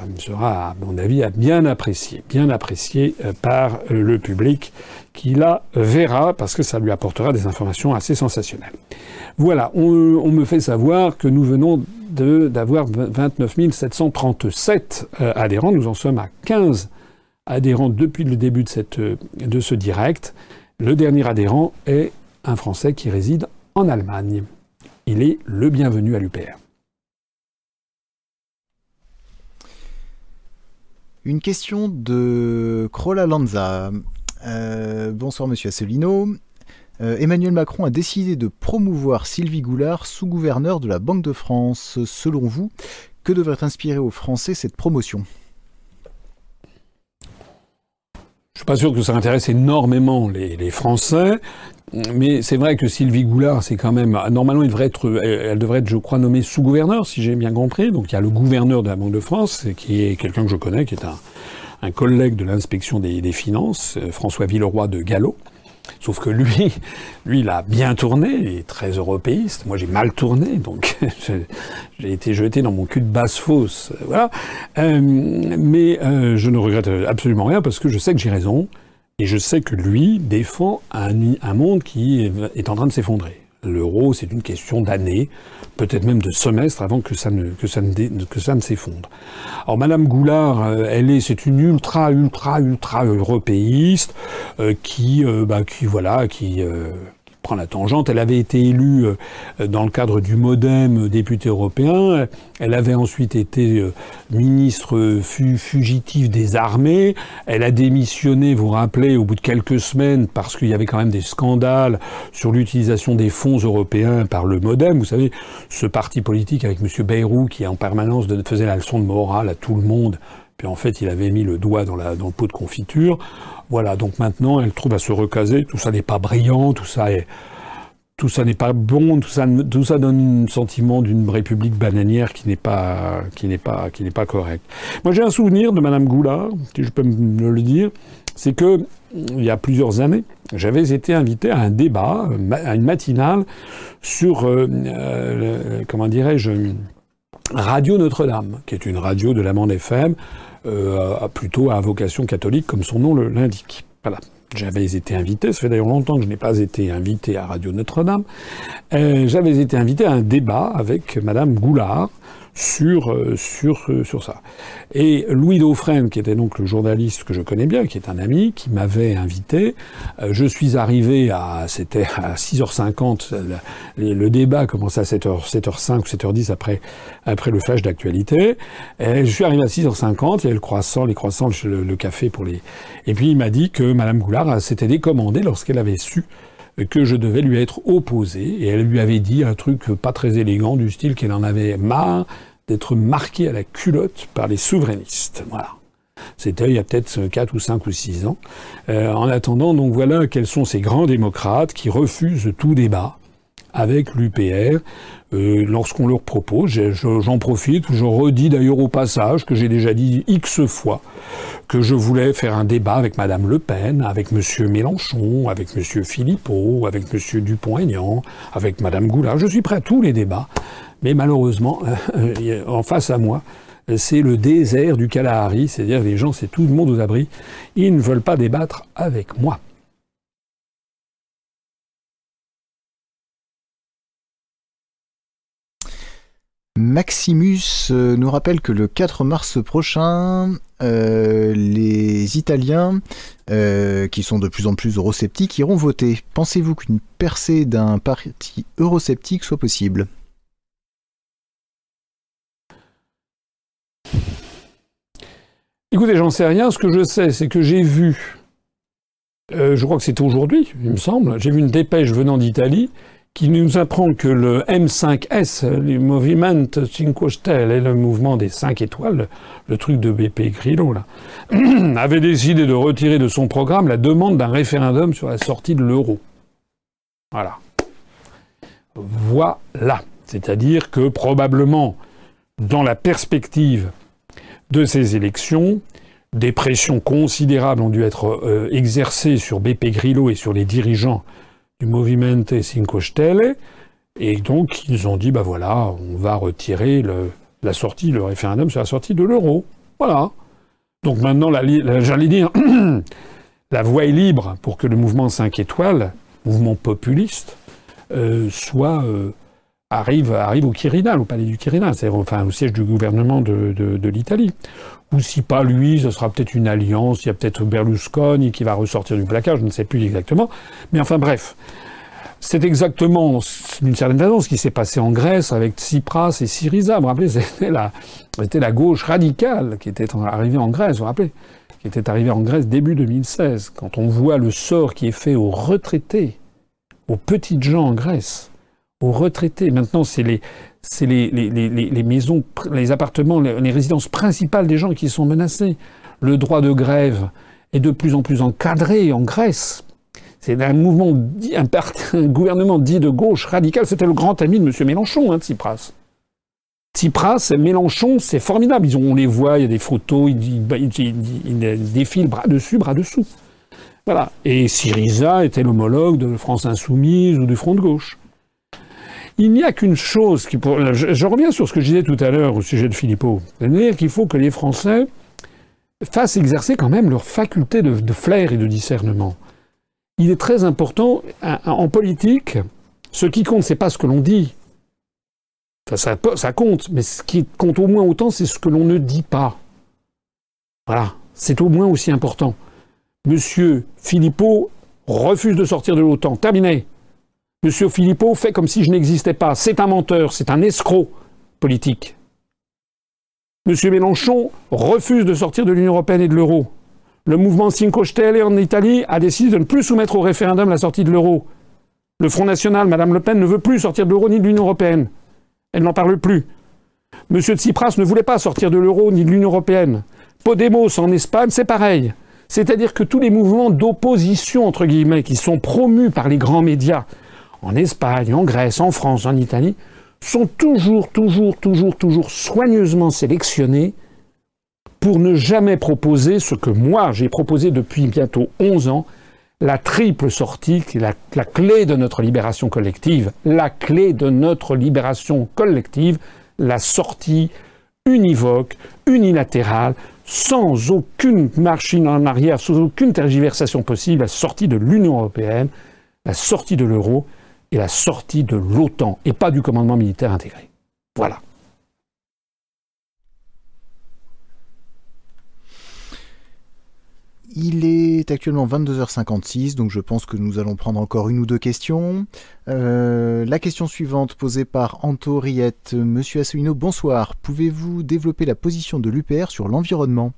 bien appréciée, bien appréciée euh, par le public qui la verra parce que ça lui apportera des informations assez sensationnelles. Voilà, on, on me fait savoir que nous venons d'avoir 29 737 adhérents, nous en sommes à 15 adhérents depuis le début de, ce direct. Le dernier adhérent est un Français qui réside en Allemagne. Il est le bienvenu à l'UPR.
Une question de Crola Lanza. Euh, bonsoir Monsieur Asselineau. Euh, Emmanuel Macron a décidé de promouvoir Sylvie Goulard, sous-gouverneur de la Banque de France. Selon vous, que devrait inspirer aux Français cette promotion
Je suis pas sûr que ça intéresse énormément les, Français. Mais c'est vrai que Sylvie Goulard, c'est quand même normalement, il devrait être, elle devrait être, je crois, nommée sous-gouverneur, si j'ai bien compris. Donc il y a le gouverneur de la Banque de France, qui est quelqu'un que je connais, qui est un, collègue de l'inspection des, des, finances, euh, François Villeroy de Gallo. Sauf que lui, lui, il a bien tourné, il est très européiste. Moi, j'ai mal tourné, donc j'ai été jeté dans mon cul de basse fosse. Euh, mais euh, je ne regrette absolument rien parce que je sais que j'ai raison et je sais que lui défend un monde qui est en train de s'effondrer. L'euro, c'est une question d'années, peut-être même de semestres avant que ça ne, que ça ne, que ça ne s'effondre. Alors Madame Goulard, euh, elle est, c'est une ultra, ultra, ultra européiste euh, qui, euh, bah, qui voilà, qui prend la tangente. Elle avait été élue euh, dans le cadre du MoDem député européen. Elle avait ensuite été euh, ministre fugitive des armées. Elle a démissionné, vous vous rappelez, au bout de quelques semaines parce qu'il y avait quand même des scandales sur l'utilisation des fonds européens par le MoDem. Vous savez, ce parti politique avec M. Bayrou qui en permanence faisait la leçon de morale à tout le monde. Puis en fait, il avait mis le doigt dans, la, dans le pot de confiture. Voilà, donc maintenant, elle trouve à se recaser. Tout ça n'est pas brillant, tout ça est, tout ça n'est pas bon, tout ça, tout ça donne un sentiment d'une république bananière qui n'est pas, qui n'est pas, qui n'est pas correct. Moi, j'ai un souvenir de Madame Goulard, si je peux me le dire, c'est que il y a plusieurs années, j'avais été invité à un débat, à une matinale sur, euh, euh, comment dirais-je, Radio Notre-Dame, qui est une radio de l'Amande FM, euh, plutôt à vocation catholique, comme son nom l'indique. Voilà. J'avais été invité, ça fait d'ailleurs longtemps que je n'ai pas été invité à Radio Notre-Dame, j'avais été invité à un débat avec Madame Goulard, sur, euh, sur, euh, sur ça. Et Louis Dauphren, qui était donc le journaliste que je connais bien, qui est un ami, qui m'avait invité, euh, je suis arrivé à, c'était à 6h50, le, le débat commençait à 7h, 7h05 ou 7h10 après, après le flash d'actualité. Je suis arrivé à 6h50, il y avait le croissant, les croissants, le, le café pour les... Et puis il m'a dit que Madame Goulard s'était décommandée lorsqu'elle avait su que je devais lui être opposé, et elle lui avait dit un truc pas très élégant du style qu'elle en avait marre d'être marquée à la culotte par les souverainistes. Voilà. C'était il y a peut-être 4 ou 5 ou 6 ans. Euh, en attendant, donc voilà quels sont ces grands démocrates qui refusent tout débat avec l'UPR. Euh, lorsqu'on leur propose, j'en profite, je redis d'ailleurs au passage que j'ai déjà dit X fois que je voulais faire un débat avec Madame Le Pen, avec Monsieur Mélenchon, avec Monsieur Philippot, avec Monsieur Dupont-Aignan, avec Madame Goulard. Je suis prêt à tous les débats, mais malheureusement, en face à moi, c'est le désert du Kalahari, c'est-à-dire les gens, c'est tout le monde aux abris. Ils ne veulent pas débattre avec moi.
Maximus euh, nous rappelle que le 4 mars prochain, euh, les Italiens, euh, qui sont de plus en plus eurosceptiques, iront voter. Pensez-vous qu'une percée d'un parti eurosceptique soit possible?
Écoutez, j'en sais rien. Ce que je sais, c'est que j'ai vu, je crois que c'était aujourd'hui, il me semble, j'ai vu une dépêche venant d'Italie qui nous apprend que le M5S, le Movimento Cinque Stelle, le mouvement des 5 étoiles, le truc de BP Grillo, avait décidé de retirer de son programme la demande d'un référendum sur la sortie de l'euro. Voilà. Voilà. C'est-à-dire que probablement, dans la perspective de ces élections, des pressions considérables ont dû être euh, exercées sur BP Grillo et sur les dirigeants du Movimento Cinque Stelle. Et donc, ils ont dit, bah voilà, on va retirer le, la sortie, le référendum sur la sortie de l'euro. Voilà. Donc maintenant, j'allais dire, la voie est libre pour que le mouvement 5 étoiles, mouvement populiste, euh, soit euh, arrive, arrive au Quirinal, au palais du Quirinal, c'est enfin au siège du gouvernement de, de, l'Italie. Ou si pas lui, ce sera peut-être une alliance, il y a peut-être Berlusconi qui va ressortir du placard, je ne sais plus exactement. Mais enfin bref, c'est exactement, d'une certaine façon, ce qui s'est passé en Grèce avec Tsipras et Syriza. Vous vous rappelez, c'était la, c'était la gauche radicale qui était arrivée en Grèce, vous vous rappelez Qui était arrivée en Grèce début 2016. Quand on voit le sort qui est fait aux retraités, aux petites gens en Grèce, aux retraités. Maintenant, c'est les, maisons, les appartements, les, résidences principales des gens qui sont menacés. Le droit de grève est de plus en plus encadré en Grèce. C'est un mouvement, un, un, gouvernement dit de gauche radical. C'était le grand ami de M. Mélenchon, hein, Tsipras. Tsipras, Mélenchon, c'est formidable. Ils on les voit, il y a des photos, ils défilent bras dessus, bras dessous. Voilà. Et Syriza était l'homologue de France Insoumise ou du Front de Gauche. Il n'y a qu'une chose qui... Pour... Je, reviens sur ce que je disais tout à l'heure au sujet de Philippot. C'est-à-dire qu'il faut que les Français fassent exercer quand même leur faculté de, flair et de discernement. Il est très important, en politique, ce qui compte, c'est pas ce que l'on dit. Ça, ça, compte, mais ce qui compte au moins autant, c'est ce que l'on ne dit pas. Voilà, c'est au moins aussi important. Monsieur Philippot refuse de sortir de l'OTAN. Terminé. Monsieur Philippot fait comme si je n'existais pas. C'est un menteur, c'est un escroc politique. Monsieur Mélenchon refuse de sortir de l'Union européenne et de l'euro. Le mouvement Cinque Stelle en Italie a décidé de ne plus soumettre au référendum la sortie de l'euro. Le Front National, Madame Le Pen, ne veut plus sortir de l'euro ni de l'Union européenne. Elle n'en parle plus. Monsieur Tsipras ne voulait pas sortir de l'euro ni de l'Union européenne. Podemos en Espagne, c'est pareil. C'est-à-dire que tous les mouvements d'opposition, entre guillemets, qui sont promus par les grands médias, en Espagne, en Grèce, en France, en Italie, sont toujours, toujours, toujours, toujours soigneusement sélectionnés pour ne jamais proposer ce que moi j'ai proposé depuis bientôt 11 ans, la triple sortie, qui est la, la, clé de notre libération collective, la clé de notre libération collective, la sortie univoque, unilatérale, sans aucune machine en arrière, sans aucune tergiversation possible, la sortie de l'Union européenne, la sortie de l'euro et la sortie de l'OTAN et pas du commandement militaire intégré. Voilà.
Il est actuellement 22h56, donc je pense que nous allons prendre encore une ou deux questions. Euh, la question suivante posée par Anto Riette. Monsieur Asselineau, bonsoir. Pouvez-vous développer la position de l'UPR sur l'environnement?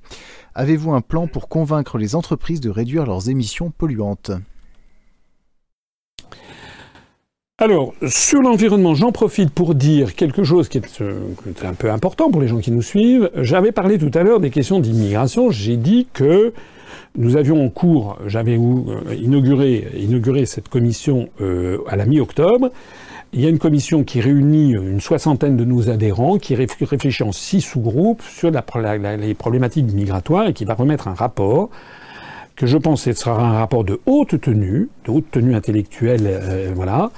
Avez-vous un plan pour convaincre les entreprises de réduire leurs émissions polluantes?
Alors, sur l'environnement, j'en profite pour dire quelque chose qui est, euh, un peu important pour les gens qui nous suivent. J'avais parlé tout à l'heure des questions d'immigration. J'ai dit que nous avions en cours, j'avais euh, inauguré, inauguré cette commission euh, à la mi-octobre. il y a une commission qui réunit une soixantaine de nos adhérents, qui réfléchit en six sous-groupes sur les problématiques migratoires et qui va remettre un rapport que je pense que sera un rapport de haute tenue, de haute tenue intellectuelle, euh, voilà,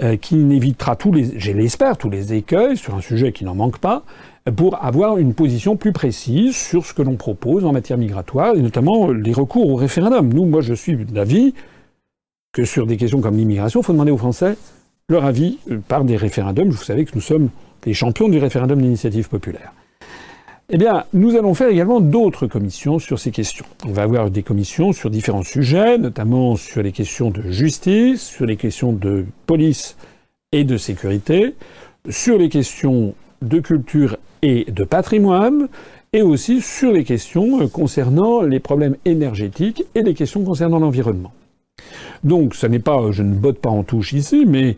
euh, qui n'évitera tous les, j'ai l'espère, tous les écueils sur un sujet qui n'en manque pas, pour avoir une position plus précise sur ce que l'on propose en matière migratoire, et notamment les recours au référendum. Nous, moi, je suis d'avis que sur des questions comme l'immigration, il faut demander aux Français leur avis euh, par des référendums. Vous savez que nous sommes les champions du référendum d'initiative populaire. Eh bien, nous allons faire également d'autres commissions sur ces questions. On va avoir des commissions sur différents sujets, notamment sur les questions de justice, sur les questions de police et de sécurité, sur les questions de culture et de patrimoine, et aussi sur les questions concernant les problèmes énergétiques et les questions concernant l'environnement. Donc, ce n'est pas, je ne botte pas en touche ici, mais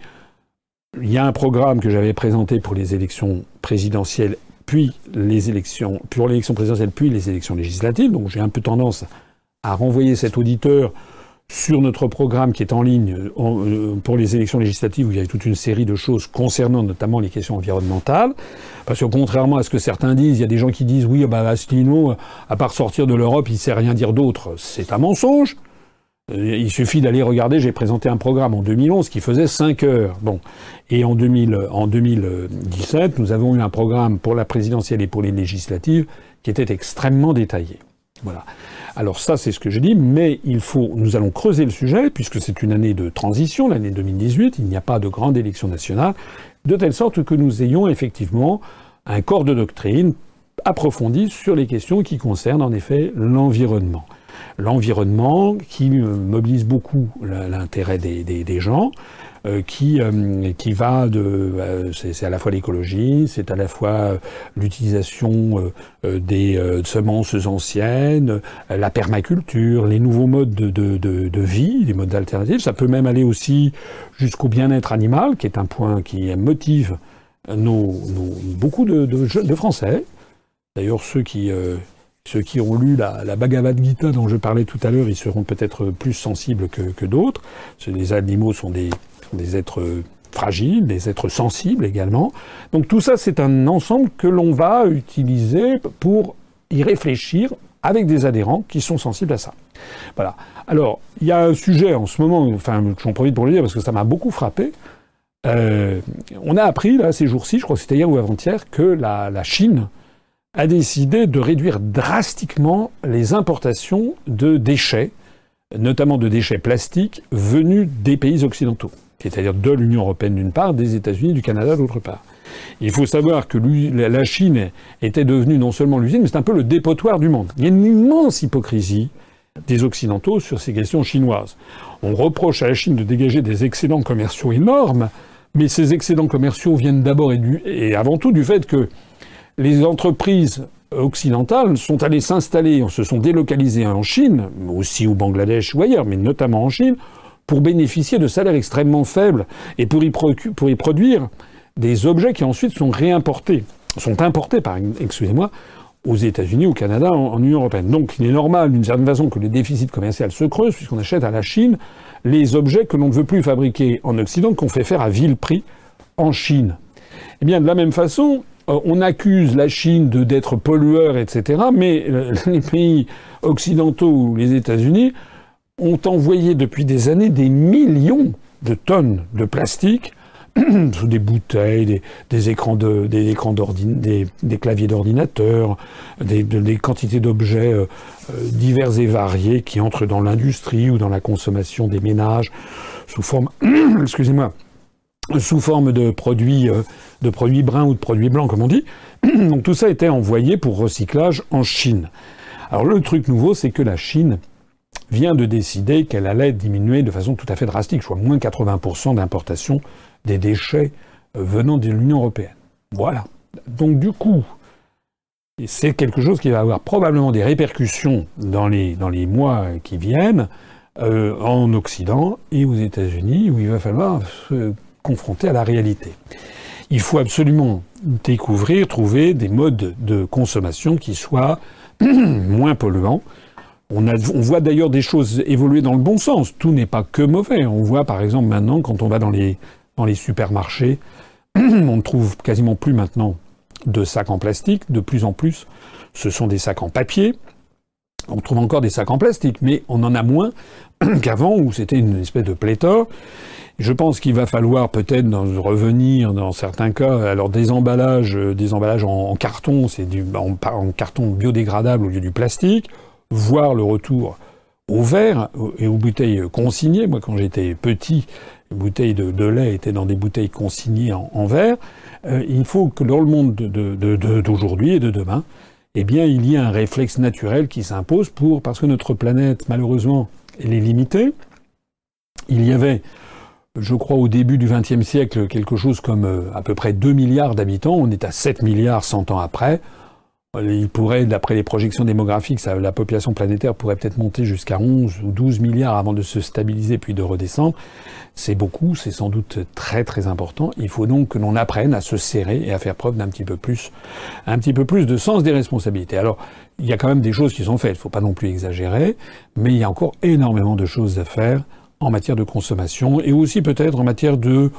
il y a un programme que j'avais présenté pour les élections présidentielles, puis les élections, pour l'élection présidentielle, puis les élections législatives. Donc, j'ai un peu tendance à renvoyer cet auditeur sur notre programme qui est en ligne euh, pour les élections législatives où il y a toute une série de choses concernant notamment les questions environnementales. Parce que contrairement à ce que certains disent, il y a des gens qui disent oui, bah, à part sortir de l'Europe, il sait rien dire d'autre. C'est un mensonge. Euh, il suffit d'aller regarder, j'ai présenté un programme en 2011 qui faisait 5 heures. Bon. Et en, 2000, en 2017, nous avons eu un programme pour la présidentielle et pour les législatives qui était extrêmement détaillé. Voilà. Alors ça, c'est ce que je dis, mais il faut, nous allons creuser le sujet, puisque c'est une année de transition, l'année 2018, il n'y a pas de grande élection nationale, de telle sorte que nous ayons effectivement un corps de doctrine approfondi sur les questions qui concernent en effet l'environnement. L'environnement qui mobilise beaucoup l'intérêt des, gens, euh, qui, euh, qui va de... Euh, c'est à la fois l'écologie, c'est à la fois l'utilisation des semences anciennes, la permaculture, les nouveaux modes de, de, vie, les modes alternatifs. Ça peut même aller aussi jusqu'au bien-être animal, qui est un point qui motive nos, nos beaucoup de, Français. D'ailleurs, ceux qui... Ceux qui ont lu la, la, Bhagavad Gita dont je parlais tout à l'heure, ils seront peut-être plus sensibles que, d'autres. Les animaux sont des, êtres fragiles, des êtres sensibles également. Donc tout ça, c'est un ensemble que l'on va utiliser pour y réfléchir avec des adhérents qui sont sensibles à ça. Voilà. Alors, il y a un sujet en ce moment, enfin, j'en profite pour le dire parce que ça m'a beaucoup frappé. Euh, on a appris, là, ces jours-ci, je crois que c'était hier ou avant-hier, que la Chine a décidé de réduire drastiquement les importations de déchets, notamment de déchets plastiques, venus des pays occidentaux c'est-à-dire de l'Union européenne d'une part, des États-Unis, du Canada d'autre part. Il faut savoir que la Chine était devenue non seulement l'usine, mais c'est un peu le dépotoir du monde. Il y a une immense hypocrisie des Occidentaux sur ces questions chinoises. On reproche à la Chine de dégager des excédents commerciaux énormes, mais ces excédents commerciaux viennent d'abord et, avant tout du fait que les entreprises occidentales sont allées s'installer, se sont délocalisées en Chine, aussi au Bangladesh ou ailleurs, mais notamment en Chine, pour bénéficier de salaires extrêmement faibles et pour y, produire des objets qui ensuite sont réimportés, sont importés, par, excusez-moi, aux États-Unis, au Canada, en, Union européenne. Donc il est normal, d'une certaine façon, que le déficit commercial se creuse, puisqu'on achète à la Chine les objets que l'on ne veut plus fabriquer en Occident, qu'on fait faire à vil prix en Chine. Eh bien, de la même façon, on accuse la Chine d'être pollueur, etc., mais euh, les pays occidentaux ou les États-Unis ont envoyé depuis des années des millions de tonnes de plastique sous des bouteilles, des, écrans de, des des, claviers d'ordinateur, des, quantités d'objets euh, euh, divers et variés qui entrent dans l'industrie ou dans la consommation des ménages sous forme, excusez-moi, sous forme de produits, euh, de produits bruns ou de produits blancs, comme on dit. Donc tout ça était envoyé pour recyclage en Chine. Alors le truc nouveau, c'est que la Chine vient de décider qu'elle allait diminuer de façon tout à fait drastique, soit moins 80% d'importation des déchets euh, venant de l'Union européenne. Voilà. Donc du coup, c'est quelque chose qui va avoir probablement des répercussions dans les, mois qui viennent euh, en Occident et aux États-Unis, où il va falloir confronter à la réalité. Il faut absolument découvrir, trouver des modes de consommation qui soient moins polluants, on, voit d'ailleurs des choses évoluer dans le bon sens. Tout n'est pas que mauvais. On voit par exemple maintenant, quand on va dans les, dans les supermarchés. On ne trouve quasiment plus maintenant de sacs en plastique. De plus en plus, ce sont des sacs en papier. On trouve encore des sacs en plastique, mais on en a moins qu'avant où c'était une espèce de pléthore. Je pense qu'il va falloir peut-être revenir dans certains cas. Alors des emballages, euh, des emballages en, carton, c'est du en, carton biodégradable au lieu du plastique. Voir le retour au verre et aux bouteilles consignées. Moi, quand j'étais petit, les bouteilles de, lait étaient dans des bouteilles consignées en, verre. Euh, il faut que dans le monde d'aujourd'hui et de demain, eh bien, il y ait un réflexe naturel qui s'impose pour parce que notre planète, malheureusement, elle est limitée. Il y avait je crois, au début du XXe siècle, quelque chose comme euh, à peu près 2 milliards d'habitants. On est à 7 milliards 100 ans après. Il pourrait, d'après les projections démographiques, la population planétaire pourrait peut-être monter jusqu'à 11 ou 12 milliards avant de se stabiliser puis de redescendre. C'est beaucoup, c'est sans doute très très important. Il faut donc que l'on apprenne à se serrer et à faire preuve d'un petit peu plus, un petit peu plus de sens des responsabilités. Alors, il y a quand même des choses qui sont faites. Il ne faut pas non plus exagérer, mais il y a encore énormément de choses à faire en matière de consommation et aussi peut-être en matière de,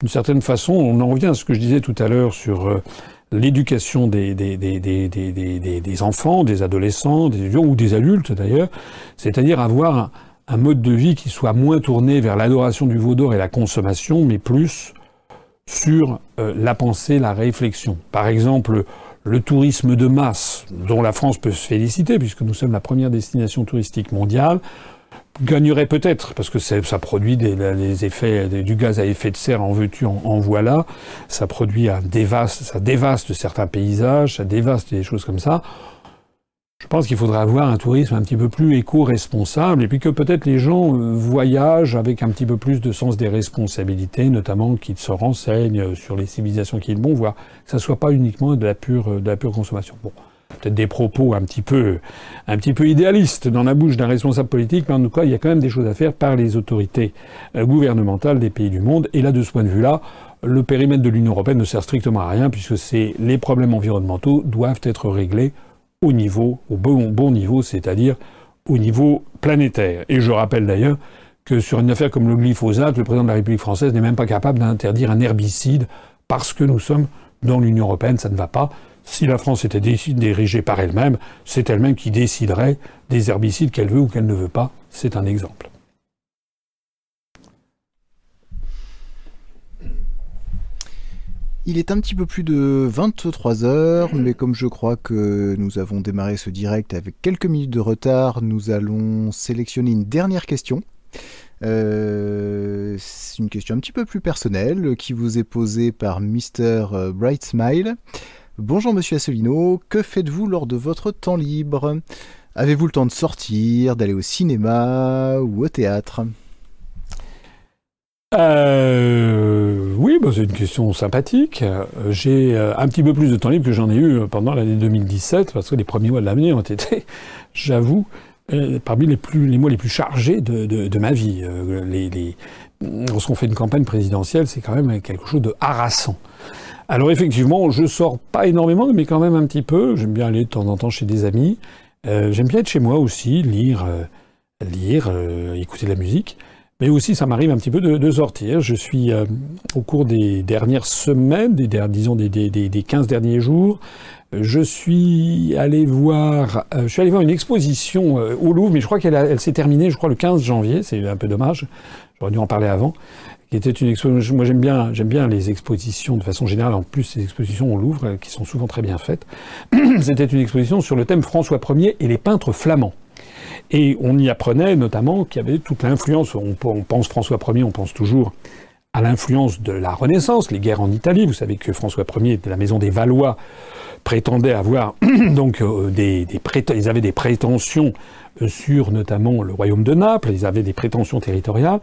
d'une certaine façon, on en revient à ce que je disais tout à l'heure sur euh, l'éducation des, enfants, des adolescents, des étudiants ou des adultes d'ailleurs, c'est-à-dire avoir un, mode de vie qui soit moins tourné vers l'adoration du veau d'or et la consommation, mais plus sur euh, la pensée, la réflexion. Par exemple, le tourisme de masse, dont la France peut se féliciter, puisque nous sommes la première destination touristique mondiale, gagnerait peut-être, parce que ça produit des, effets du gaz à effet de serre en veux-tu, en, voilà, ça produit un dévaste, ça dévaste certains paysages, ça dévaste des choses comme ça. Je pense qu'il faudrait avoir un tourisme un petit peu plus éco-responsable et puis que peut-être les gens euh, voyagent avec un petit peu plus de sens des responsabilités, notamment qu'ils se renseignent sur les civilisations qu'ils vont voir, que ça soit pas uniquement de la pure, pure consommation. Bon peut-être des propos un petit peu, idéalistes dans la bouche d'un responsable politique, mais en tout cas, il y a quand même des choses à faire par les autorités euh, gouvernementales des pays du monde. Et là, de ce point de vue-là, le périmètre de l'Union européenne ne sert strictement à rien, puisque les problèmes environnementaux doivent être réglés au niveau, au bon niveau, c'est-à-dire au niveau planétaire. Et je rappelle d'ailleurs que sur une affaire comme le glyphosate, le président de la République française n'est même pas capable d'interdire un herbicide parce que nous sommes dans l'Union européenne, ça ne va pas. Si la France était dirigée par elle-même, c'est elle-même qui déciderait des herbicides qu'elle veut ou qu'elle ne veut pas. C'est un exemple.
Il est un petit peu plus de 23 heures, mais comme je crois que nous avons démarré ce direct avec quelques minutes de retard, nous allons sélectionner une dernière question. Euh, c'est une question un petit peu plus personnelle qui vous est posée par Mr. Bright Smile. Bonjour Monsieur Assolino, que faites-vous lors de votre temps libre? Avez-vous le temps de sortir, d'aller au cinéma ou au théâtre?
Euh, oui, bah, c'est une question sympathique. Euh, j'ai euh, un petit peu plus de temps libre que j'en ai eu pendant l'année 2017, parce que les premiers mois de l'année ont été, j'avoue, parmi les, mois les plus chargés de, ma vie. Lorsqu'on fait une campagne présidentielle, c'est quand même quelque chose de harassant. Alors effectivement, je sors pas énormément, mais quand même un petit peu. J'aime bien aller de temps en temps chez des amis. Euh, j'aime bien être chez moi aussi, lire, euh, lire, euh, écouter de la musique. Mais aussi, ça m'arrive un petit peu de, sortir. Je suis au cours des dernières semaines, des, disons des, des, des 15 derniers jours, je suis allé voir, je suis allé voir une exposition au Louvre, mais je crois qu'elle elle, s'est terminée, je crois, le 15 janvier. C'est un peu dommage. J'aurais dû en parler avant une exposition. Moi, j'aime bien, j'aime bien les expositions de façon générale. En plus, ces expositions au Louvre, qui sont souvent très bien faites. C'était une exposition sur le thème François Ier et les peintres flamands. Et on y apprenait notamment qu'il y avait toute l'influence. On, pense François Ier, on pense toujours à l'influence de la Renaissance, les guerres en Italie. Vous savez que François Ier, de la maison des Valois, prétendait avoir donc euh, des, ils avaient des prétentions sur notamment le royaume de Naples, ils avaient des prétentions territoriales,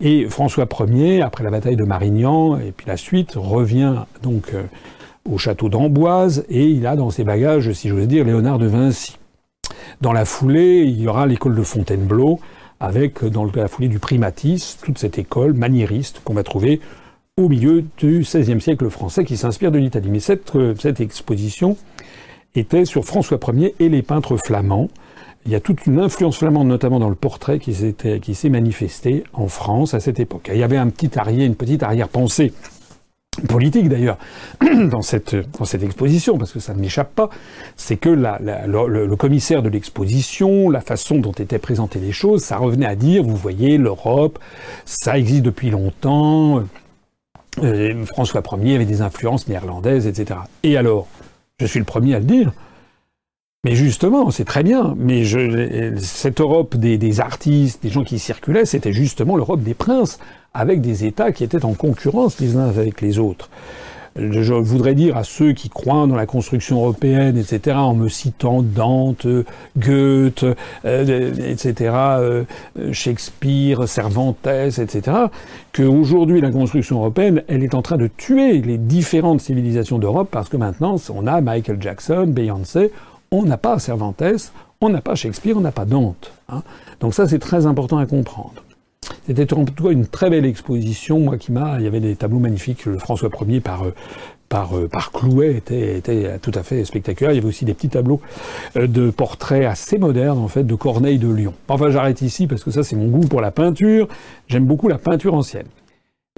et François Ier, après la bataille de Marignan, et puis la suite, revient donc euh, au château d'Amboise, et il a dans ses bagages, si j'ose dire, Léonard de Vinci. Dans la foulée, il y aura l'école de Fontainebleau, avec dans la foulée du primatis, toute cette école maniériste qu'on va trouver au milieu du XVIe siècle français qui s'inspire de l'Italie. Mais cette, euh, cette exposition était sur François Ier et les peintres flamands. il y a toute une influence flamande, notamment dans le portrait, qui s'est manifestée en France à cette époque. il y avait un petit arrière, une petite arrière-pensée politique d'ailleurs dans cette exposition parce que ça ne m'échappe pas c'est que le, commissaire de l'exposition la façon dont étaient présentées les choses ça revenait à dire vous voyez l'Europe ça existe depuis longtemps euh, François Ier avait des influences néerlandaises etc et alors je suis le premier à le dire mais justement, c'est très bien. Mais je, cette Europe des, artistes, des gens qui circulaient, c'était justement l'Europe des princes, avec des États qui étaient en concurrence les uns avec les autres. Je voudrais dire à ceux qui croient dans la construction européenne, etc., en me citant Dante, Goethe, euh, etc., euh, Shakespeare, Cervantes, etc., qu'aujourd'hui la construction européenne, elle est en train de tuer les différentes civilisations d'Europe parce que maintenant on a Michael Jackson, Beyoncé, on n'a pas Cervantes, on n'a pas Shakespeare, on n'a pas Dante. Hein. Donc ça, c'est très important à comprendre. C'était en tout cas une très belle exposition, moi qui m'a. Il y avait des tableaux magnifiques. Le François Ier par euh, par, euh, par Clouet était, était tout à fait spectaculaire. Il y avait aussi des petits tableaux euh, de portraits assez modernes, en fait, de Corneille de Lyon. Enfin, j'arrête ici parce que ça, c'est mon goût pour la peinture. J'aime beaucoup la peinture ancienne.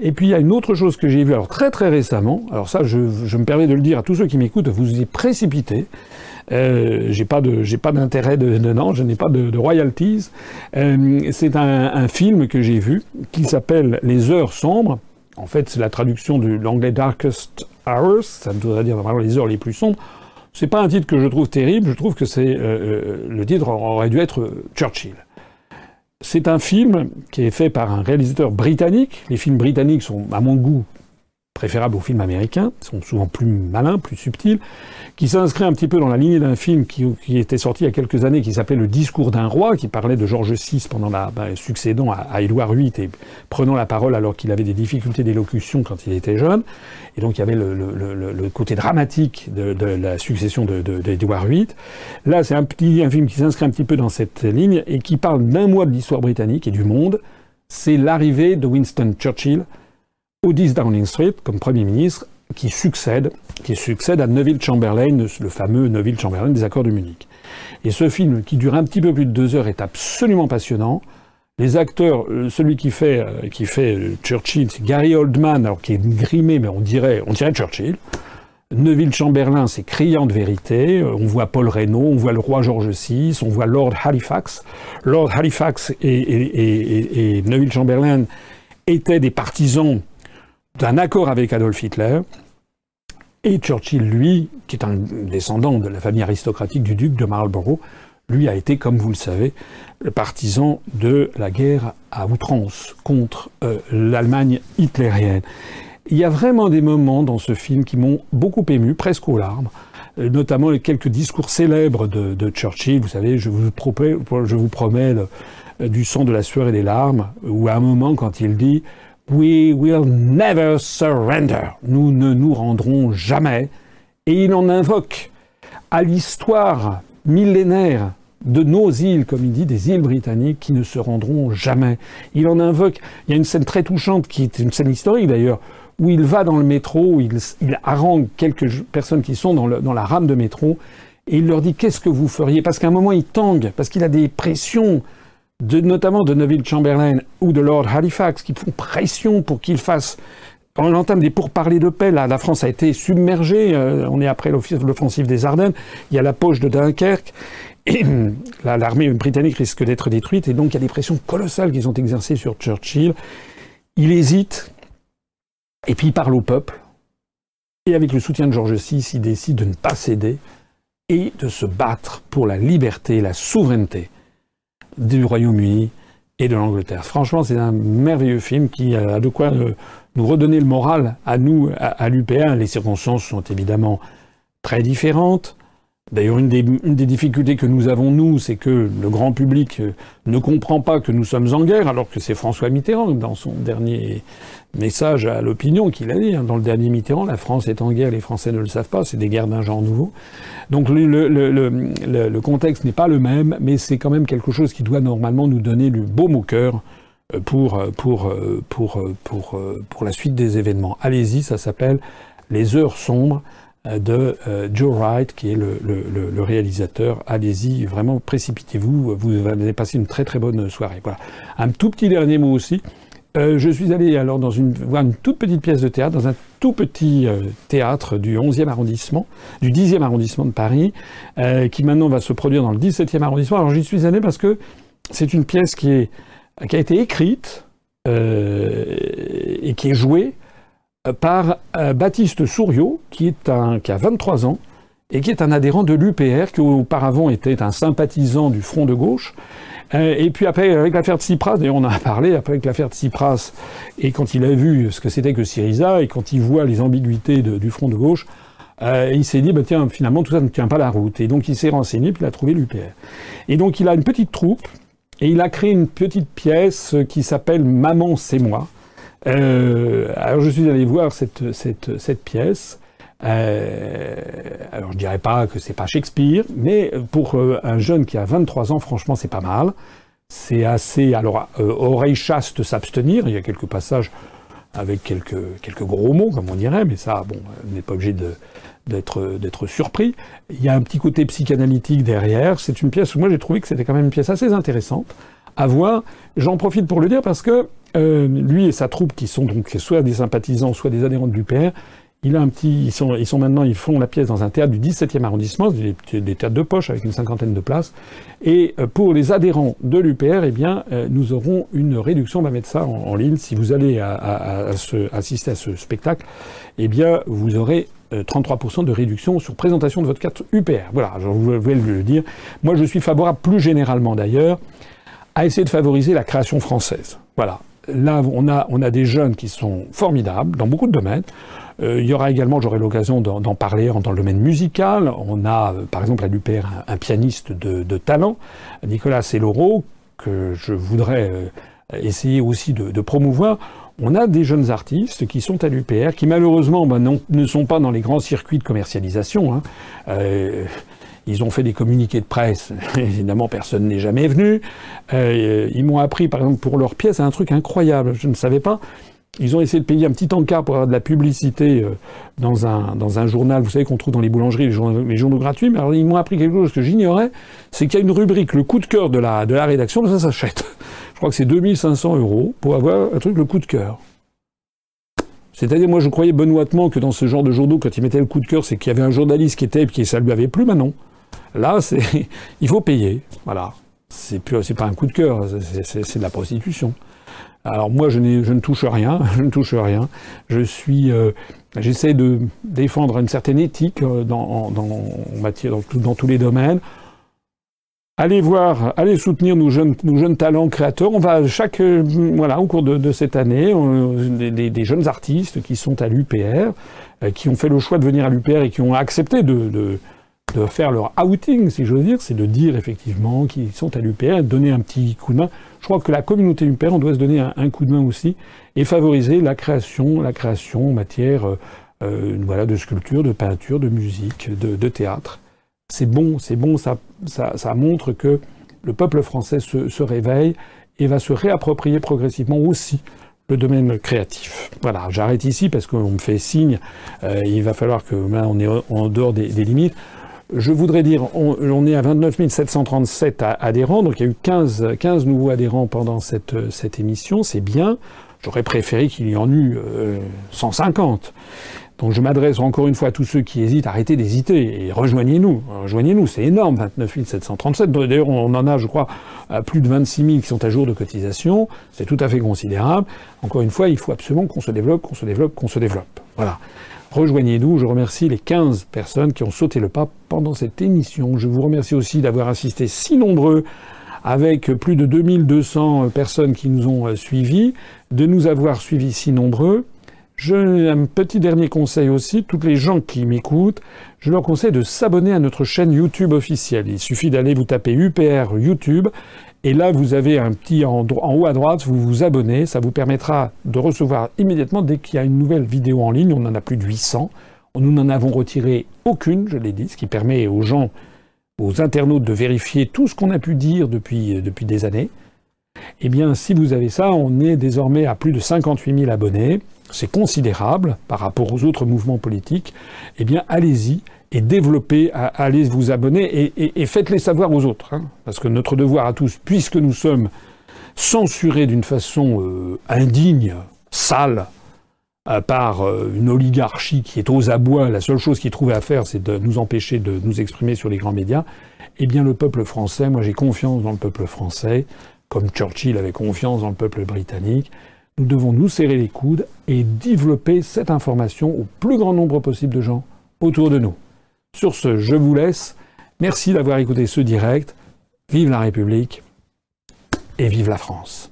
Et puis, il y a une autre chose que j'ai vue, alors très très récemment. Alors ça, je, je me permets de le dire à tous ceux qui m'écoutent, vous y précipitez. Euh, j'ai pas de j'ai pas d'intérêt de, de, je n'ai pas de, royalties. Euh, c'est un, un, film que j'ai vu qui s'appelle Les heures sombres. En fait, c'est la traduction de l'anglais Darkest Hours. Ça voudrait dire vraiment les heures les plus sombres. C'est pas un titre que je trouve terrible. Je trouve que c'est euh, euh le titre aurait dû être Churchill. C'est un film qui est fait par un réalisateur britannique. Les films britanniques sont, à mon goût, préférables aux films américains, sont souvent plus malins, plus subtils, qui s'inscrit un petit peu dans la lignée d'un film qui, était sorti il y a quelques années, qui s'appelait Le discours d'un roi, qui parlait de George VI pendant la ben, succédant à, Édouard VIII et prenant la parole alors qu'il avait des difficultés d'élocution quand il était jeune. Et donc il y avait le, côté dramatique de, la succession d'Édouard VIII. Là, c'est un petit un film qui s'inscrit un petit peu dans cette ligne et qui parle d'un mois de l'histoire britannique et du monde. C'est l'arrivée de Winston Churchill au 10 Downing Street comme Premier ministre qui succède, qui succède à Neville Chamberlain, le fameux Neville Chamberlain des accords de Munich. Et ce film, qui dure un petit peu plus de deux heures, est absolument passionnant. Les acteurs, euh, celui qui fait, euh, qui fait euh, Churchill, c'est Gary Oldman, alors qui est grimé, mais on dirait, on dirait Churchill. Neville Chamberlain, c'est criant de vérité. On voit Paul Reynaud, on voit le roi George VI, on voit Lord Halifax. Lord Halifax et, Neville Chamberlain étaient des partisans d'un accord avec Adolf Hitler. Et Churchill, lui, qui est un descendant de la famille aristocratique du duc de Marlborough, lui a été, comme vous le savez, le partisan de la guerre à outrance contre euh, l'Allemagne hitlérienne. Il y a vraiment des moments dans ce film qui m'ont beaucoup ému, presque aux larmes, euh, notamment les quelques discours célèbres de, Churchill. Vous savez, je vous promets, euh, du sang, de la sueur et des larmes, ou à un moment quand il dit We will never surrender. Nous ne nous rendrons jamais. Et il en invoque à l'histoire millénaire de nos îles, comme il dit, des îles britanniques qui ne se rendront jamais. Il en invoque, il y a une scène très touchante qui est une scène historique d'ailleurs, où il va dans le métro, où il, harangue quelques personnes qui sont dans, dans la rame de métro, et il leur dit qu'est-ce que vous feriez? Parce qu'à un moment il tangue, parce qu'il a des pressions notamment de Neville Chamberlain ou de Lord Halifax, qui font pression pour qu'il fasse on entame des pourparlers de paix. Là, la France a été submergée. Euh, on est après l'offensive des Ardennes. Il y a la poche de Dunkerque. Et l'armée britannique risque d'être détruite. Et donc, il y a des pressions colossales qui sont exercées sur Churchill. Il hésite. Et puis, il parle au peuple. Et avec le soutien de George VI, il décide de ne pas céder et de se battre pour la liberté la souveraineté du Royaume-Uni et de l'Angleterre. Franchement, c'est un merveilleux film qui a de quoi euh, nous redonner le moral à nous, à, à l'UPA. Les circonstances sont évidemment très différentes. D'ailleurs, une, des, difficultés que nous avons, nous, c'est que le grand public euh, ne comprend pas que nous sommes en guerre, alors que c'est François Mitterrand, dans son dernier message à l'opinion, qu'il a dit, hein, dans le dernier Mitterrand, la France est en guerre, les Français ne le savent pas, c'est des guerres d'un genre nouveau. Donc le, le, le, le contexte n'est pas le même, mais c'est quand même quelque chose qui doit normalement nous donner du baume au cœur euh, pour, euh, pour, pour, pour, pour la suite des événements. Allez-y, ça s'appelle Les Heures sombres de Joe Wright, qui est le, réalisateur. Allez-y, vraiment précipitez-vous, vous allez passer une très très bonne soirée. Voilà. Un tout petit dernier mot aussi. Euh, je suis allé alors dans une, voir une toute petite pièce de théâtre, dans un tout petit euh, théâtre du 11e arrondissement, du 10e arrondissement de Paris, euh, qui maintenant va se produire dans le 17e arrondissement. Alors j'y suis allé parce que c'est une pièce qui a été écrite et qui est jouée par Baptiste Souriau, qui, est a 23 ans, et qui est un adhérent de l'UPR, qui auparavant était un sympathisant du Front de gauche, euh, et puis après, avec l'affaire de Tsipras, d'ailleurs on en a parlé, après avec l'affaire Tsipras, et quand il a vu ce que c'était que Syriza, et quand il voit les ambiguïtés du front de gauche, euh, il s'est dit, bah, tiens, finalement, tout ça ne tient pas la route. Et donc il s'est renseigné, puis il a trouvé l'UPR. Et donc il a une petite troupe, et il a créé une petite pièce qui s'appelle Maman, c'est moi. Euh, alors je suis allé voir cette, cette, cette pièce. Euh, alors je dirais pas que c'est pas Shakespeare, mais pour euh, un jeune qui a 23 ans, franchement, c'est pas mal. C'est assez. Alors, euh, oreille chaste s'abstenir. Il y a quelques passages avec quelques, quelques gros mots, comme on dirait, mais ça, bon, on n'est pas obligé d'être surpris. Il y a un petit côté psychanalytique derrière. C'est une pièce où moi j'ai trouvé que c'était quand même une pièce assez intéressante à voir. J'en profite pour le dire parce que euh, lui et sa troupe, qui sont donc soit des sympathisants, soit des adhérents un petit, ils sont, maintenant, ils font la pièce dans un théâtre du 17e arrondissement, des, des théâtres de poche avec une cinquantaine de places. Et euh, pour les adhérents de l'UPR, eh bien, euh, nous aurons une réduction. On va mettre ça en, ligne. Si vous allez assister à ce spectacle, eh bien, vous aurez 33% euh, de réduction sur présentation de votre carte UPR. Voilà, je voulais le dire. Moi, je suis favorable, plus généralement d'ailleurs, à essayer de favoriser la création française. Voilà. Là, on a, on a des jeunes qui sont formidables dans beaucoup de domaines. Euh, il y aura également, j'aurai l'occasion d'en parler dans le domaine musical. On a, euh, par exemple, à l'UPR, un, pianiste de, talent, Nicolas Selloro, que je voudrais euh, essayer aussi de, promouvoir. On a des jeunes artistes qui sont à l'UPR, qui malheureusement ben, ne sont pas dans les grands circuits de commercialisation. Hein. Ils ont fait des communiqués de presse. Évidemment, personne n'est jamais venu. ils m'ont appris, par exemple, pour leur pièce, un truc incroyable. Je ne savais pas. Ils ont essayé de payer un petit encart pour avoir de la publicité euh, dans un, dans un journal, vous savez, qu'on trouve dans les boulangeries, les journaux, les journaux gratuits. Mais alors, ils m'ont appris quelque chose que j'ignorais, c'est qu'il y a une rubrique, le coup de cœur de la, de la rédaction, ça s'achète. Je crois que c'est 2500 euros pour avoir un truc, le coup de cœur. C'est-à-dire, moi, je croyais benoîtement que dans ce genre de journaux, quand ils mettaient le coup de cœur, c'est qu'il y avait un journaliste qui était et puis ça lui avait plu, mais non. Là, il faut payer. Voilà. C'est pas un coup de cœur, c'est de la prostitution. Alors moi, je, ne touche rien, je ne touche rien. Je suis, euh, j'essaie de défendre une certaine éthique euh, dans, dans, dans, dans, tous les domaines. Allez voir, allez soutenir nos jeunes, nos jeunes talents créateurs. On va chaque, euh, voilà, au cours de, cette année, des, jeunes artistes qui sont à l'UPR, qui ont fait le choix de venir à l'UPR et qui ont accepté de de faire leur outing, si j'ose dire, c'est de dire effectivement qu'ils sont à l'UPR, donner un petit coup de main. Je crois que la communauté UPR, on doit se donner un, coup de main aussi et favoriser la création, la création en matière euh, euh, voilà, de sculpture, de peinture, de musique, de, théâtre. C'est bon, c'est bon, ça, ça, montre que le peuple français se, réveille et va se réapproprier progressivement aussi le domaine créatif. Voilà, j'arrête ici parce qu'on me fait signe, euh, il va falloir que là on est en dehors des limites. Je voudrais dire, on, est à 29 737 adhérents, donc il y a eu 15, 15 nouveaux adhérents pendant cette, cette émission, c'est bien. J'aurais préféré qu'il y en eût 150. Euh, donc je m'adresse encore une fois à tous ceux qui hésitent, arrêtez d'hésiter et rejoignez-nous. Rejoignez-nous, c'est énorme, 29 737. D'ailleurs, on en a, je crois, plus de 26 000 qui sont à jour de cotisation. C'est tout à fait considérable. Encore une fois, il faut absolument qu'on se développe, qu'on se développe, qu'on se développe. Voilà. Rejoignez-nous. Je remercie les 15 personnes qui ont sauté le pas pendant cette émission. Je vous remercie aussi d'avoir assisté si nombreux avec plus de 2200 personnes qui nous ont euh, suivis, de nous avoir suivis si nombreux. Un petit dernier conseil aussi, toutes les gens qui m'écoutent, je leur conseille de s'abonner à notre chaîne YouTube officielle. Il suffit d'aller vous taper UPR YouTube et là, vous avez un petit en, haut à droite, vous vous abonnez, ça vous permettra de recevoir immédiatement dès qu'il y a une nouvelle vidéo en ligne. On en a plus de 800. Nous n'en avons retiré aucune, je l'ai dit, ce qui permet aux gens, aux internautes de vérifier tout ce qu'on a pu dire depuis, depuis des années. Eh bien, si vous avez ça, on est désormais à plus de 58 000 abonnés. C'est considérable par rapport aux autres mouvements politiques. Eh bien, allez-y et développez, allez vous abonner et, faites-les savoir aux autres. Hein. parce que notre devoir à tous, puisque nous sommes censurés d'une façon euh, indigne, sale, euh, par euh, une oligarchie qui est aux abois, la seule chose qu'ils trouvent à faire, c'est de nous empêcher de nous exprimer sur les grands médias, eh bien le peuple français, moi j'ai confiance dans le peuple français, comme Churchill avait confiance dans le peuple britannique, nous devons nous serrer les coudes et développer cette information au plus grand nombre possible de gens autour de nous. Sur ce, je vous laisse. Merci d'avoir écouté ce direct. Vive la République et vive la France.